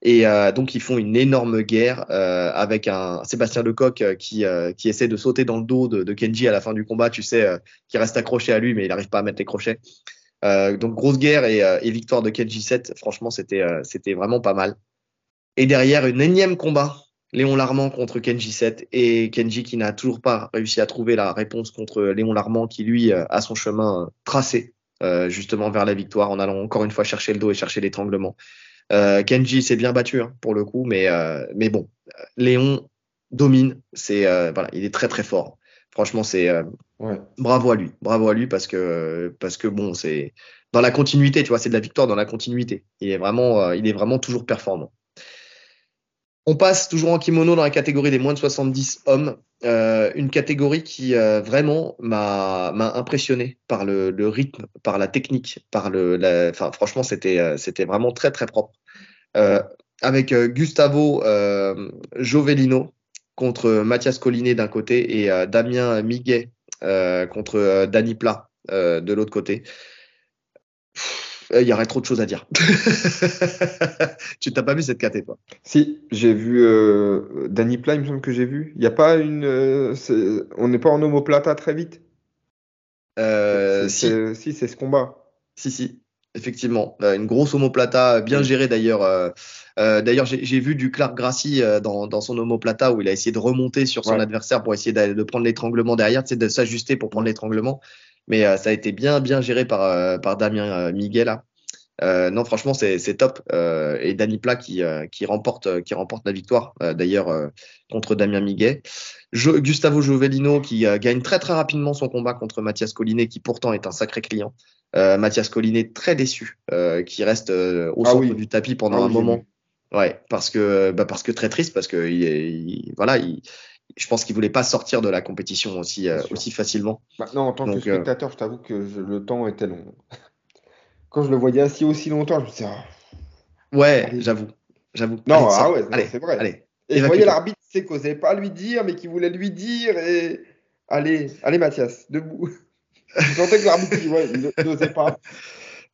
Et donc, ils font une énorme guerre avec un Sébastien Lecoq qui, qui essaie de sauter dans le dos de, de, Kenji à la fin du combat, tu sais, qui reste accroché à lui, mais il n'arrive pas à mettre les crochets. Euh, donc grosse guerre et, euh, et, victoire de Kenji 7. Franchement, c'était euh, c'était vraiment pas mal. Et derrière, une énième combat. Léon Larmand contre Kenji 7 et Kenji qui n'a toujours pas réussi à trouver la réponse contre Léon Larmand qui lui a son chemin tracé justement vers la victoire en allant encore une fois chercher le dos et chercher l'étranglement. Kenji s'est bien battu hein, pour le coup, mais mais bon, Léon domine. C'est voilà, il est très très fort. Franchement, c'est Ouais. Bravo à lui, bravo à lui parce que parce que bon, c'est dans la continuité, tu vois, c'est de la victoire dans la continuité. Il est vraiment, euh, il est vraiment toujours performant. On passe toujours en kimono dans la catégorie des moins de 70 hommes, euh, une catégorie qui euh, vraiment m'a impressionné par le, le, rythme, par la technique, par le, la, enfin franchement c'était c'était vraiment très très propre. avec Gustavo Jovellino contre Mathias Collinet d'un côté et Damien Miguet euh, contre euh, Danny Plat euh, de l'autre côté. Il y aurait trop de choses à dire. [LAUGHS] tu t'as pas vu cette caté, toi? Si, j'ai vu Danny Plat, il me semble que j'ai vu. Il n'y a pas une. on n'est pas en homoplata très vite? Si. si, c'est ce combat. Si, si, effectivement. une grosse homoplata, bien gérée d'ailleurs. Euh, d'ailleurs, j'ai vu du Clark Grassi euh, dans, son omoplata où il a essayé de remonter sur son adversaire pour essayer de, prendre l'étranglement derrière, de s'ajuster pour prendre l'étranglement. Mais euh, ça a été bien, bien géré par, par Damien Miguel. non, franchement, c'est top. et Danny Plat qui, qui, remporte, qui remporte la victoire, d'ailleurs, contre Damien Miguel. Gustavo Jovellino qui gagne très très rapidement son combat contre Mathias Collinet, qui pourtant est un sacré client. Mathias Collinet très déçu, qui reste au ah centre du tapis pendant ah un moment. Ouais, parce que bah parce que très triste parce que il, voilà, il, je pense qu'il voulait pas sortir de la compétition aussi euh, aussi facilement. Maintenant, en tant que euh, spectateur, je t'avoue que le temps était long. [LAUGHS] Quand je le voyais assis aussi longtemps, je me disais. Ah, ouais, j'avoue, j'avoue. Non, ah ouais, c'est vrai. Allez, et je voyais l'arbitre, c'est qu'on n'osait pas lui dire, mais qui voulait lui dire et allez, allez Mathias, debout. [LAUGHS] je sentais que l'arbitre, ouais, n'osait pas.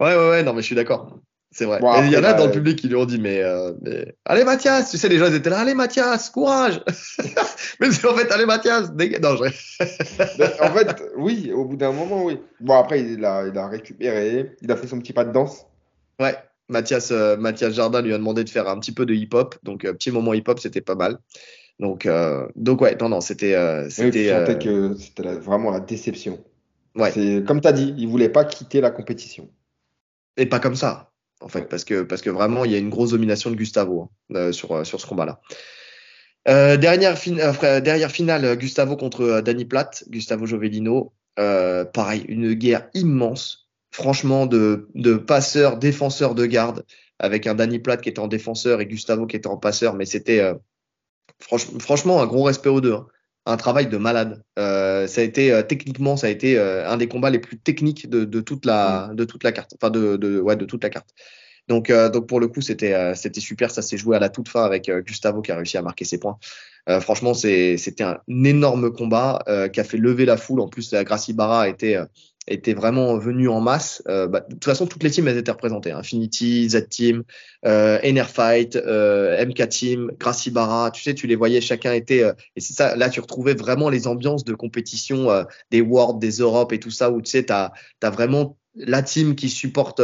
Ouais, ouais, ouais, non, mais je suis d'accord. C'est vrai. il y en a dans le bah, public qui lui ont dit, mais, euh, mais, allez Mathias, tu sais, les gens ils étaient là, allez Mathias, courage. [LAUGHS] mais c'est en fait, allez Mathias, dégage. Non, en fait, oui, au bout d'un moment, oui. Bon, après, il a, il a récupéré, il a fait son petit pas de danse. Ouais, Mathias, euh, Mathias Jardin lui a demandé de faire un petit peu de hip-hop, donc euh, petit moment hip-hop, c'était pas mal. Donc, donc ouais, non, non, c'était. c'était oui, que c'était vraiment la déception. Ouais. Comme tu as dit, il voulait pas quitter la compétition. Et pas comme ça en fait, parce que, parce que vraiment, il y a une grosse domination de Gustavo hein, euh, sur, euh, sur ce combat-là. Euh, dernière, derrière finale, Gustavo contre Danny Platt, Gustavo Jovellino. pareil, une guerre immense, franchement, de, de passeurs, défenseurs de garde, avec un Danny Platt qui était en défenseur et Gustavo qui était en passeur, mais c'était franchement un gros respect aux deux. Hein. Un travail de malade. ça a été techniquement, ça a été un des combats les plus techniques de, de toute la mm. de toute la carte, enfin de, de ouais de toute la carte. Donc, euh, donc pour le coup, c'était euh, c'était super. Ça s'est joué à la toute fin avec euh, Gustavo qui a réussi à marquer ses points. franchement, c'était un énorme combat qui a fait lever la foule. En plus, la Gracie Barra était était vraiment venu en masse. Bah, de toute façon, toutes les teams elles étaient représentées. Hein. Infinity, Z Team, euh, Fight, MK Team, Gracie Barra. Tu sais, tu les voyais, chacun était. et c'est ça, là, tu retrouvais vraiment les ambiances de compétition des Worlds, des Europes et tout ça, où tu sais, tu as, as, vraiment la team qui supporte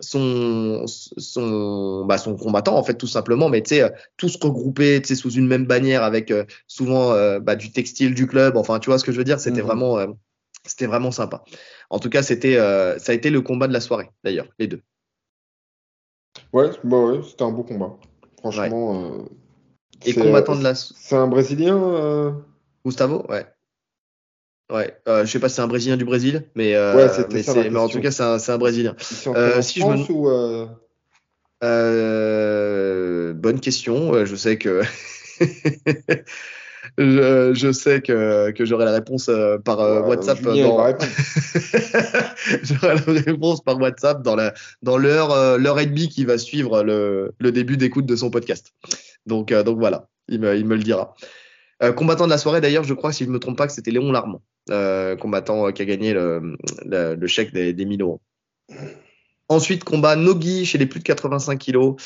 son son bah son combattant en fait tout simplement mais tu sais euh, tous regroupés tu sais sous une même bannière avec euh, souvent euh, bah, du textile du club enfin tu vois ce que je veux dire? C'était mhm. vraiment c'était vraiment sympa en tout cas c'était ça a été le combat de la soirée d'ailleurs les deux. Ouais bah ouais c'était un beau combat. Franchement et combattant de la c'est un brésilien Gustavo ouais. Ouais, euh, je sais pas si c'est un Brésilien du Brésil, mais, euh, mais, en tout cas, c'est un, un, Brésilien. Euh, si je me... ou euh... bonne question. Je sais que [LAUGHS] je, je, sais que, que j'aurai la réponse euh, par euh, WhatsApp. Dans... [LAUGHS] j'aurai la réponse par WhatsApp dans la dans l'heure euh, l'heure et demie qui va suivre le, le début d'écoute de son podcast. Donc donc voilà, il me, il me le dira. combattant de la soirée d'ailleurs, je crois si je ne me trompe pas que c'était Léon Larmand, combattant qui a gagné le, le, le chèque des, des 1000 euros. Ensuite, combat Nogi chez les plus de 85 kilos.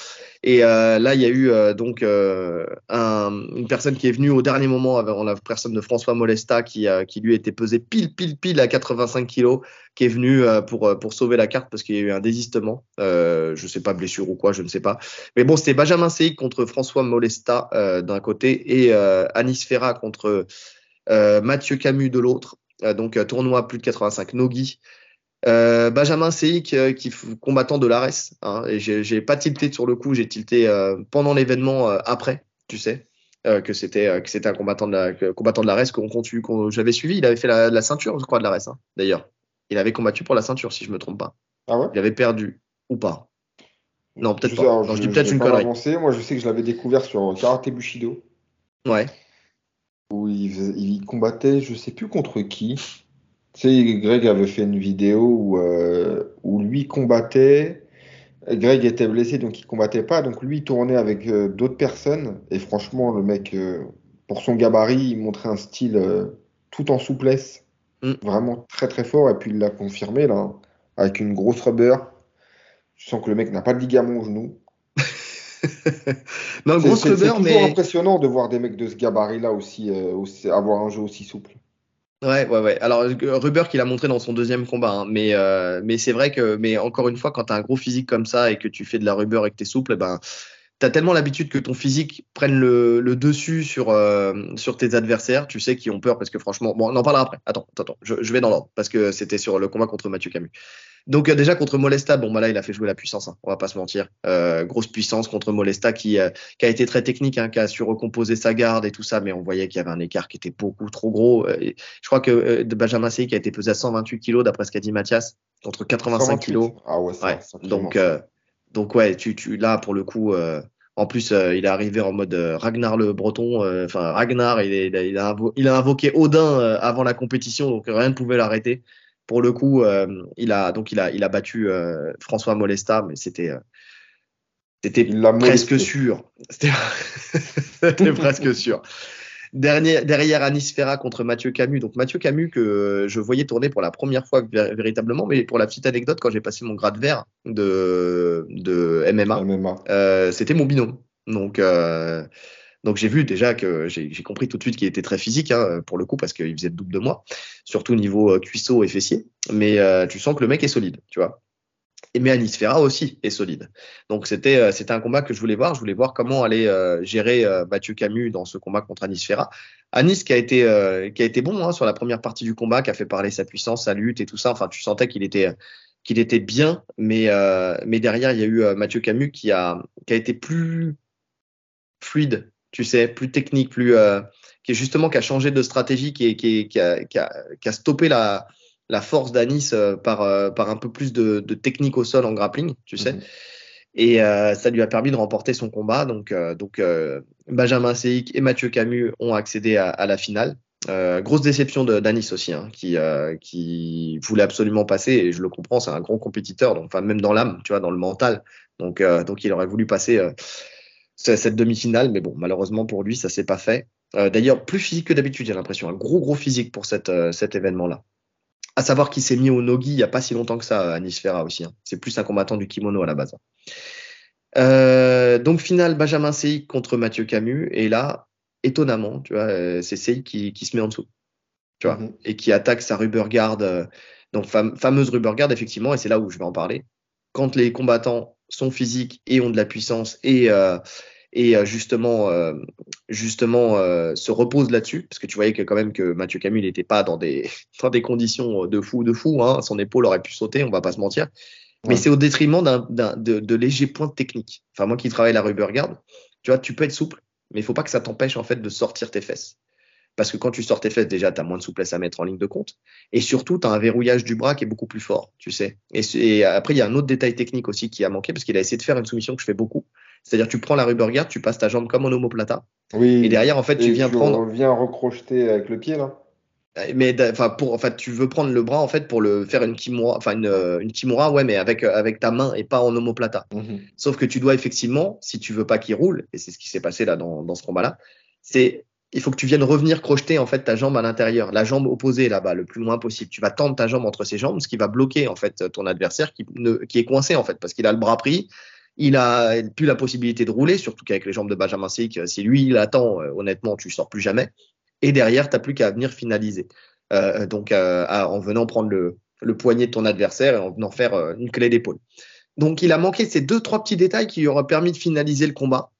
Et euh, là, il y a eu euh, donc euh, un, une personne qui est venue au dernier moment, avant la personne de François Molesta, qui, qui lui était pesé pile, pile, pile à 85 kilos, qui est venu pour, pour sauver la carte parce qu'il y a eu un désistement. je sais pas, blessure ou quoi, je ne sais pas. Mais bon, c'était Benjamin Seik contre François Molesta d'un côté et Anis Ferra contre Mathieu Camus de l'autre. donc, tournoi plus de 85 Nogi. Euh, Benjamin Seik, euh, qui combattant de l'Ares. Hein, et j'ai pas tilté sur le coup, j'ai tilté euh, pendant l'événement après, tu sais, que c'était que c'était un combattant de la combattant de l'Ares qu'on qu j'avais suivi. Il avait fait la, la, ceinture, je crois, de l'Ares. Hein, D'ailleurs, il avait combattu pour la ceinture, si je me trompe pas. Ah ouais? Il avait perdu ou pas? Non, peut-être pas. Non, je, je, dis peut-être une connerie. Avancé. Moi, je sais que je l'avais découvert sur Karate Bushido. Ouais. Où il, il combattait, je sais plus contre qui. Tu sais, Greg avait fait une vidéo où, euh, où lui combattait. Greg était blessé, donc il combattait pas. Donc lui, il tournait avec euh, d'autres personnes. Et franchement, le mec, euh, pour son gabarit, il montrait un style tout en souplesse. Mm. Vraiment très très fort. Et puis il l'a confirmé, là, avec une grosse rubber. Je sens que le mec n'a pas de ligament au genou. [LAUGHS] non, grosse rubber, mais. C'est toujours impressionnant de voir des mecs de ce gabarit-là aussi, aussi, avoir un jeu aussi souple. Ouais, ouais, ouais. Alors, Ruber qui l'a montré dans son deuxième combat, hein. mais, euh, mais c'est vrai que, mais encore une fois, quand tu as un gros physique comme ça et que tu fais de la Ruber et que tu es souple, eh ben, tu as tellement l'habitude que ton physique prenne le, le dessus sur, euh, sur tes adversaires, tu sais, qui ont peur parce que franchement, bon, on en parlera après. Attends, attends, je, je vais dans l'ordre parce que c'était sur le combat contre Mathieu Camus. Donc euh, déjà contre Molesta, bon bah là il a fait jouer la puissance, hein, on va pas se mentir. Euh, grosse puissance contre Molesta qui, euh, qui a été très technique, hein, qui a su recomposer sa garde et tout ça, mais on voyait qu'il y avait un écart qui était beaucoup trop gros. je crois que Benjamin Sey qui a été pesé à 128 kg d'après ce qu'a dit Mathias, contre 85 kg. Ah ouais, ouais. Donc donc ouais, tu, tu là pour le coup. En plus, il est arrivé en mode Ragnar le Breton. Enfin, Ragnar, il, est, il, a, il, a, invoqué Odin avant la compétition, donc rien ne pouvait l'arrêter pour le coup, euh, il a donc il a il a battu euh, François Molesta, mais c'était euh, c'était presque sûr. [LAUGHS] C'était presque sûr. Dernier, derrière Anis Ferra contre Mathieu Camus. Donc Mathieu Camus que je voyais tourner pour la première fois véritablement, mais pour la petite anecdote, quand j'ai passé mon grade vert de, de MMA, c'était mon binôme. Donc donc j'ai vu déjà que j'ai compris tout de suite qu'il était très physique hein, pour le coup parce qu'il faisait le double de moi, surtout niveau euh, cuisseau et fessier. Mais euh, tu sens que le mec est solide, tu vois. Mais Anis Ferra aussi est solide. Donc c'était euh, c'était un combat que je voulais voir. Je voulais voir comment allait gérer Mathieu Camus dans ce combat contre Anis Ferra. Anis qui a été qui a été bon hein, sur la première partie du combat, qui a fait parler sa puissance, sa lutte et tout ça. Enfin tu sentais qu'il était qu'il était bien, mais mais derrière il y a eu Mathieu Camus qui a qui a été plus fluide tu sais, plus technique, plus euh, qui est justement qui a changé de stratégie, qui, qui, qui, qui, a, qui a, stoppé la, la force d'Anis euh, par, euh, par un peu plus de, de, technique au sol en grappling, tu sais. Mhm. Et ça lui a permis de remporter son combat. Donc, donc Benjamin Seik et Mathieu Camus ont accédé à, à la finale. grosse déception d'Anis aussi, hein, qui, qui voulait absolument passer, et je le comprends, c'est un grand compétiteur, donc, enfin, même dans l'âme, tu vois, dans le mental. Donc, donc il aurait voulu passer cette demi-finale, mais bon, malheureusement pour lui, ça s'est pas fait. Euh, d'ailleurs, plus physique que d'habitude, j'ai l'impression. Un gros, gros physique pour cette, euh, cet événement-là. À savoir qu'il s'est mis au nogi il n'y a pas si longtemps que ça, à Nisfera aussi. Hein. C'est plus un combattant du kimono à la base. Euh, donc, finale, Benjamin Seik contre Mathieu Camus. Et là, étonnamment, tu vois, c'est Seik qui, qui, se met en dessous. Tu vois, mm-hmm. et qui attaque sa rubber guard. donc, fameuse rubber guard, effectivement, et c'est là où je vais en parler. Quand les combattants sont physiques et ont de la puissance et, euh, et euh, justement, euh, justement se repose là-dessus, parce que tu voyais que quand même que Mathieu Camus n'était pas dans des, [LAUGHS] dans des conditions de fou, de fou. Hein. Son épaule aurait pu sauter, on va pas se mentir. Mais c'est au détriment d'un, de, de légers points techniques. Enfin, moi qui travaille la rubber guard, tu vois, tu peux être souple, mais il faut pas que ça t'empêche en fait de sortir tes fesses. Parce que quand tu sors tes fesses, déjà, tu as moins de souplesse à mettre en ligne de compte. Et surtout, tu as un verrouillage du bras qui est beaucoup plus fort, tu sais. Et, après, il y a un autre détail technique aussi qui a manqué, parce qu'il a essayé de faire une soumission que je fais beaucoup. C'est-à-dire, tu prends la rubber guard, tu passes ta jambe comme en omoplata. Oui. Et derrière, en fait, tu viens prendre. viens recrocheter avec le pied, là. Mais d'a- enfin, pour, en fait, tu veux prendre le bras en fait pour le faire une kimura, enfin une, euh, une kimura, ouais, mais avec euh, avec ta main et pas en omoplata. Sauf que tu dois effectivement, si tu veux pas qu'il roule, et c'est ce qui s'est passé là dans, dans ce combat-là, c'est il faut que tu viennes revenir crocheter en fait ta jambe à l'intérieur, la jambe opposée là-bas, le plus loin possible. Tu vas tendre ta jambe entre ses jambes, ce qui va bloquer en fait ton adversaire qui, ne, qui est coincé en fait parce qu'il a le bras pris, il a plus la possibilité de rouler, surtout qu'avec les jambes de Benjamin Sik, si lui il attend, euh, honnêtement, tu sors plus jamais. Et derrière, t'as plus qu'à venir finaliser. Euh, donc euh, en venant prendre le, poignet de ton adversaire et en venant faire euh, une clé d'épaule. Donc il a manqué ces deux trois petits détails qui auraient permis de finaliser le combat.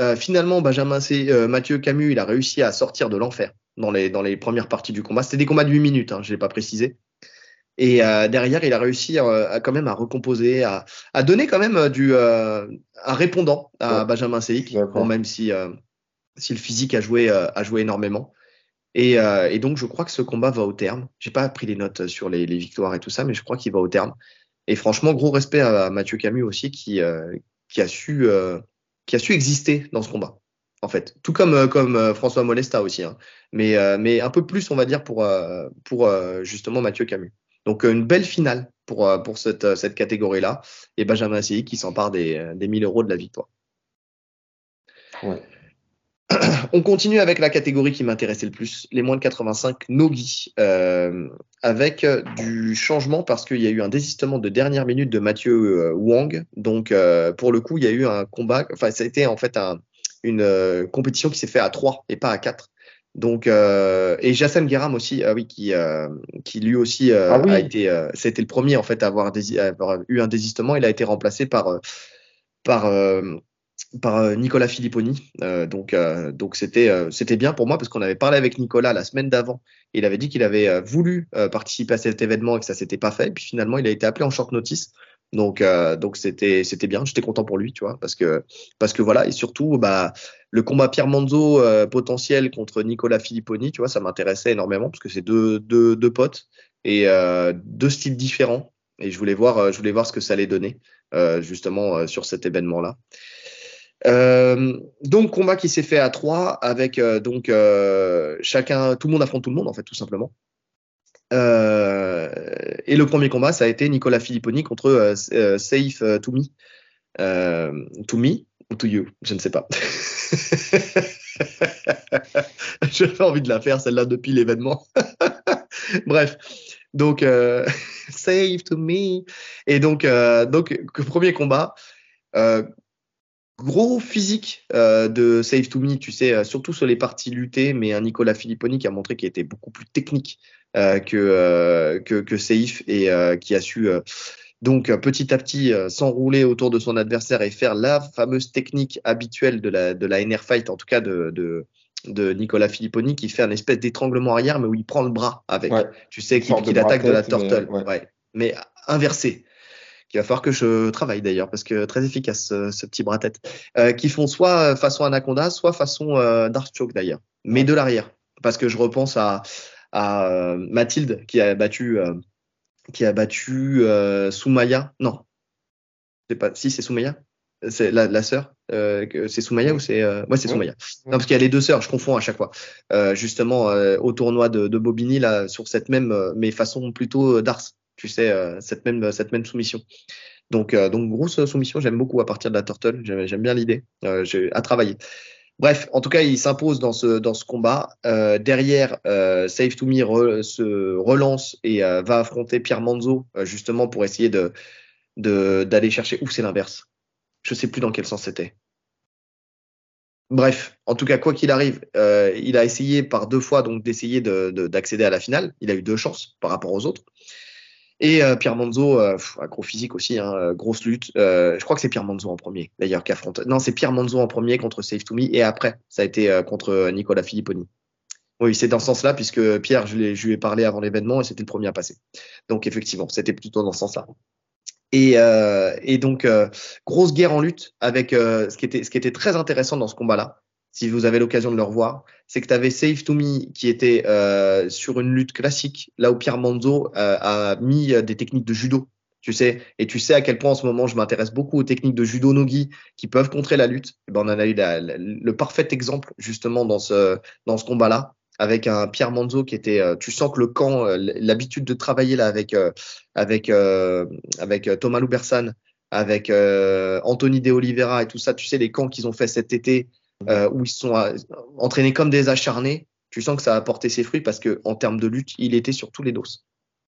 Euh, finalement, Benjamin C, euh, Mathieu Camus, il a réussi à sortir de l'enfer dans les premières parties du combat. C'était des combats de 8 minutes, hein, je l'ai pas précisé. Et euh, derrière, il a réussi euh, à, quand même à recomposer, à, à donner quand même euh, du euh, un répondant à Ouais. Benjamin Seik, D'accord. bon, même si euh, si le physique a joué euh, a joué énormément. Et, euh, et donc, je crois que ce combat va au terme. J'ai pas pris les notes sur les, les victoires et tout ça, mais je crois qu'il va au terme. Et franchement, gros respect à Mathieu Camus aussi, qui, euh, qui, a, su, euh, qui a su exister dans ce combat, en fait. Tout comme, comme François Molesta aussi, hein. mais, euh, mais un peu plus, on va dire, pour, euh, pour euh, justement Mathieu Camus. Donc, euh, une belle finale pour, euh, pour cette, euh, cette catégorie-là. Et Benjamin Assis qui s'empare des, des 1000 euros de la victoire. Ouais. [CLEARS THROAT] On continue avec la catégorie qui m'intéressait le plus, les moins de 85 Nogi, euh, avec du changement parce qu'il y a eu un désistement de dernière minute de Mathieu euh, Wang. Donc, euh, pour le coup, il y a eu un combat, enfin, ça a été en fait un- une compétition qui s'est fait à 3 et pas à 4. Donc, euh, et Jassem Guéram aussi, ah oui, qui, euh, qui lui aussi euh, Ah oui. a été, euh, c'était le premier en fait à avoir, dési- à avoir eu un désistement. Il a été remplacé par, euh, par, euh, par euh, Nicolas Filipponi. Euh, donc, euh, donc c'était, euh, c'était bien pour moi parce qu'on avait parlé avec Nicolas la semaine d'avant. Il avait dit qu'il avait euh, voulu euh, participer à cet événement et que ça s'était pas fait. Et puis finalement, il a été appelé en short notice. Donc, euh, donc c'était, c'était bien. J'étais content pour lui, tu vois, parce que, parce que voilà. Et surtout, bah, le combat Pierre Manzo euh, potentiel contre Nicolas Filipponi, tu vois, ça m'intéressait énormément parce que c'est deux, deux, deux potes et euh, deux styles différents. Et je voulais voir, euh, je voulais voir ce que ça allait donner euh, justement euh, sur cet événement-là. Euh, donc combat qui s'est fait à trois avec euh, donc euh, chacun, tout le monde affronte tout le monde en fait tout simplement. Et le premier combat ça a été Nicolas Filipponi contre Safe euh, Toumi. To me ou to you, je ne sais pas. [LAUGHS] [LAUGHS] J'avais envie de la faire celle-là depuis l'événement. [LAUGHS] Bref, donc euh, [LAUGHS] save to me. Et donc, euh, donc premier combat, euh, gros physique de Save to Me, tu sais, surtout sur les parties luttées, mais un Nicolas Filipponi qui a montré qu'il était beaucoup plus technique que, que, que et qui a su donc euh, petit à petit euh, s'enrouler autour de son adversaire et faire la fameuse technique habituelle de la, de la NR Fight, en tout cas de, de, de Nicolas Filipponi, qui fait un espèce d'étranglement arrière, mais où il prend le bras avec. Ouais. Tu sais qu'il attaque de la bras-tête, mais, turtle, ouais. ouais. mais inversé. Qu'il va falloir que je travaille d'ailleurs, parce que très efficace ce, ce petit bras-tête. Euh, qui font soit façon anaconda, soit façon euh, Dark d'ailleurs, mais de l'arrière. Parce que je repense à, à euh, Mathilde qui a battu, euh, qui a battu euh, Soumaya. Non, c'est pas. Si c'est Soumaya, c'est la, la sœur. Euh, c'est Soumaya ou c'est euh... ouais c'est Ouais. Soumaya. Non parce qu'il y a les deux sœurs, je confonds à chaque fois. Euh, justement euh, au tournoi de, de Bobigny là sur cette même euh, mais façon plutôt d'Ars. Tu sais euh, cette même cette même soumission. Donc euh, donc grosse soumission, j'aime beaucoup à partir de la turtle. J'aime bien l'idée. Euh, à travailler. Bref, en tout cas, il s'impose dans ce combat. Euh, derrière, Save to Me se relance et euh, va affronter Pierre Manzo euh, justement pour essayer d'aller chercher. Ou c'est l'inverse. Je sais plus dans quel sens c'était. Bref, en tout cas, quoi qu'il arrive, il a essayé par deux fois d'essayer de- de- d'accéder à la finale. Il a eu deux chances par rapport aux autres. Et euh, Pierre Manzo, euh, gros physique aussi, hein, euh, grosse lutte. Je crois que c'est Pierre Manzo en premier, d'ailleurs, qui affronte. Non, c'est Pierre Manzo en premier contre Save to Me, et après, ça a été contre Nicolas Filipponi. Oui, c'est dans ce sens-là, puisque Pierre, je, lui ai parlé avant l'événement, et c'était le premier à passer. Donc, effectivement, c'était plutôt dans ce sens-là. Et, donc, grosse guerre en lutte, avec ce qui était très intéressant dans ce combat-là, si vous avez l'occasion de le revoir, c'est que tu avais Save to Me qui était euh, sur une lutte classique, là où Pierre Manzo euh, a mis euh, des techniques de judo tu sais, et tu sais à quel point en ce moment je m'intéresse beaucoup aux techniques de judo nogi qui peuvent contrer la lutte. Ben, on en a eu le parfait exemple justement dans ce, dans ce combat-là avec un Pierre Manzo qui était, euh, tu sens que le camp, euh, l'habitude de travailler là avec euh, avec avec Thomas Loubersan, avec Anthony De Oliveira et tout ça, tu sais les camps qu'ils ont fait cet été où ils sont entraînés comme des acharnés, tu sens que ça a apporté ses fruits parce que en termes de lutte, il était sur tous les doses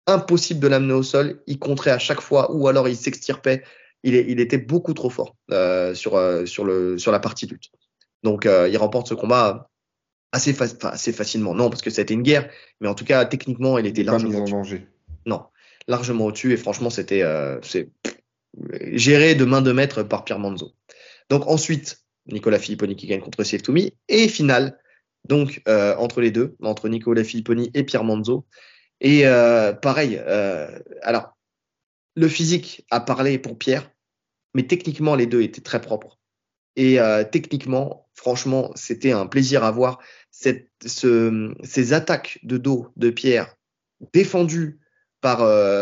impossible de l'amener au sol. Il contrait à chaque fois ou alors il s'extirpait. Il, il, était beaucoup trop fort euh, sur, euh, sur, le, sur la partie lutte. Donc euh, il remporte ce combat assez, assez facilement. Non, parce que c'était une guerre, mais en tout cas, techniquement, il était largement en danger. Non, largement au-dessus. Et franchement, c'était géré de main de maître par Pierre Manzo. Donc ensuite, Nicolas Filipponi qui gagne contre Save Toumi. Et finale, donc entre les deux, entre Nicolas Filipponi et Pierre Manzo, et euh, pareil, euh, alors, le physique a parlé pour Pierre, mais techniquement, les deux étaient très propres. Et euh, techniquement, franchement, c'était un plaisir à voir cette, ce, ces attaques de dos de Pierre défendues par,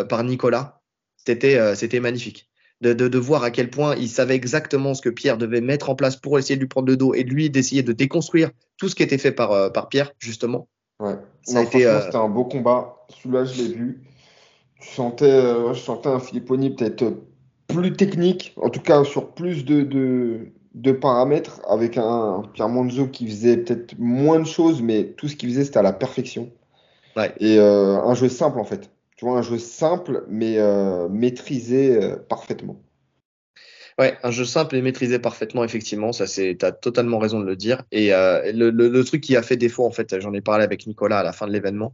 par Nicolas. C'était c'était magnifique. De, de, de, voir à quel point il savait exactement ce que Pierre devait mettre en place pour essayer de lui prendre le dos et lui d'essayer de déconstruire tout ce qui était fait par, par Pierre, justement. Ouais. Ça C'était un beau combat. Celui-là, je l'ai vu. Je sentais, euh, je sentais un Filipponi peut-être plus technique, en tout cas sur plus de, de, de paramètres, avec un Pierre Monzo qui faisait peut-être moins de choses, mais tout ce qu'il faisait, c'était à la perfection. Ouais. Et euh, un jeu simple, en fait. Tu vois, un jeu simple, mais euh, maîtrisé parfaitement. Ouais, un jeu simple et maîtrisé parfaitement, effectivement, ça c'est, t'as totalement raison de le dire. Et euh, le, truc qui a fait défaut, en fait, j'en ai parlé avec Nicolas à la fin de l'événement.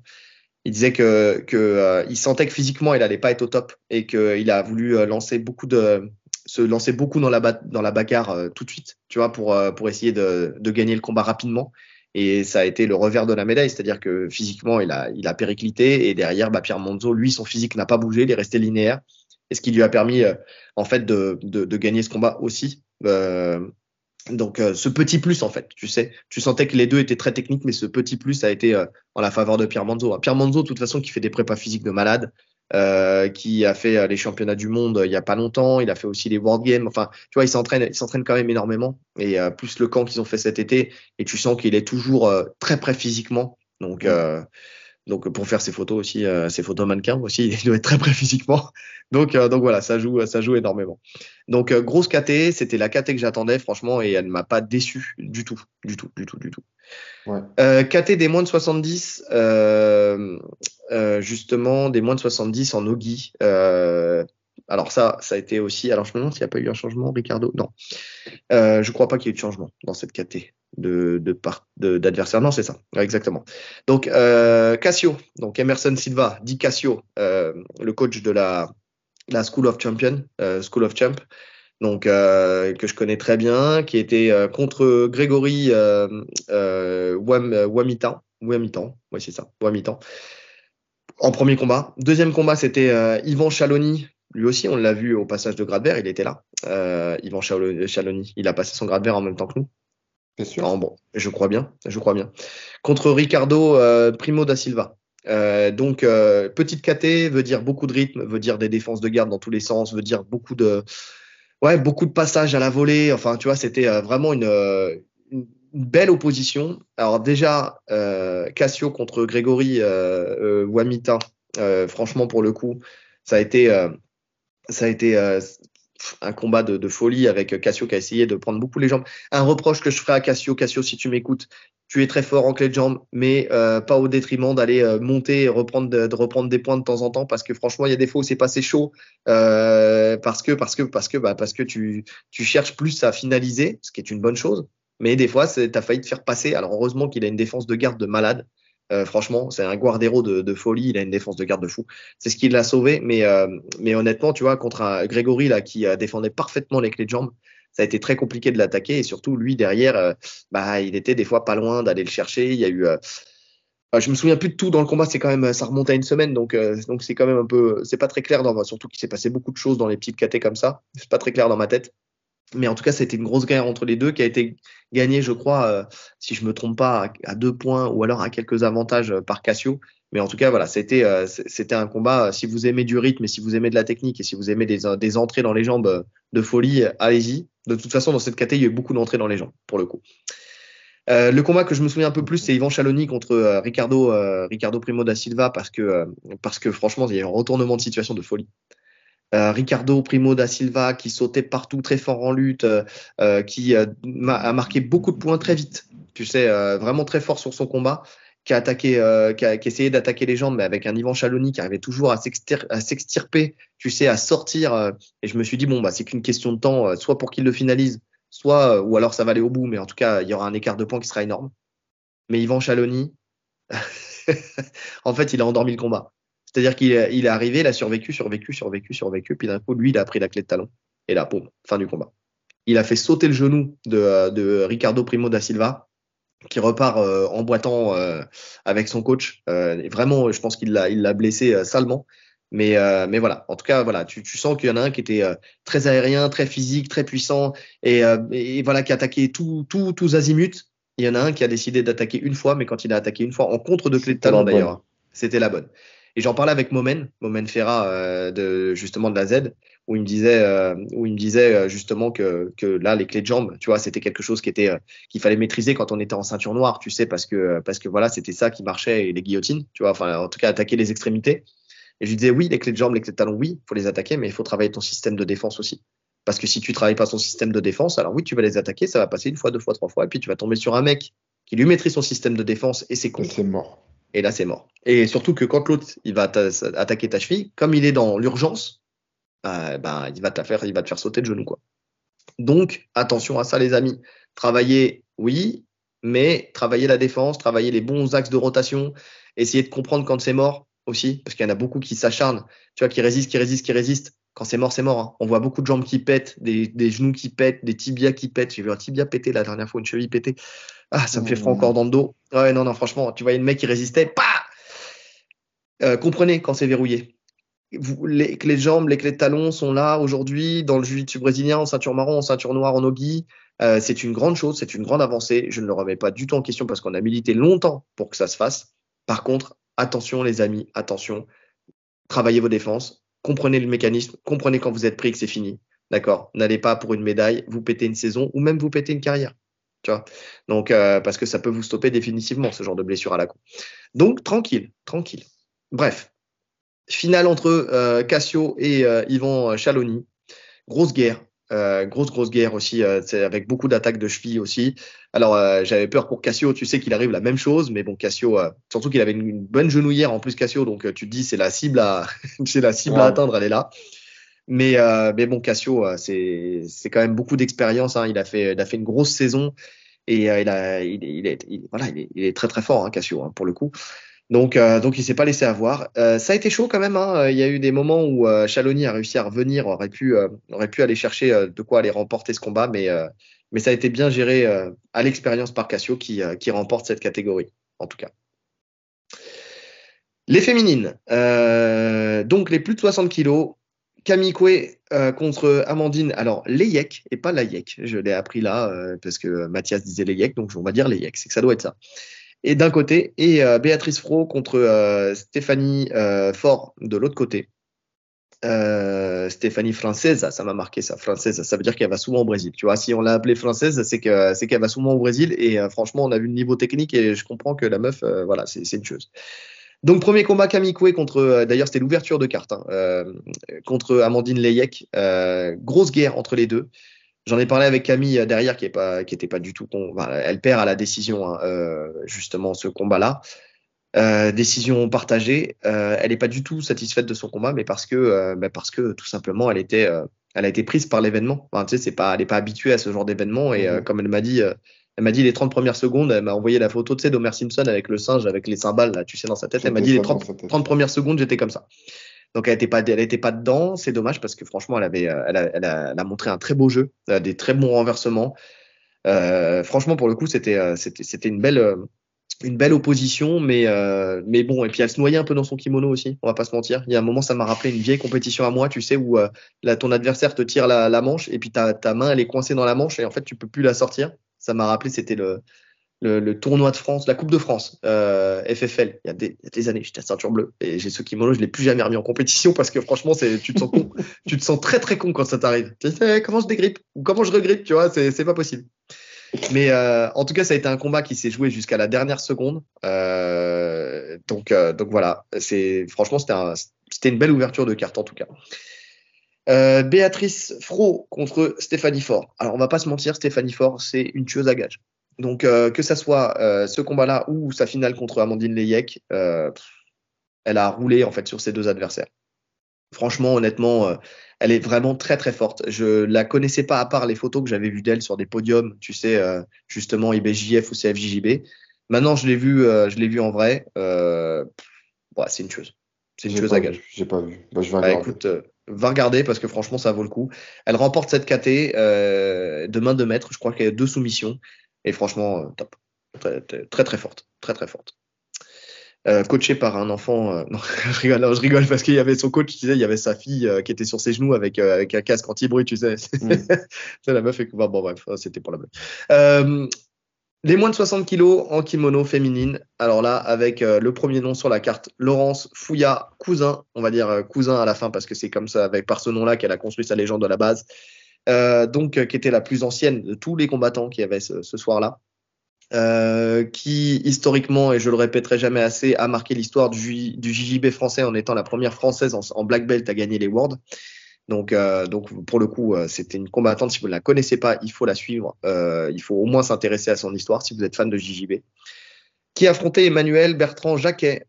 Il disait que, euh, sentait que physiquement il allait pas être au top et qu'il a voulu euh, lancer beaucoup de, se lancer beaucoup dans la dans la bagarre euh, tout de suite, tu vois, pour pour essayer de, de gagner le combat rapidement. Et ça a été le revers de la médaille, c'est-à-dire que physiquement il a il a périclité et derrière, bah, Pierre Monzo, lui, son physique n'a pas bougé, il est resté linéaire et ce qui lui a permis euh, en fait de, de, de, gagner ce combat aussi. Euh, donc euh, ce petit plus en fait, tu sais, tu sentais que les deux étaient très techniques, mais ce petit plus a été en la faveur de Pierre Manzo. Pierre Manzo, de toute façon, qui fait des prépas physiques de malade, euh, qui a fait les championnats du monde il y a pas longtemps, il a fait aussi les World Games. Enfin, tu vois, il s'entraîne, il s'entraîne quand même énormément. Et plus le camp qu'ils ont fait cet été, et tu sens qu'il est toujours très prêt physiquement. Donc, donc pour faire ses photos aussi, euh, ses photos mannequins aussi, [LAUGHS] il doit être très prêt physiquement. Donc euh, donc voilà, ça joue ça joue énormément. Donc euh, grosse KT, c'était la KT que j'attendais franchement et elle ne m'a pas déçu du tout, du tout, du tout, du tout. Ouais. Euh, KT des moins de 70, justement des moins de 70 en Ogi. alors ça, ça a été aussi. Alors je me demande s'il n'y a pas eu un changement, Ricardo? Non, je crois pas qu'il y ait eu de changement dans cette KT d'adversaire. non, c'est ça, exactement. Donc euh, Cassio, donc Emerson Silva, dit Cassio, euh, le coach de la, School of Champion, euh, School of Champ, donc que je connais très bien, qui était contre Grégory Wamitan, Wamitan, oui c'est ça, Wamitan, en premier combat. Deuxième combat, c'était Yvan Chaloni. Lui aussi, on l'a vu au passage de grade vert, il était là. Yvan Chaloni, il a passé son grade vert en même temps que nous. Bien sûr. bon, je crois bien, je crois bien. Contre Ricardo euh, Primo da Silva. Euh, donc euh, petite KT veut dire beaucoup de rythme, veut dire des défenses de garde dans tous les sens, veut dire beaucoup de ouais beaucoup de passages à la volée. Enfin tu vois c'était vraiment une, une, belle opposition. Alors déjà Cassio contre Grégory Wamita, franchement pour le coup ça a été ça a été un combat de, folie avec Cassio qui a essayé de prendre beaucoup les jambes. Un reproche que je ferai à Cassio, Cassio, si tu m'écoutes, tu es très fort en clé de jambe, mais euh, pas au détriment d'aller euh, monter et reprendre de, reprendre des points de temps en temps, parce que franchement, il y a des fois où c'est passé chaud, euh, parce que parce que parce que bah, parce que tu cherches plus à finaliser, ce qui est une bonne chose, mais des fois, tu as failli te faire passer. Alors heureusement qu'il a une défense de garde de malade. Euh, franchement, c'est un Guardero de, folie. Il a une défense de garde de fou. C'est ce qui l'a sauvé. Mais, honnêtement, tu vois, contre un Grégory là qui défendait parfaitement les clés de jambes, ça a été très compliqué de l'attaquer. Et surtout, lui derrière, bah, il était des fois pas loin d'aller le chercher. Il y a eu je me souviens plus de tout dans le combat, c'est quand même ça remonte à une semaine, donc donc c'est quand même un peu, c'est pas très clair dans surtout qu'il s'est passé beaucoup de choses dans les petites KT comme ça, c'est pas très clair dans ma tête. Mais en tout cas, c'était une grosse guerre entre les deux qui a été gagnée, je crois, si je me trompe pas, à, deux points ou alors à quelques avantages par Cassio. Mais en tout cas, voilà, c'était c'était un combat. Si vous aimez du rythme et si vous aimez de la technique et si vous aimez des, des entrées dans les jambes de folie, allez-y. De toute façon, dans cette catégorie, il y a eu beaucoup d'entrées dans les jambes, pour le coup. Euh, le combat que je me souviens un peu plus, c'est Yvan Chaloni contre euh, Ricardo, euh, Ricardo Primo da Silva parce que, parce que franchement, il y a un retournement de situation de folie. Ricardo Primo da Silva qui sautait partout très fort en lutte, qui a marqué beaucoup de points très vite. Tu sais, vraiment très fort sur son combat, qui a attaqué, a, qui a essayé d'attaquer les jambes, mais avec un Yvan Chaloni qui arrivait toujours à s'extirper, tu sais, à sortir. et je me suis dit bon bah c'est qu'une question de temps, soit pour qu'il le finalise, soit, euh, ou alors ça va aller au bout, mais en tout cas, il y aura un écart de points qui sera énorme. Mais Yvan Chaloni, [LAUGHS] en fait, il a endormi le combat. C'est-à-dire qu'il il est arrivé, il a survécu, survécu, survécu, survécu, puis d'un coup, lui, il a pris la clé de talon. Et là, boum, fin du combat. Il a fait sauter le genou de, euh, de Ricardo Primo da Silva, qui repart euh, en boitant avec son coach. vraiment, je pense qu'il l'a, il l'a blessé salement. Mais, euh, mais voilà, en tout cas, voilà, tu, tu sens qu'il y en a un qui était euh, très aérien, très physique, très puissant, et, euh, et voilà, qui attaquait tout, tout, tous azimuts. Il y en a un qui a décidé d'attaquer une fois, mais quand il a attaqué une fois en contre de clé de talon d'ailleurs, c'était la bonne. Et j'en parlais avec Momen, Momen Ferra de justement de la Z, où il me disait, où il me disait justement que, que là les clés de jambes, tu vois, c'était quelque chose qui était qu'il fallait maîtriser quand on était en ceinture noire, tu sais, parce que parce que voilà, c'était ça qui marchait et les guillotines, tu vois, enfin en tout cas attaquer les extrémités. Et je lui disais, oui, les clés de jambes, les clés de talons, oui, faut les attaquer, mais il faut travailler ton système de défense aussi. Parce que si tu travailles pas son système de défense, alors oui, tu vas les attaquer, ça va passer une fois, deux fois, trois fois, et puis tu vas tomber sur un mec qui lui maîtrise son système de défense et c'est con. C'est mort. Et là, c'est mort. Et surtout que quand l'autre, il va attaquer ta cheville, comme il est dans l'urgence, euh, ben, il va te faire, il va te faire sauter le genou, quoi. Donc, attention à ça, les amis. Travailler, oui, mais travailler la défense, travailler les bons axes de rotation, essayer de comprendre quand c'est mort, aussi, parce qu'il y en a beaucoup qui s'acharnent, tu vois, qui résistent, qui résistent, qui résistent. Quand c'est mort, c'est mort. Hein. On voit beaucoup de jambes qui pètent, des, des, genoux qui pètent, des tibias qui pètent. J'ai vu un tibia péter la dernière fois, une cheville péter. Ah, ça me fait froid encore dans le dos. Ouais, non, non, franchement, tu vois, une mec qui résistait, pas. Euh, comprenez quand c'est verrouillé. Les clés de jambes, les clés de talons sont là aujourd'hui dans le jiu-jitsu brésilien, en ceinture marron, en ceinture noire, en ogi. Euh, c'est une grande chose, c'est une grande avancée. Je ne le remets pas du tout en question parce qu'on a milité longtemps pour que ça se fasse. Par contre, attention les amis, attention, travaillez vos défenses, comprenez le mécanisme, comprenez quand vous êtes pris que c'est fini. D'accord? N'allez pas pour une médaille, vous pétez une saison ou même vous pétez une carrière. Tu vois? Donc, euh, parce que ça peut vous stopper définitivement, ce genre de blessure à la con. Donc, tranquille, tranquille. Bref, finale entre euh, Cassio et euh, Yvan Chaloni. Grosse guerre, euh, grosse grosse guerre aussi, euh, avec beaucoup d'attaques de chevilles aussi. Alors euh, j'avais peur pour Cassio, tu sais qu'il arrive la même chose, mais bon Cassio, surtout qu'il avait une, bonne genouillère en plus Cassio, donc tu te dis c'est la cible à [LAUGHS] c'est la cible à atteindre, elle est là. Mais mais bon Cassio, c'est c'est quand même beaucoup d'expérience. Hein. Il a fait il a fait une grosse saison et il a il, il, est, voilà il est, il est, très très fort hein, Cassio hein, pour le coup. Donc, euh, donc il s'est pas laissé avoir. Euh, ça a été chaud quand même. Hein. Il y a eu des moments où euh, Chaloni a réussi à revenir, aurait pu, euh, aurait pu aller chercher de quoi aller remporter ce combat, mais, ça a été bien géré à l'expérience par Cassio qui, remporte cette catégorie, en tout cas. Les féminines, donc les plus de 60 kilos. Camille Coué contre Amandine. Alors, Leyek et pas Layek. Je l'ai appris là parce que Mathias disait Leyek, donc on va dire Leyek. C'est que ça doit être ça et d'un côté, et euh, Béatrice Fro contre euh, Stéphanie euh, Fort de l'autre côté. Stéphanie française, ça m'a marqué ça, française, ça veut dire qu'elle va souvent au Brésil. Tu vois, si on l'a appelée française, c'est que c'est qu'elle va souvent au Brésil et franchement, on a vu le niveau technique et je comprends que la meuf, voilà, c'est une chose. Donc premier combat Camille contre, d'ailleurs c'était l'ouverture de carte, hein, contre Amandine Leyek, grosse guerre entre les deux. J'en ai parlé avec Camille euh, derrière, qui est pas, qui était pas du tout. elle perd à la décision, hein, euh, justement, ce combat-là. Euh, décision partagée. Euh, elle n'est pas du tout satisfaite de son combat, mais parce que, euh, bah parce que tout simplement, elle était, euh, elle a été prise par l'événement. Enfin, tu sais, c'est pas, elle n'est pas habituée à ce genre d'événement. Et mmh. comme elle m'a dit, elle m'a dit les 30 premières secondes, elle m'a envoyé la photo, tu sais, d'Homer Simpson avec le singe, avec les cymbales, là, tu sais, dans sa tête. Elle m'a dit les 30, 30 premières secondes, j'étais comme ça. Donc elle était pas, elle était pas dedans. C'est dommage parce que franchement, elle avait, euh, elle a, elle a, montré un très beau jeu, des très bons renversements. Euh, franchement, pour le coup, c'était, euh, c'était, c'était une belle, une belle opposition, mais, euh, mais bon, et puis elle se noyait un peu dans son kimono aussi, on va pas se mentir. Il y a un moment, ça m'a rappelé une vieille compétition à moi, tu sais, où euh, là, ton adversaire te tire la, la manche, et puis ta, ta, main, elle est coincée dans la manche, et en fait, tu peux plus la sortir. Ça m'a rappelé, c'était le, le, tournoi de France, la Coupe de France, euh, FFL, il y, a des, années, j'étais à ceinture bleue, et j'ai ce kimono, je l'ai plus jamais remis en compétition, parce que franchement, tu te sens con, [LAUGHS] tu te sens très très con quand ça t'arrive. Tu sais, comment je dégrippe, ou comment je regrippe, tu vois, c'est pas possible. Mais euh, en tout cas, ça a été un combat qui s'est joué jusqu'à la dernière seconde. Euh, donc, donc voilà, franchement c'était un, une belle ouverture de carte en tout cas. Béatrice Fro contre Stéphanie Fort. Alors on va pas se mentir, Stéphanie Fort c'est une tueuse à gage. Donc que ça soit ce combat-là ou sa finale contre Amandine Leyek, elle a roulé en fait sur ses deux adversaires. Franchement, honnêtement, elle est vraiment très très forte. Je la connaissais pas à part les photos que j'avais vues d'elle sur des podiums, tu sais, euh, justement IBJF ou CFJJB. Maintenant, je l'ai vu, euh, je l'ai vu en vrai. Euh, c'est une chose. C'est une chose à gage. J'ai pas vu. Bah, je vais regarder. écoute, euh, va regarder parce que franchement, ça vaut le coup. Elle remporte cette KT de main de maître. Je crois qu'elle a deux soumissions et franchement, top. Très, très forte, très très forte. Euh, coaché par un enfant. Euh, [LAUGHS] non, je rigole, je rigole parce qu'il y avait son coach, tu sais, il y avait sa fille euh, qui était sur ses genoux avec, avec un casque anti-bruit, tu sais. [LAUGHS] Mm. la meuf est bon, bon bref, c'était pour la blague. les moins de 60 kilos en kimono féminine. Alors là, avec le premier nom sur la carte, Laurence Fouilla, cousin, on va dire cousin à la fin parce que c'est comme ça, avec par ce nom-là qu'elle a construit sa légende de la base. Donc, qui était la plus ancienne de tous les combattants qui avaient ce, ce soir-là. Euh, qui historiquement, et je le répéterai jamais assez, a marqué l'histoire du, du, JJB français en étant la première française en, black belt à gagner les Worlds. Donc, euh, donc pour le coup, euh, c'était une combattante. Si vous ne la connaissez pas, il faut la suivre. Euh, il faut au moins s'intéresser à son histoire si vous êtes fan de JJB. Qui a affronté Emmanuel Bertrand Jacquet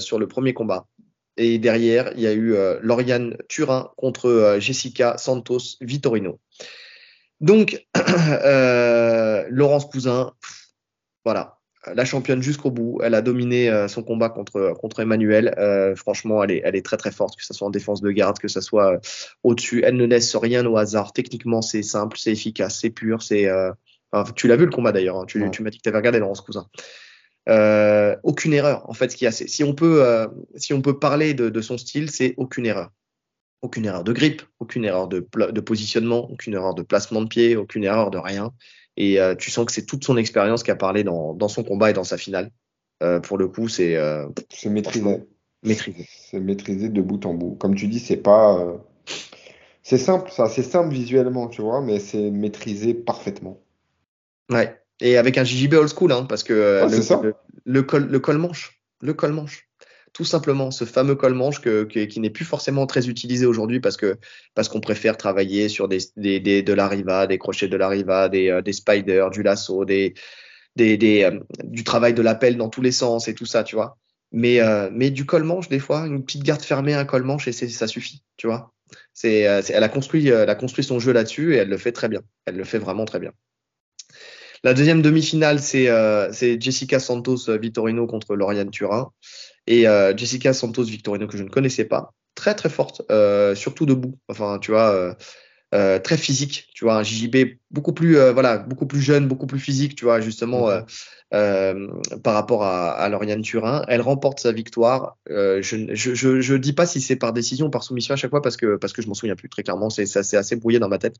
sur le premier combat. Et derrière, il y a eu Lauriane Turin contre Jessica Santos Vitorino. Donc, [CLEARS THROAT] Laurence Cousin, voilà, la championne jusqu'au bout. Elle a dominé euh, son combat contre, contre Emmanuel. Euh, franchement, elle est, elle est très très forte, que ce soit en défense de garde, que ce soit euh, au-dessus. Elle ne laisse rien au hasard. Techniquement, c'est simple, c'est efficace, c'est pur. C'est, tu l'as vu le combat d'ailleurs. Hein. Tu, tu m'as dit que tu avais regardé Laurence Cousin. aucune erreur. En fait, ce qui a, si on peut, si on peut parler de, de son style, c'est aucune erreur. Aucune erreur de grip, aucune erreur de, de positionnement, aucune erreur de placement de pied, aucune erreur de rien. Et euh, tu sens que c'est toute son expérience qui a parlé dans, dans, son combat et dans sa finale. Euh, pour le coup, c'est euh, c'est maîtrisé. Maîtrisé. C'est maîtrisé de bout en bout. Comme tu dis, c'est pas euh, c'est simple, ça, c'est simple visuellement, tu vois, mais c'est maîtrisé parfaitement. Ouais. Et avec un JJB old school, hein, parce que euh, le, le, le, col, le col manche, le col manche tout simplement ce fameux col manche que, qui n'est plus forcément très utilisé aujourd'hui parce que parce qu'on préfère travailler sur des, des, des, de la riva, des crochets de la riva, des, euh, des spiders, du lasso, des, des, des euh, du travail de l'appel dans tous les sens et tout ça, tu vois. Mais euh, mais du col manche des fois, une petite garde fermée, un col manche et ça suffit, tu vois. C'est elle a construit elle a construit son jeu là-dessus et elle le fait très bien. Elle le fait vraiment très bien. La deuxième demi-finale, c'est c'est Jessica Santos Vitorino contre Lauriane Turin. Et euh, Jessica Santos Victorino, que je ne connaissais pas, très très forte, euh, surtout debout. Enfin, tu vois, euh, euh très physique. Tu vois, un JJB beaucoup plus, euh, voilà, beaucoup plus jeune, beaucoup plus physique. Tu vois, justement, mm-hmm. par rapport à, à Lauriane Turin, elle remporte sa victoire. je, je, je, je dis pas si c'est par décision ou par soumission à chaque fois parce que parce que je m'en souviens plus très clairement. C'est c'est assez brouillé dans ma tête.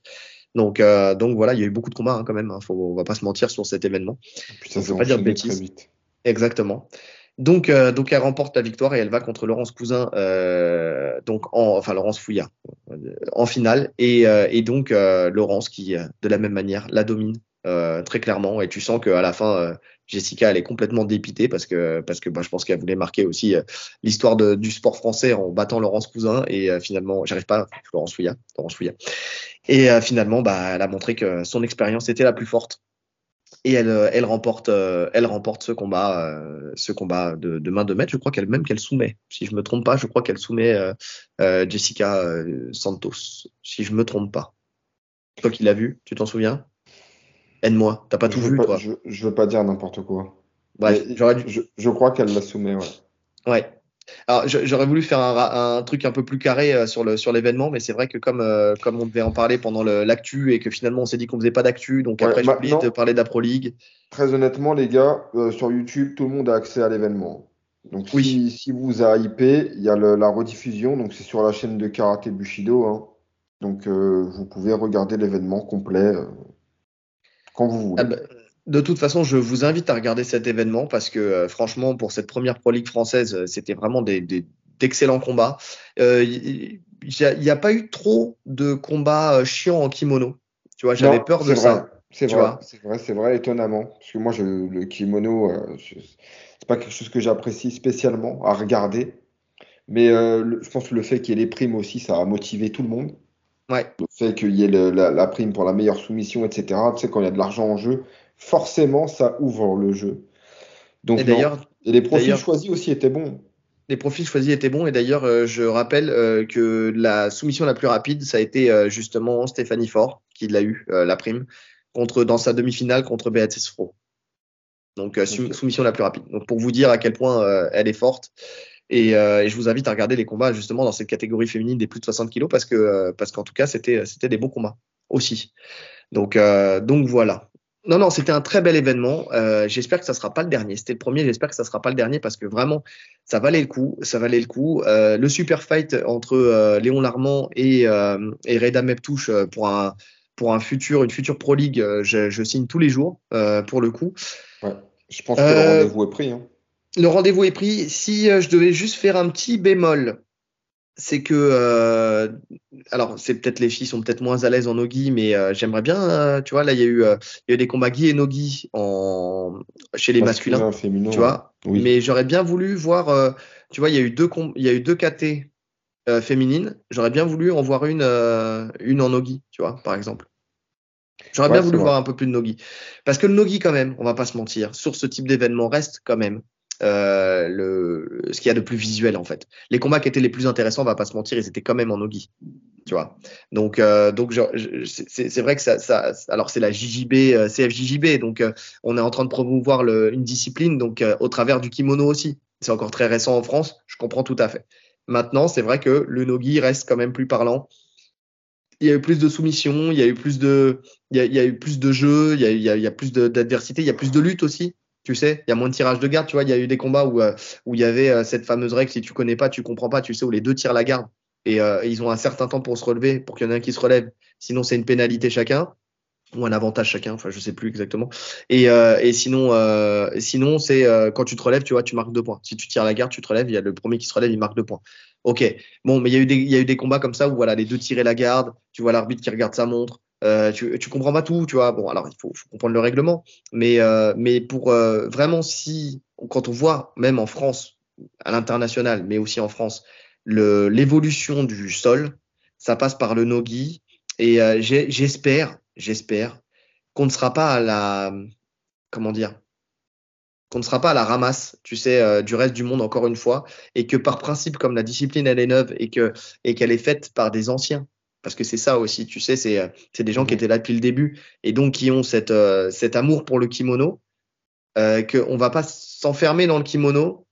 Donc donc voilà, il y a eu beaucoup de combats hein, quand même. Hein, faut, on va pas se mentir sur cet événement. Putain, ça pas dire de bêtises. Exactement. Donc, euh, donc elle remporte la victoire et elle va contre Laurence Cousin, euh, donc en, enfin Laurence Fouillard euh, en finale. Et, euh, donc Laurence qui de la même manière la domine très clairement. Et tu sens qu'à la fin Jessica elle est complètement dépitée parce que parce que bah, je pense qu'elle voulait marquer aussi l'histoire du sport français en battant Laurence Cousin. Et finalement j'arrive pas Laurence Fouillard Laurence et finalement bah elle a montré que son expérience était la plus forte et elle, euh, elle remporte, euh, elle remporte ce combat, euh, ce combat de, de, main de maître. Je crois qu'elle même qu'elle soumet. Si je me trompe pas, je crois qu'elle soumet Jessica Santos. Si je me trompe pas. Toi qui l'as vu, tu t'en souviens? Aide-moi. T'as pas tout vu, je, je, veux pas dire n'importe quoi. Bref, j'aurais dû... je, je, crois qu'elle la soumet, ouais. Ouais. Alors, j'aurais voulu faire un, truc un peu plus carré euh, sur le sur l'événement, mais c'est vrai que comme euh, comme on devait en parler pendant l'actu et que finalement on s'est dit qu'on faisait pas d'actu, donc après j'ai oublié de parler de la Pro League. Très honnêtement, les gars, euh, sur YouTube, tout le monde a accès à l'événement. Donc si, si vous a hypé, il y a la rediffusion, donc c'est sur la chaîne de Karaté Bushido. Hein. Donc vous pouvez regarder l'événement complet quand vous voulez. Ah bah, de toute façon, je vous invite à regarder cet événement parce que euh, franchement, pour cette première Pro League française, euh, c'était vraiment d'excellents combats. Euh, il n'y a, pas eu trop de combats chiants en kimono. Tu vois, j'avais peur de ça. C'est vrai, c'est vrai, c'est vrai, étonnamment. Parce que moi, je, le kimono, c'est pas quelque chose que j'apprécie spécialement à regarder. Mais je pense que le fait qu'il y ait les primes aussi, ça a motivé tout le monde. Ouais. Le fait qu'il y ait la, la, prime pour la meilleure soumission, etc. Tu sais, quand il y a de l'argent en jeu, forcément, ça ouvre le jeu. Donc, et d'ailleurs, les profils choisis aussi étaient bons. Les profils choisis étaient bons et d'ailleurs, euh, je rappelle euh, que la soumission la plus rapide, ça a été euh, justement Stéphanie Fort qui l'a eu, la prime, contre, dans sa demi-finale contre Beatrice Fro. Donc, soumission la plus rapide. Donc, pour vous dire à quel point elle est forte. Et, et, je vous invite à regarder les combats justement dans cette catégorie féminine des plus de 60 kilos parce que parce qu'en tout cas, c'était des bons combats aussi. Donc, donc voilà. Non, non, c'était un très bel événement. Euh, j'espère que ça sera pas le dernier. C'était le premier. J'espère que ça sera pas le dernier parce que vraiment, ça valait le coup. Ça valait le coup. Euh, le super fight entre euh, Léon Larmand et, et Reda Meptouche pour un pour un futur, une future Pro League, je, je, signe tous les jours pour le coup. Ouais, je pense que le rendez-vous est pris. Hein. Le rendez-vous est pris. Si je devais juste faire un petit bémol, c'est que, euh, alors c'est peut-être les filles sont peut-être moins à l'aise en nogi, mais euh, j'aimerais bien, euh, tu vois, là il y a eu, il y a eu des combats Guy et nogi en chez les masculins, tu vois. Mais j'aurais bien voulu voir, tu vois, il y a eu deux il y a eu deux KT féminines. J'aurais bien voulu en voir une, une en nogi, tu vois, par exemple. J'aurais bien voulu voir un peu plus de nogi, parce que le nogi quand même, on va pas se mentir, sur ce type d'événement reste quand même euh, ce qu'il y a de plus visuel en fait. Les combats qui étaient les plus intéressants, on va pas se mentir, ils étaient quand même en nogi, tu vois. Donc, euh, donc c'est vrai que ça, alors c'est la JJB, euh, CFJJB, donc euh, on est en train de promouvoir une discipline, donc au travers du kimono aussi. C'est encore très récent en France, je comprends tout à fait. Maintenant, c'est vrai que le nogi reste quand même plus parlant. Il y a eu plus de soumissions, il y a eu plus de, il y a, il y a eu plus de jeux, il y a, il y a plus d'adversité, il y a plus de lutte aussi tu sais, il y a moins de tirage de garde, tu vois, il y a eu des combats où, euh, où il y avait euh, cette fameuse règle, si tu connais pas, tu comprends pas, tu sais, où les deux tirent la garde et euh, ils ont un certain temps pour se relever, pour qu'il y en ait un qui se relève, sinon c'est une pénalité chacun ou un avantage chacun, enfin je sais plus exactement. Et, et sinon, sinon c'est quand tu te relèves, tu vois, tu marques deux points. Si tu tires la garde, tu te relèves, il y a le premier qui se relève, il marque deux points. Ok, bon, mais il y a eu des, y a eu des combats comme ça où voilà, les deux tiraient la garde, tu vois l'arbitre qui regarde sa montre, euh, tu, tu comprends pas tout, tu vois. Bon, alors il faut, comprendre le règlement, mais euh, mais pour euh, vraiment si quand on voit même en France, à l'international, mais aussi en France, l'évolution du sol, ça passe par le nogi. Et j'espère, j'espère qu'on ne sera pas à la comment dire qu'on ne sera pas à la ramasse, tu sais, du reste du monde encore une fois, et que par principe, comme la discipline elle est neuve et que et qu'elle est faite par des anciens, parce que c'est ça aussi, tu sais, c'est c'est des gens qui étaient là depuis le début et donc qui ont cette euh, cet amour pour le kimono, euh, qu'on va pas s'enfermer dans le kimono.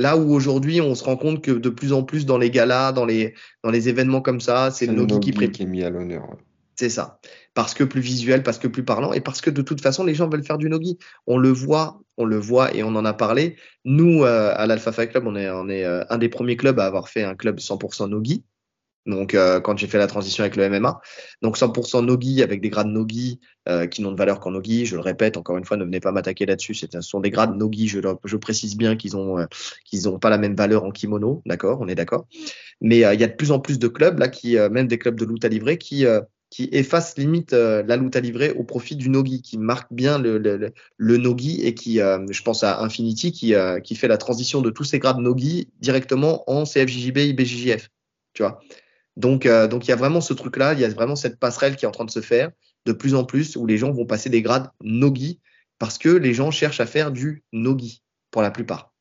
Là où aujourd'hui on se rend compte que de plus en plus dans les galas, dans les dans les événements comme ça, c'est le nogi qui, qui est mis à l'honneur. C'est ça. Parce que plus visuel, parce que plus parlant, et parce que de toute façon, les gens veulent faire du nogi. On le voit, on le voit et on en a parlé. Nous, euh, à l'Alpha Fight Club, on est, on est euh, un des premiers clubs à avoir fait un club 100% nogi donc euh, quand j'ai fait la transition avec le MMA. Donc 100% Nogi avec des grades Nogi euh, qui n'ont de valeur qu'en Nogi. Je le répète encore une fois, ne venez pas m'attaquer là-dessus. Ce sont des grades Nogi. Je, précise bien qu'ils ont euh, qu'ils n'ont pas la même valeur en kimono, d'accord? On est d'accord? Mais il y a de plus en plus de clubs là qui, même des clubs de loot à livrer, qui qui effacent limite la loot à livrer au profit du Nogi, qui marque bien le, le, le Nogi et qui, je pense à Infinity, qui, qui fait la transition de tous ces grades Nogi directement en CFJJB, IBJJF. Tu vois? Donc, euh, donc il y a vraiment ce truc-là, il y a vraiment cette passerelle qui est en train de se faire de plus en plus où les gens vont passer des grades nogi parce que les gens cherchent à faire du nogi pour la plupart.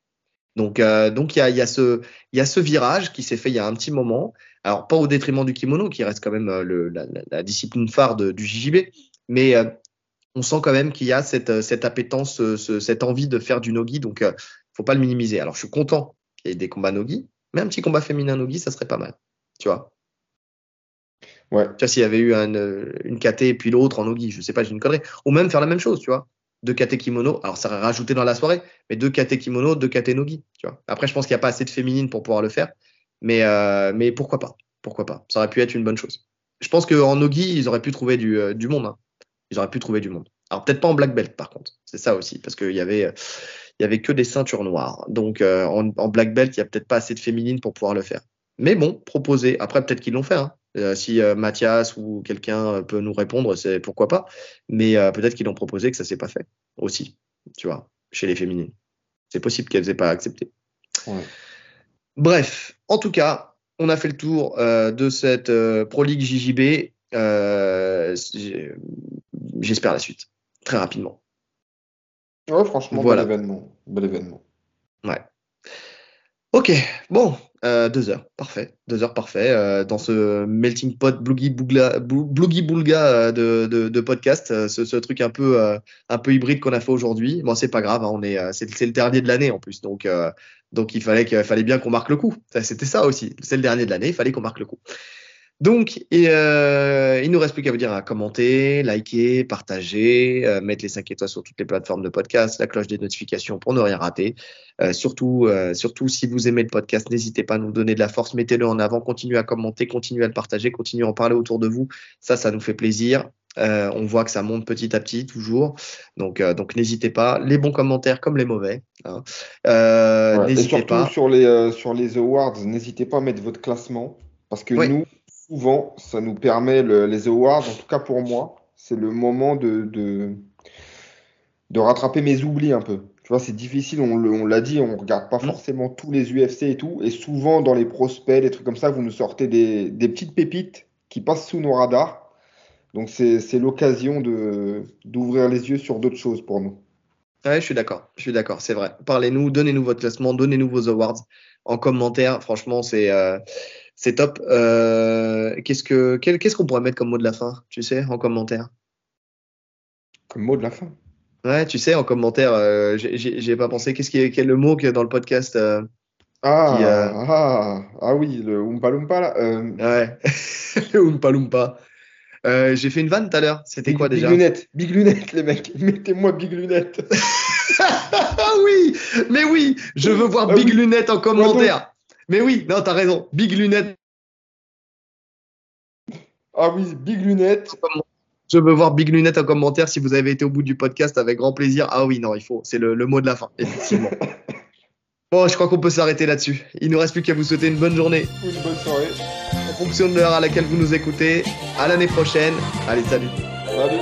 Donc, euh, donc il y a, y a ce, y a ce virage qui s'est fait il y a un petit moment. Alors pas au détriment du kimono qui reste quand même euh, le, la, la, discipline phare du JJB, mais euh, on sent quand même qu'il y a cette, cette appétence, ce, cette envie de faire du nogi. Donc, faut pas le minimiser. Alors, je suis content qu'il y ait des combats Nogi. Mais un petit combat féminin Nogi, ça serait pas mal. Tu vois? Ouais. Tu vois, s'il y avait eu euh, une KT et puis l'autre en Nogi, je sais pas, j'ai une connerie. Ou même faire la même chose, tu vois. Deux KT kimono. Alors, ça aurait rajouté dans la soirée, mais deux KT kimono, deux KT Nogi, tu vois. Après, je pense qu'il n'y a pas assez de féminines pour pouvoir le faire. Mais, euh, mais pourquoi pas Pourquoi pas Ça aurait pu être une bonne chose. Je pense qu'en Nogi, ils auraient pu trouver du, euh, du monde. hein. Ils auraient pu trouver du monde. Alors, peut-être pas en black belt, par contre. C'est ça aussi, parce qu'il y avait. il y avait que des ceintures noires. Donc, en, en black belt, il y a peut-être pas assez de féminines pour pouvoir le faire. Mais bon, proposer. Après, peut-être qu'ils l'ont fait. hein. Euh, si euh, Mathias ou quelqu'un euh, peut nous répondre, c'est pourquoi pas. Mais euh, peut-être qu'ils l'ont proposé que ça s'est pas fait aussi, tu vois, chez les féminines. C'est possible qu'elles aient pas accepté. Ouais. Bref, en tout cas, on a fait le tour de cette Pro League JJB. J'espère la suite très rapidement. Ouais, franchement, Voilà. bel événement. Bel événement. Ouais. Ok, bon, euh, deux heures, parfait, deux heures, parfait. euh, dans ce melting pot bloogie bougla, bou- bloogie boulga euh, de, podcast, euh, ce, truc un peu, un peu hybride qu'on a fait aujourd'hui. Bon, c'est pas grave, hein, on est, c'est le dernier de l'année en plus, donc, donc il fallait, qu'il fallait bien qu'on marque le coup. C'était ça aussi, c'est le dernier de l'année, il fallait qu'on marque le coup. Donc, et, euh, il nous reste plus qu'à vous dire à commenter, liker, partager, euh, mettre les 5 étoiles sur toutes les plateformes de podcast, la cloche des notifications pour ne rien rater. Euh, surtout, euh, surtout, si vous aimez le podcast, n'hésitez pas à nous donner de la force, mettez-le en avant, continuez à commenter, continuez à le partager, continuez à en parler autour de vous. Ça, ça nous fait plaisir. Euh, on voit que ça monte petit à petit, toujours. Donc, euh, donc n'hésitez pas. Les bons commentaires comme les mauvais. hein. Euh, Ouais. Et N'hésitez surtout pas. sur les, euh, sur les awards, n'hésitez pas à mettre votre classement. Parce que Oui. nous, souvent, ça nous permet, le- les awards, en tout cas pour moi, c'est le moment de, de, de rattraper mes oublis un peu. Tu vois, c'est difficile, on, l'a dit, on regarde pas Mm. forcément tous les UFC et tout. Et souvent, dans les prospects, les trucs comme ça, vous nous sortez des, des petites pépites qui passent sous nos radars. Donc, c'est, l'occasion d'ouvrir les yeux sur d'autres choses pour nous. Ouais, je suis d'accord. Je suis d'accord. C'est vrai. Parlez-nous, donnez-nous votre classement, donnez-nous vos awards en commentaire. Franchement, c'est euh, c'est top. Euh, qu'est-ce que quel- qu'est-ce qu'on pourrait mettre comme mot de la fin, tu sais, en commentaire? Comme mot de la fin? Ouais, tu sais, en commentaire, euh, j'ai- pas pensé. Qu'est-ce qui est, quel est le mot que dans le podcast euh, Ah, Qui, euh, ah, ah oui, le Oompa Loompa là. Ouais, [LAUGHS] le Oompa Loompa. J'ai fait une vanne tout à l'heure. C'était Big, quoi Big déjà? Lunettes, Big Lunettes, les mecs. [LAUGHS] Mettez-moi Big Lunettes. [LAUGHS] Ah oui, mais oui, je veux voir Ah Big oui. Lunette en commentaire. Mais oui, non, t'as raison. Big Lunette. Ah oui, Big Lunettes. Je veux voir Big Lunette en commentaire si vous avez été au bout du podcast avec grand plaisir. Ah oui, non, il faut. C'est le, le mot de la fin, effectivement. [LAUGHS] bon, je crois qu'on peut s'arrêter là-dessus. Il nous reste plus qu'à vous souhaiter une bonne journée Une bonne soirée. en fonction de l'heure à laquelle vous nous écoutez. À l'année prochaine. Allez, salut. Salut.